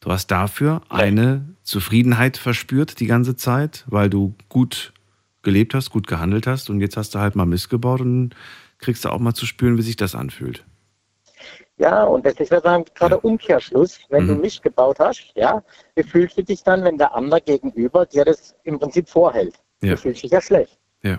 Du hast dafür eine Zufriedenheit verspürt die ganze Zeit, weil du gut gelebt hast, gut gehandelt hast und jetzt hast du halt mal missgebaut und kriegst du auch mal zu spüren, wie sich das anfühlt. Ja, und das ist ja dann gerade Umkehrschluss. Wenn du Mhm. Mist gebaut hast, ja, wie fühlst du dich dann, wenn der andere gegenüber dir das im Prinzip vorhält? Ja. Du fühlst dich ja schlecht. Ja.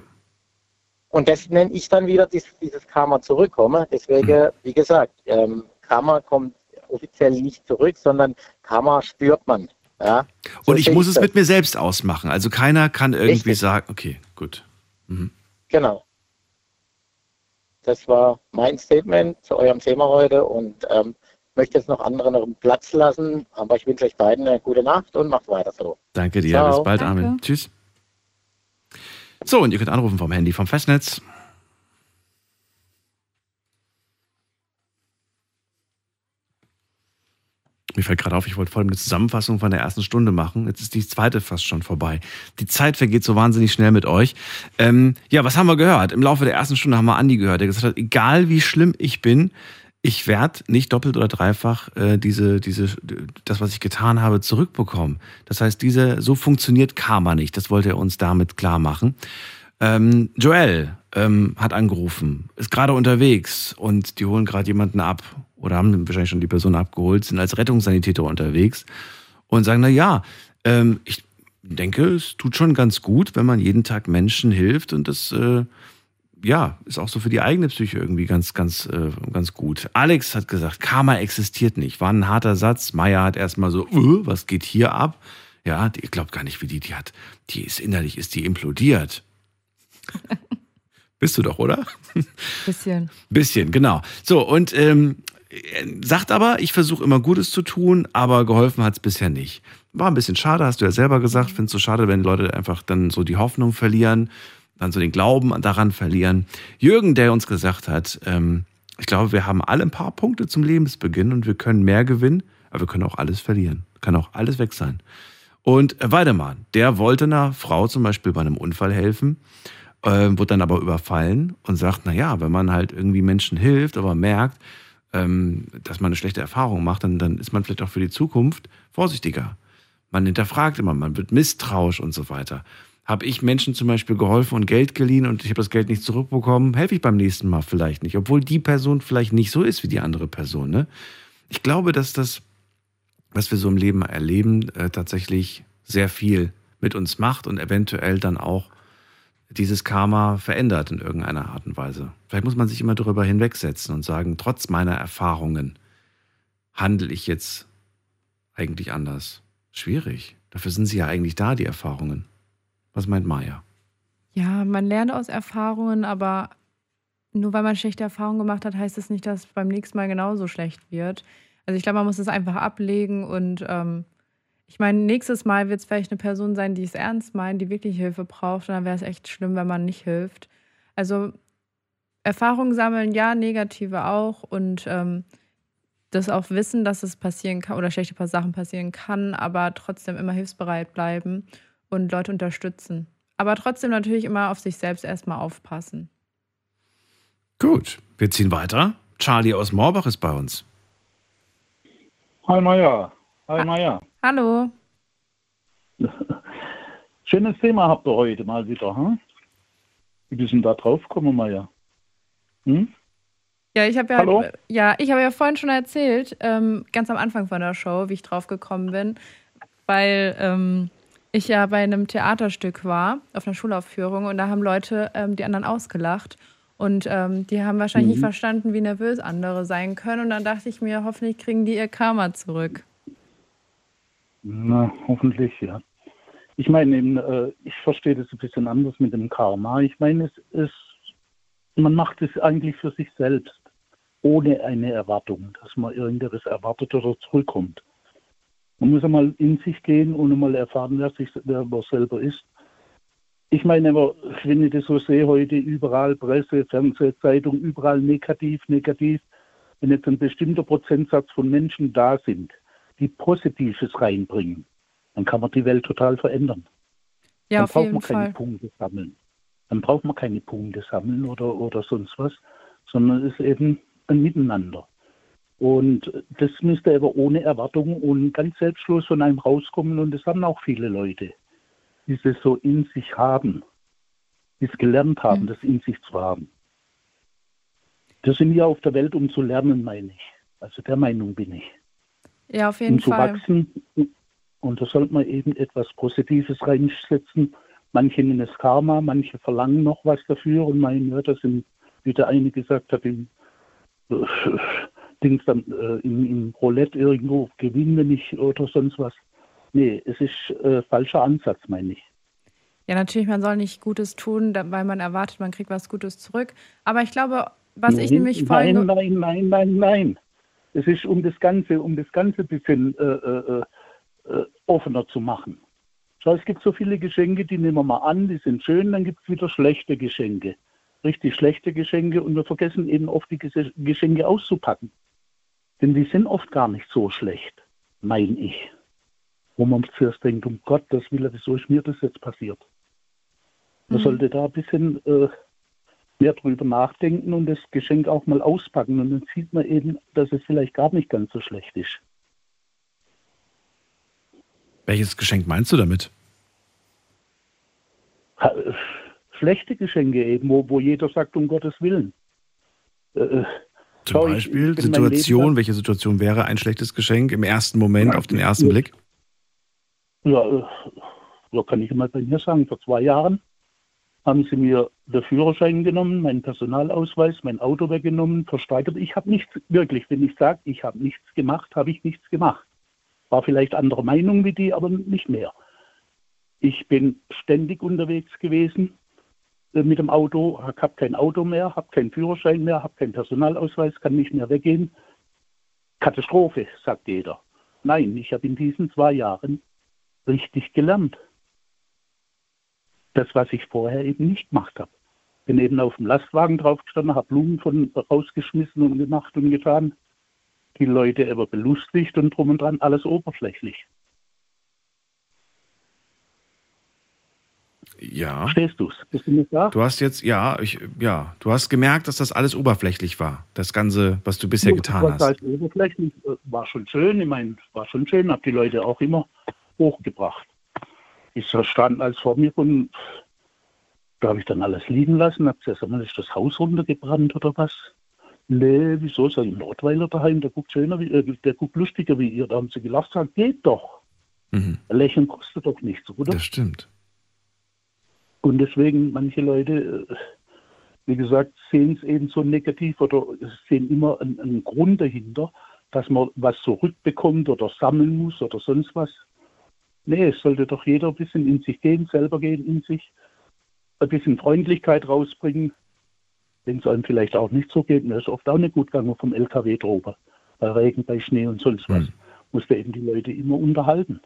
Und das nenne ich dann wieder dies, dieses Karma zurückkommen. Deswegen, wie gesagt, ähm, Karma kommt offiziell nicht zurück, sondern Karma spürt man. Ja? So Und ich muss es das. mit mir selbst ausmachen. Also keiner kann irgendwie Richtig. sagen, okay, gut. Mhm. Genau. Das war mein Statement zu eurem Thema heute und ähm, möchte jetzt noch andere noch einen Platz lassen. Aber ich wünsche euch beiden eine gute Nacht und macht weiter so. Danke dir. Ciao. Bis bald, Danke. Armin. Tschüss. So, und ihr könnt anrufen vom Handy vom Festnetz. Mir fällt gerade auf, ich wollte vor allem eine Zusammenfassung von der ersten Stunde machen. Jetzt ist die zweite fast schon vorbei. Die Zeit vergeht so wahnsinnig schnell mit euch. Ähm, ja, was haben wir gehört? Im Laufe der ersten Stunde haben wir Andi gehört, der gesagt hat, egal wie schlimm ich bin, ich werde nicht doppelt oder dreifach äh, diese, diese, das, was ich getan habe, zurückbekommen. Das heißt, diese, so funktioniert Karma nicht. Das wollte er uns damit klar machen. Ähm, Joel ähm, hat angerufen, ist gerade unterwegs und die holen gerade jemanden ab oder haben wahrscheinlich schon die Person abgeholt, sind als Rettungssanitäter unterwegs und sagen, na ja, ähm, ich denke, es tut schon ganz gut, wenn man jeden Tag Menschen hilft und das äh, ja, ist auch so für die eigene Psyche irgendwie ganz, ganz, äh, ganz gut. Alex hat gesagt, Karma existiert nicht. War ein harter Satz. Maya hat erstmal so, äh, was geht hier ab? Ja, die, ihr glaubt gar nicht, wie die, die hat, die ist innerlich, ist die implodiert. [LAUGHS] Bist du doch, oder? Bisschen. Bisschen, genau. So, und ähm, sagt aber, ich versuche immer Gutes zu tun, aber geholfen hat es bisher nicht. War ein bisschen schade, hast du ja selber gesagt. Findest du schade, wenn Leute einfach dann so die Hoffnung verlieren, dann so den Glauben daran verlieren. Jürgen, der uns gesagt hat, ähm, ich glaube, wir haben alle ein paar Punkte zum Lebensbeginn und wir können mehr gewinnen, aber wir können auch alles verlieren. Kann auch alles weg sein. Und äh, Weidemann, der wollte einer Frau zum Beispiel bei einem Unfall helfen, äh, wurde dann aber überfallen und sagt, na ja, wenn man halt irgendwie Menschen hilft, aber merkt, ähm, dass man eine schlechte Erfahrung macht, dann, dann ist man vielleicht auch für die Zukunft vorsichtiger. Man hinterfragt immer, man wird misstrauisch und so weiter. Habe ich Menschen zum Beispiel geholfen und Geld geliehen und ich habe das Geld nicht zurückbekommen, helfe ich beim nächsten Mal vielleicht nicht, obwohl die Person vielleicht nicht so ist wie die andere Person. Ne? Ich glaube, dass das, was wir so im Leben erleben, äh, tatsächlich sehr viel mit uns macht und eventuell dann auch dieses Karma verändert in irgendeiner Art und Weise. Vielleicht muss man sich immer darüber hinwegsetzen und sagen, trotz meiner Erfahrungen handle ich jetzt eigentlich anders. Schwierig. Dafür sind sie ja eigentlich da, die Erfahrungen. Was meint Maya? Ja, man lernt aus Erfahrungen, aber nur weil man schlechte Erfahrungen gemacht hat, heißt es nicht, dass es beim nächsten Mal genauso schlecht wird. Also ich glaube, man muss es einfach ablegen und ähm, ich meine, nächstes Mal wird es vielleicht eine Person sein, die es ernst meint, die wirklich Hilfe braucht und dann wäre es echt schlimm, wenn man nicht hilft. Also Erfahrungen sammeln, ja, negative auch und ähm, das auch wissen, dass es passieren kann oder schlechte Sachen passieren kann, aber trotzdem immer hilfsbereit bleiben und Leute unterstützen. Aber trotzdem natürlich immer auf sich selbst erstmal aufpassen. Gut, wir ziehen weiter. Charlie aus Moorbach ist bei uns. Hi Maja. Hi Maja. Hallo. [LAUGHS] Schönes Thema habt ihr heute mal wieder, hm? Wie bist du denn da drauf gekommen, Maja? Hm? Ja, ich habe ja, Hallo? ja, ich habe ja vorhin schon erzählt, ähm, ganz am Anfang von der Show, wie ich drauf gekommen bin, weil ähm, ich ja bei einem Theaterstück war, auf einer Schulaufführung, und da haben Leute ähm, die anderen ausgelacht. Und ähm, die haben wahrscheinlich nicht Mhm. verstanden, wie nervös andere sein können. Und dann dachte ich mir, hoffentlich kriegen die ihr Karma zurück. Na, hoffentlich, ja. Ich meine eben, äh, ich verstehe das ein bisschen anders mit dem Karma. Ich meine, es ist, man macht es eigentlich für sich selbst, ohne eine Erwartung, dass man irgendetwas erwartet oder zurückkommt. Man muss einmal in sich gehen und einmal erfahren, wer, sich, wer man selber ist. Ich meine aber, wenn ich das so sehe heute, überall Presse, Fernseh, Zeitung, überall negativ, negativ. Wenn jetzt ein bestimmter Prozentsatz von Menschen da sind, die Positives reinbringen, dann kann man die Welt total verändern. Ja, dann auf braucht jeden man keine Fall. Punkte sammeln. Dann braucht man keine Punkte sammeln oder, oder sonst was, sondern es ist eben ein Miteinander. Und das müsste aber ohne Erwartung und ganz selbstlos von einem rauskommen. Und das haben auch viele Leute, die es so in sich haben, die es gelernt Mhm. haben, das in sich zu haben. Wir sind hier auf der Welt, um zu lernen, meine ich. Also der Meinung bin ich. Ja, auf jeden um zu Fall. wachsen. Und da sollte man eben etwas Positives reinsetzen. Manche nennen es Karma, manche verlangen noch was dafür und meinen, ja, das sind, wie der eine gesagt hat, im, äh, Dings dann, äh, im, im Roulette irgendwo gewinnen wir nicht oder sonst was. Nee, es ist äh, falscher Ansatz, meine ich. Ja, natürlich, man soll nicht Gutes tun, weil man erwartet, man kriegt was Gutes zurück. Aber ich glaube, was ich nein, nämlich vorhin. Nein, nein, nein, nein, nein. Es ist um das Ganze, um das Ganze bisschen äh, äh, äh, offener zu machen. Schau, es gibt so viele Geschenke, die nehmen wir mal an, die sind schön, dann gibt es wieder schlechte Geschenke. Richtig schlechte Geschenke und wir vergessen eben oft die Ges- Geschenke auszupacken. Denn die sind oft gar nicht so schlecht, meine ich. Wo man zuerst denkt, um Gottes Willen, wieso ist mir das jetzt passiert? Man Mhm. sollte da ein bisschen äh, mehr drüber nachdenken und das Geschenk auch mal auspacken. Und dann sieht man eben, dass es vielleicht gar nicht ganz so schlecht ist. Welches Geschenk meinst du damit? Äh, Schlechte Geschenke eben, wo, wo jeder sagt, um Gottes Willen. Äh, Zum schau, ich- Beispiel ich Leben Situation, lang- welche Situation wäre ein schlechtes Geschenk im ersten Moment, auf den ersten Blick? Ja, äh, ja, kann ich mal bei mir sagen, vor zwei Jahren haben sie mir den Führerschein genommen, meinen Personalausweis, mein Auto weggenommen, versteigert. Ich habe nichts, wirklich, wenn ich sage, ich habe nichts gemacht, habe ich nichts gemacht. War vielleicht anderer Meinung wie die, aber nicht mehr. Ich bin ständig unterwegs gewesen äh, mit dem Auto, habe kein Auto mehr, habe keinen Führerschein mehr, habe keinen Personalausweis, kann nicht mehr weggehen. Katastrophe, sagt jeder. Nein, ich habe in diesen zwei Jahren richtig gelernt. Das, was ich vorher eben nicht gemacht habe. Bin eben auf dem Lastwagen draufgestanden, habe Blumen von rausgeschmissen und gemacht und getan. Die Leute aber belustigt und drum und dran, alles oberflächlich. Ja. Verstehst du's? Bist du mir da? Du hast jetzt, ja, ich, ja, du hast gemerkt, dass das alles oberflächlich war. Das Ganze, was du bisher getan Was hast. heißt oberflächlich? Äh, War schon schön, ich meine, war schon schön, habe die Leute auch immer hochgebracht. Ich stand als vor mir und da habe ich dann alles liegen lassen, habe gesagt, sag mal, ist das Haus runtergebrannt oder was? Nee, wieso? Sag ich, Nordweiler daheim, der guckt schöner, wie, äh, der guckt lustiger wie ihr. Da haben sie gelacht, sagt, geht doch. Lächeln kostet doch nichts, oder? Das stimmt. Und deswegen, manche Leute, äh, wie gesagt, sehen es eben so negativ oder sehen immer einen, einen Grund dahinter, dass man was zurückbekommt oder sammeln muss oder sonst was. Nee, es sollte doch jeder ein bisschen in sich gehen, selber gehen in sich, ein bisschen Freundlichkeit rausbringen, wenn es einem vielleicht auch nicht so geht. Mir ist oft auch nicht gut gegangen vom LKW drüber, bei Regen, bei Schnee und sonst was. Musste eben die Leute immer unterhalten.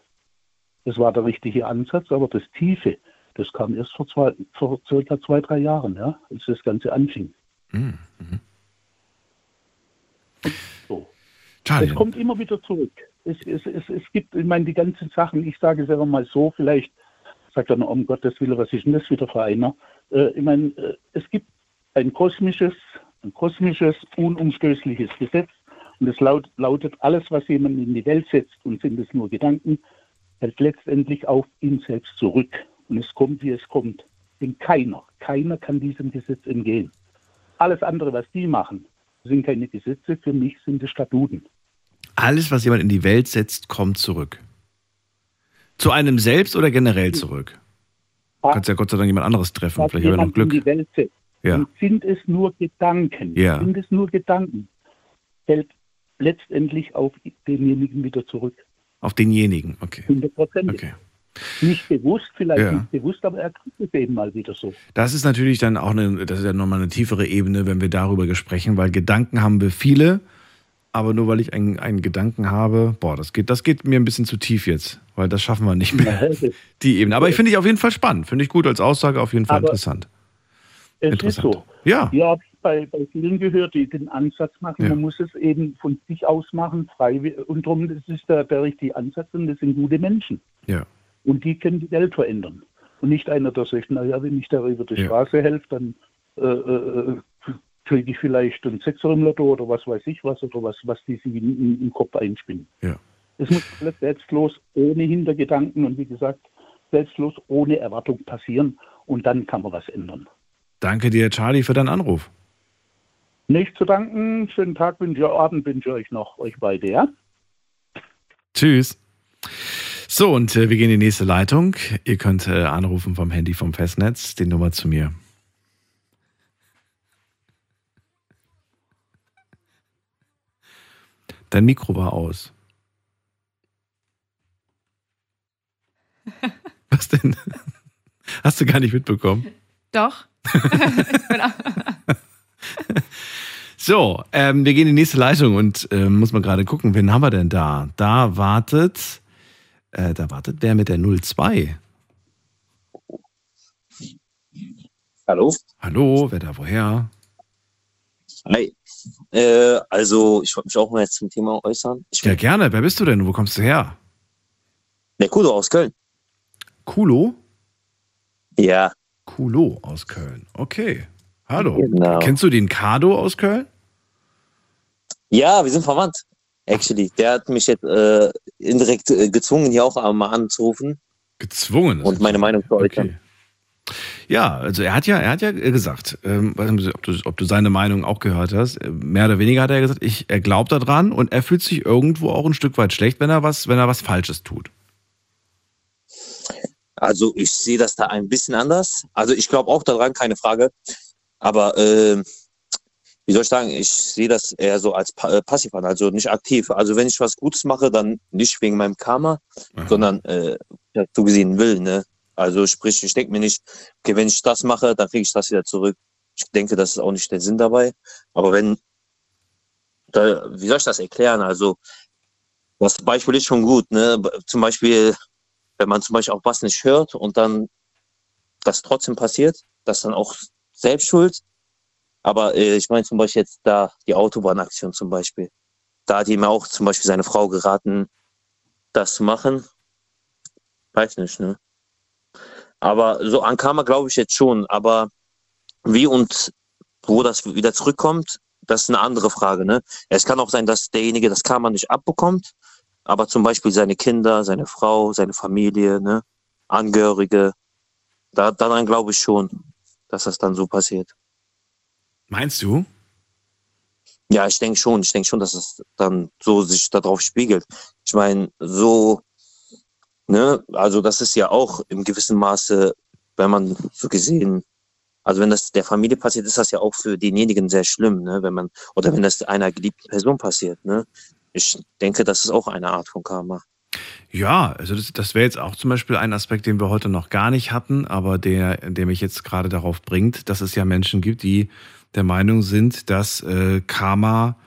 Das war der richtige Ansatz, aber das Tiefe, das kam erst vor, zwei, vor circa zwei, drei Jahren, ja, als das Ganze anfing. Mhm. So. Es kommt immer wieder zurück. Es, es, es, es gibt, ich meine, die ganzen Sachen, ich sage es einfach mal so, vielleicht sagt er, um Gottes Willen, was ist denn das wieder für einer? Äh, ich meine, äh, es gibt ein kosmisches, ein kosmisches, unumstößliches Gesetz und es laut, lautet, alles, was jemand in die Welt setzt und sind es nur Gedanken, hält letztendlich auf ihn selbst zurück. Und es kommt, wie es kommt. Denn keiner, keiner kann diesem Gesetz entgehen. Alles andere, was die machen, sind keine Gesetze, für mich sind es Statuten. Alles, was jemand in die Welt setzt, kommt zurück. Zu einem selbst oder generell zurück? Du kannst ja Gott sei Dank jemand anderes treffen. was Vielleicht haben wir noch jemand in Glück. die Welt setzt. Ja. Und sind es nur Gedanken? Ja. Sind es nur Gedanken? Fällt letztendlich auf denjenigen wieder zurück. Auf denjenigen, okay. 100 Prozent. Okay. Nicht bewusst, vielleicht Ja. nicht bewusst, aber er kriegt es eben mal wieder so. Das ist natürlich dann auch eine, das ist ja nochmal eine tiefere Ebene, wenn wir darüber sprechen, weil Gedanken haben wir viele, aber nur weil ich einen, einen Gedanken habe, boah, das geht, das geht mir ein bisschen zu tief jetzt, weil das schaffen wir nicht mehr, [LAUGHS] die Ebene. Aber ich finde ich auf jeden Fall spannend, finde ich gut als Aussage, auf jeden Fall Aber interessant. Es Interessant. ist so. Ja. Ja, bei, bei vielen gehört, die den Ansatz machen. Ja. Man muss es eben von sich aus machen, frei. Und darum, das ist der, der richtige Ansatz und das sind gute Menschen. Ja. Und die können die Welt verändern. Und nicht einer, der sagt, naja, wenn ich da über die Ja. Straße helfe, dann äh, äh, kriege ich vielleicht einen Sechser im Lotto oder was weiß ich was oder was, was die sich im Kopf einspinnen. Ja. Es muss alles selbstlos, ohne Hintergedanken und wie gesagt, selbstlos, ohne Erwartung passieren und dann kann man was ändern. Danke dir, Charlie, für deinen Anruf. Nicht zu danken, schönen Tag wünsche ich, Abend wünsche ich euch noch, euch beide, ja? Tschüss. So, und äh, wir gehen in die nächste Leitung. Ihr könnt äh, anrufen vom Handy vom Festnetz, die Nummer zu mir. Dein Mikro war aus. [LAUGHS] Was denn? Hast du gar nicht mitbekommen? Doch. [LAUGHS] So, ähm, wir gehen in die nächste Leitung und ähm, muss man gerade gucken, wen haben wir denn da? Da wartet, äh, da wartet wer mit der 02? Hallo? Hallo, wer da woher? Hi. Äh, also, ich wollte mich auch mal jetzt zum Thema äußern. Ich Ja, gerne. Wer bist du denn? Wo kommst du her? Der Kudo aus Köln. Kulo? Ja. Kulo aus Köln. Okay. Hallo. Genau. Kennst du den Kado aus Köln? Ja, wir sind verwandt. Actually. Der hat mich jetzt äh, indirekt äh, gezwungen, hier auch mal anzurufen. Gezwungen? Und meine Meinung zu äußern. Ja, also er hat ja, er hat ja gesagt, ähm, nicht, ob, du, ob du seine Meinung auch gehört hast. äh, Mehr oder weniger hat er gesagt, ich, er glaubt daran und er fühlt sich irgendwo auch ein Stück weit schlecht, wenn er was, wenn er was Falsches tut. Also ich sehe das da ein bisschen anders. Also ich glaube auch daran, keine Frage. Aber äh, wie soll ich sagen, ich sehe das eher so als pa äh, passiv an, also nicht aktiv. Also wenn ich was Gutes mache, dann nicht wegen meinem Karma, sondern äh, so gesehen will. Ne? Also sprich, ich denke mir nicht, okay, wenn ich das mache, dann kriege ich das wieder zurück. Ich denke, das ist auch nicht der Sinn dabei. Aber wenn, da, wie soll ich das erklären? Also das Beispiel ist schon gut. Ne? Zum Beispiel, wenn man zum Beispiel auch was nicht hört und dann das trotzdem passiert, das dann auch selbst schuld. Aber äh, ich meine zum Beispiel jetzt da die Autobahnaktion zum Beispiel. Da hat ihm auch zum Beispiel seine Frau geraten, das zu machen. Weiß nicht, ne? Aber so an Karma glaube ich jetzt schon. Aber wie und wo das wieder zurückkommt, das ist eine andere Frage. Ne? Es kann auch sein, dass derjenige das Karma nicht abbekommt, aber zum Beispiel seine Kinder, seine Frau, seine Familie, ne? Angehörige, da, daran glaube ich schon, dass das dann so passiert. Meinst du? Ja, ich denke schon. Ich denke schon, dass es dann so sich darauf spiegelt. Ich meine, so, ne, also das ist ja auch im gewissen Maße, wenn man so gesehen, also wenn das der Familie passiert, ist das ja auch für denjenigen sehr schlimm, ne, wenn man, oder wenn das einer geliebten Person passiert, ne. Ich denke, das ist auch eine Art von Karma. Ja, also das, das wäre jetzt auch zum Beispiel ein Aspekt, den wir heute noch gar nicht hatten, aber der, der mich jetzt gerade darauf bringt, dass es ja Menschen gibt, die der Meinung sind, dass äh, Karma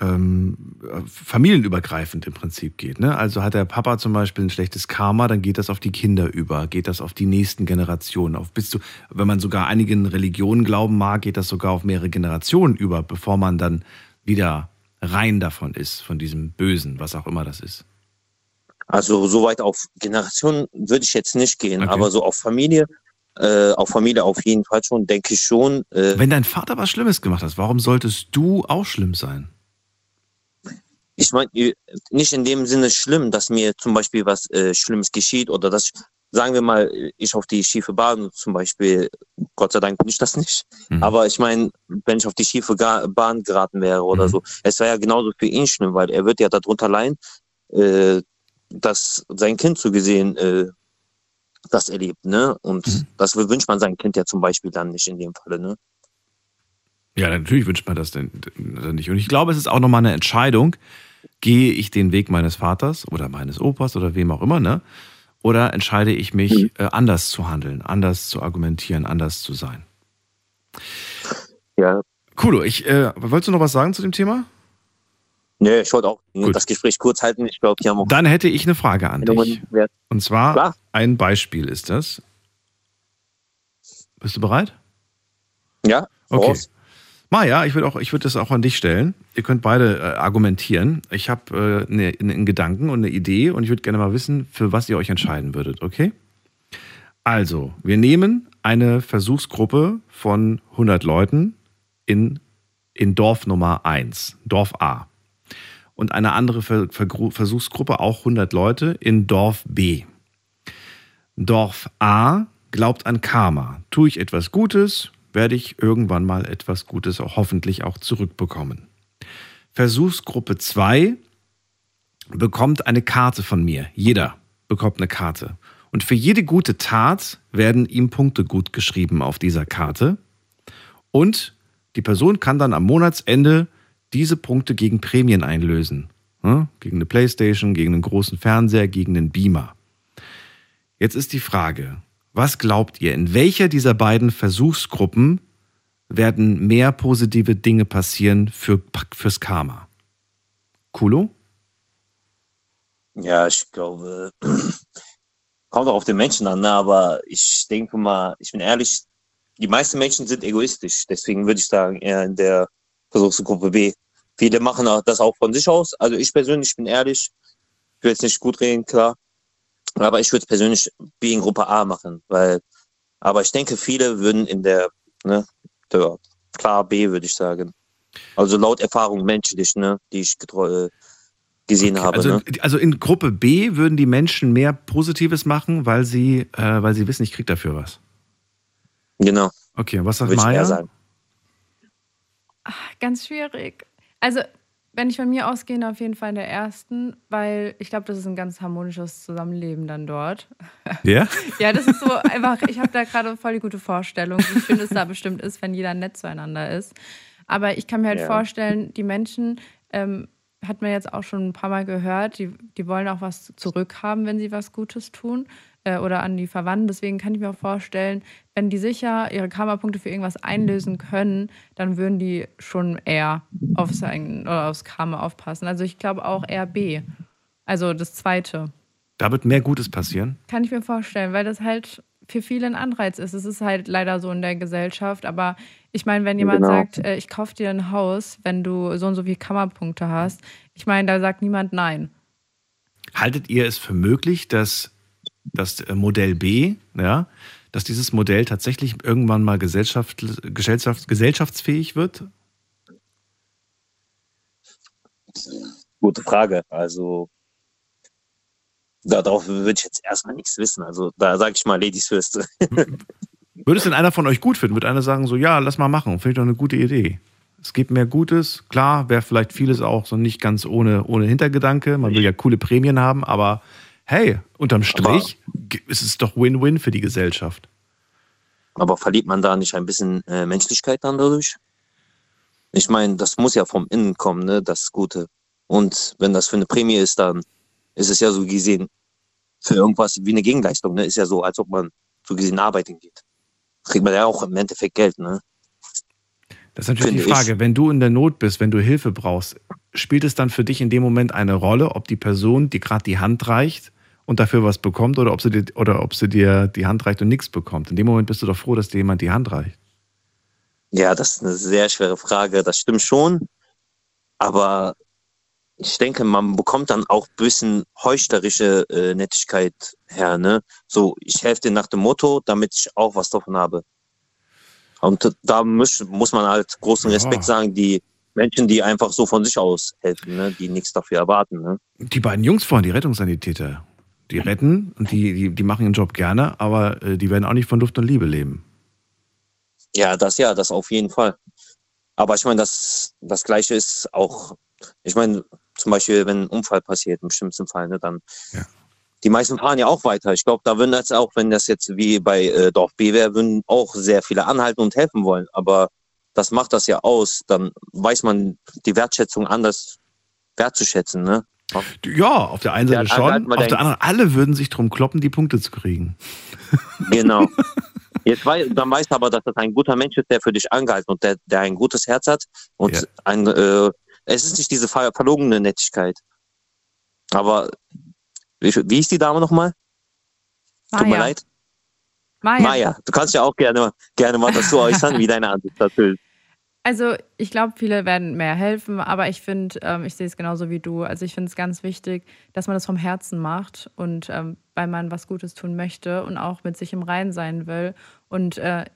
ähm, äh, familienübergreifend im Prinzip geht. Ne? Also hat der Papa zum Beispiel ein schlechtes Karma, dann geht das auf die Kinder über, geht das auf die nächsten Generationen, auf bis zu, wenn man sogar einigen Religionen glauben mag, geht das sogar auf mehrere Generationen über, bevor man dann wieder rein davon ist, von diesem Bösen, was auch immer das ist. Also so weit auf Generationen würde ich jetzt nicht gehen, aber so auf Familie, äh, auf Familie auf jeden Fall schon, denke ich schon. Äh, Wenn dein Vater was Schlimmes gemacht hat, warum solltest du auch schlimm sein? Ich meine, nicht in dem Sinne schlimm, dass mir zum Beispiel was äh, Schlimmes geschieht oder dass, sagen wir mal, ich auf die schiefe Bahn zum Beispiel, Gott sei Dank bin ich das nicht, aber ich meine, wenn ich auf die schiefe Bahn geraten wäre oder so, es wäre ja genauso für ihn schlimm, weil er wird ja darunter leiden, äh, dass sein Kind so gesehen äh, das erlebt, ne? Und das wünscht man seinem Kind ja zum Beispiel dann nicht in dem Falle, ne? Ja, natürlich wünscht man das denn denn nicht. Und ich glaube, es ist auch nochmal eine Entscheidung, gehe ich den Weg meines Vaters oder meines Opas oder wem auch immer, ne? Oder entscheide ich mich, äh, anders zu handeln, anders zu argumentieren, anders zu sein? Ja. Cool, ich, äh, wolltest du noch was sagen zu dem Thema? Nee, ich wollte auch das Gespräch kurz halten. Ich glaube, die haben auch Dann hätte ich eine Frage an dich. Und zwar Klar. ein Beispiel ist das. Bist du bereit? Ja, Okay. voraus. Maja, ich würde auch, das auch an dich stellen. Ihr könnt beide äh, argumentieren. Ich habe äh, ne, ne- einen Gedanken und eine Idee und ich würde gerne mal wissen, für was ihr euch entscheiden würdet, okay? Also, wir nehmen eine Versuchsgruppe von 100 Leuten in, in Dorf Nummer 1, Dorf A. Und eine andere Ver Vergru- Versuchsgruppe, auch 100 Leute, in Dorf B. Dorf A glaubt an Karma. Tue ich etwas Gutes, werde ich irgendwann mal etwas Gutes auch hoffentlich auch zurückbekommen. Versuchsgruppe 2 bekommt eine Karte von mir. Jeder bekommt eine Karte. Und für jede gute Tat werden ihm Punkte gut geschrieben auf dieser Karte. Und die Person kann dann am Monatsende diese Punkte gegen Prämien einlösen. Ja, Gegen eine Playstation, gegen einen großen Fernseher, gegen einen Beamer. Jetzt ist die Frage, was glaubt ihr, in welcher dieser beiden Versuchsgruppen werden mehr positive Dinge passieren für, fürs Karma? Kulo? Ja, ich glaube, [CLEARS THROAT] kommt auch auf den Menschen an, ne? aber ich denke mal, ich bin ehrlich, die meisten Menschen sind egoistisch. Deswegen würde ich sagen, eher in der Versuchsgruppe B. Viele machen das auch von sich aus. Also ich persönlich bin ehrlich, ich will jetzt nicht gut reden, klar. Aber ich würde persönlich B in Gruppe A machen, weil, aber ich denke, viele würden in der, ne, der, klar B würde ich sagen. Also laut Erfahrung menschlich, ne, die ich getreu, äh, gesehen habe. Also, ne? also in Gruppe B würden die Menschen mehr Positives machen, weil sie, äh, weil sie wissen, ich krieg dafür was. Genau. Okay, was sagt Würde Maya? sagen. Ganz schwierig. Also, wenn ich von mir ausgehe, auf jeden Fall in der ersten, weil ich glaube, das ist ein ganz harmonisches Zusammenleben dann dort. [LAUGHS] Ja? Ja, das ist so einfach, ich habe da gerade voll die gute Vorstellung, wie schön es da bestimmt ist, wenn jeder nett zueinander ist. Aber ich kann mir halt Ja. vorstellen, die Menschen, ähm, hat man jetzt auch schon ein paar Mal gehört, die, die wollen auch was zurückhaben, wenn sie was Gutes tun äh, oder an die Verwandten. Deswegen kann ich mir auch vorstellen, wenn die sicher ihre Karma-Punkte für irgendwas einlösen können, dann würden die schon eher auf sein, oder aufs Karma aufpassen. Also ich glaube auch eher B. Also das zweite. Da wird mehr Gutes passieren. Kann ich mir vorstellen, weil das halt für viele ein Anreiz ist. Es ist halt leider so in der Gesellschaft, aber ich meine, wenn jemand Genau. sagt, äh, ich kaufe dir ein Haus, wenn du so und so viele Kammerpunkte hast, ich meine, da sagt niemand nein. Haltet ihr es für möglich, dass das äh, Modell B, ja, dass dieses Modell tatsächlich irgendwann mal gesellschaft, gesellschaft, gesellschaftsfähig wird? Gute Frage. Also darauf würde ich jetzt erstmal nichts wissen. Also da sage ich mal Ladies first. [LAUGHS] Würde es denn einer von euch gut finden? Würde einer sagen, so, ja, lass mal machen, finde ich doch eine gute Idee. Es gibt mehr Gutes, klar, wäre vielleicht vieles auch so nicht ganz ohne, ohne Hintergedanke. Man will ja coole Prämien haben, aber hey, unterm Strich ge- ist es doch Win-Win für die Gesellschaft. Aber verliert man da nicht ein bisschen äh, Menschlichkeit dann dadurch? Ich meine, das muss ja vom Innen kommen, ne, das Gute. Und wenn das für eine Prämie ist, dann ist es ja so gesehen für irgendwas wie eine Gegenleistung, ne? Ist ja so, als ob man so gesehen arbeiten geht. Kriegt man ja auch im Endeffekt Geld, ne? Das ist natürlich Finde die Frage, wenn du in der Not bist, wenn du Hilfe brauchst, spielt es dann für dich in dem Moment eine Rolle, ob die Person dir gerade die Hand reicht und dafür was bekommt oder ob sie dir, oder ob sie dir die Hand reicht und nichts bekommt? In dem Moment bist du doch froh, dass dir jemand die Hand reicht. Ja, das ist eine sehr schwere Frage. Das stimmt schon. Aber ich denke, man bekommt dann auch ein bisschen heuchlerische äh, Nettigkeit her, ne? So, ich helfe dir nach dem Motto, damit ich auch was davon habe. Und da muss, muss man halt großen Respekt Ja. sagen, die Menschen, die einfach so von sich aus helfen, ne? Die nichts dafür erwarten, ne? Die beiden Jungs vorhin, die Rettungssanitäter, die retten und die, die, die machen ihren Job gerne, aber äh, die werden auch nicht von Luft und Liebe leben. Ja, das ja, das auf jeden Fall. Aber ich meine, das, das Gleiche ist auch, ich meine, zum Beispiel, wenn ein Unfall passiert, im schlimmsten Fall, ne, dann die meisten fahren ja auch weiter. Ich glaube, da würden jetzt auch, wenn das jetzt wie bei äh, Dorf B wäre, würden auch sehr viele anhalten und helfen wollen. Aber das macht das ja aus. Dann weiß man die Wertschätzung anders wertzuschätzen, ne? Ja, auf der einen Ja, Seite halt schon, auf der anderen, alle würden sich drum kloppen, die Punkte zu kriegen. Genau. [LAUGHS] Jetzt wei dann weißt du aber, dass das ein guter Mensch ist, der für dich angehalten und der, der ein gutes Herz hat. Und ein, äh, es ist nicht diese ver verlogene Nettigkeit. Aber wie, wie hieß die Dame nochmal? Tut mir leid. Maya. Maya, du kannst ja auch gerne, gerne mal dazu äußern, wie deine Ansicht dazu ist. Also ich glaube, viele werden mehr helfen, aber ich finde, ähm, ich sehe es genauso wie du. Also ich finde es ganz wichtig, dass man das vom Herzen macht und ähm, weil man was Gutes tun möchte und auch mit sich im Rein sein will. Und äh,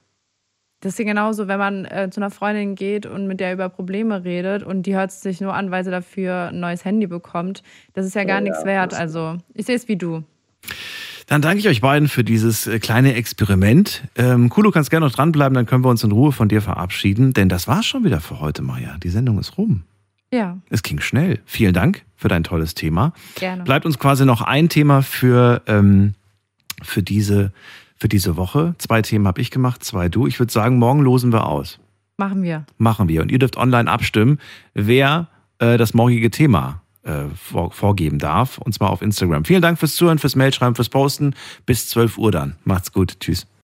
das ist genauso, wenn man äh, zu einer Freundin geht und mit der über Probleme redet und die hört es sich nur an, weil sie dafür ein neues Handy bekommt. Das ist ja gar Ja, nichts wert. Also ich sehe es wie du. Dann danke ich euch beiden für dieses äh, kleine Experiment. Ähm, Kulo, kannst gerne noch dranbleiben, dann können wir uns in Ruhe von dir verabschieden, denn das war's schon wieder für heute, Maja. Die Sendung ist rum. Ja, Es ging schnell. Vielen Dank für dein tolles Thema. gerne. Bleibt uns quasi noch ein Thema für, ähm, für, diese, für diese Woche. Zwei Themen habe ich gemacht, zwei du. Ich würde sagen, morgen losen wir aus. Machen wir. Machen wir. Und ihr dürft online abstimmen, wer äh, das morgige Thema äh, vor, vorgeben darf. Und zwar auf Instagram. Vielen Dank fürs Zuhören, fürs Mailschreiben, fürs Posten. Bis 12 Uhr dann. Macht's gut. Tschüss.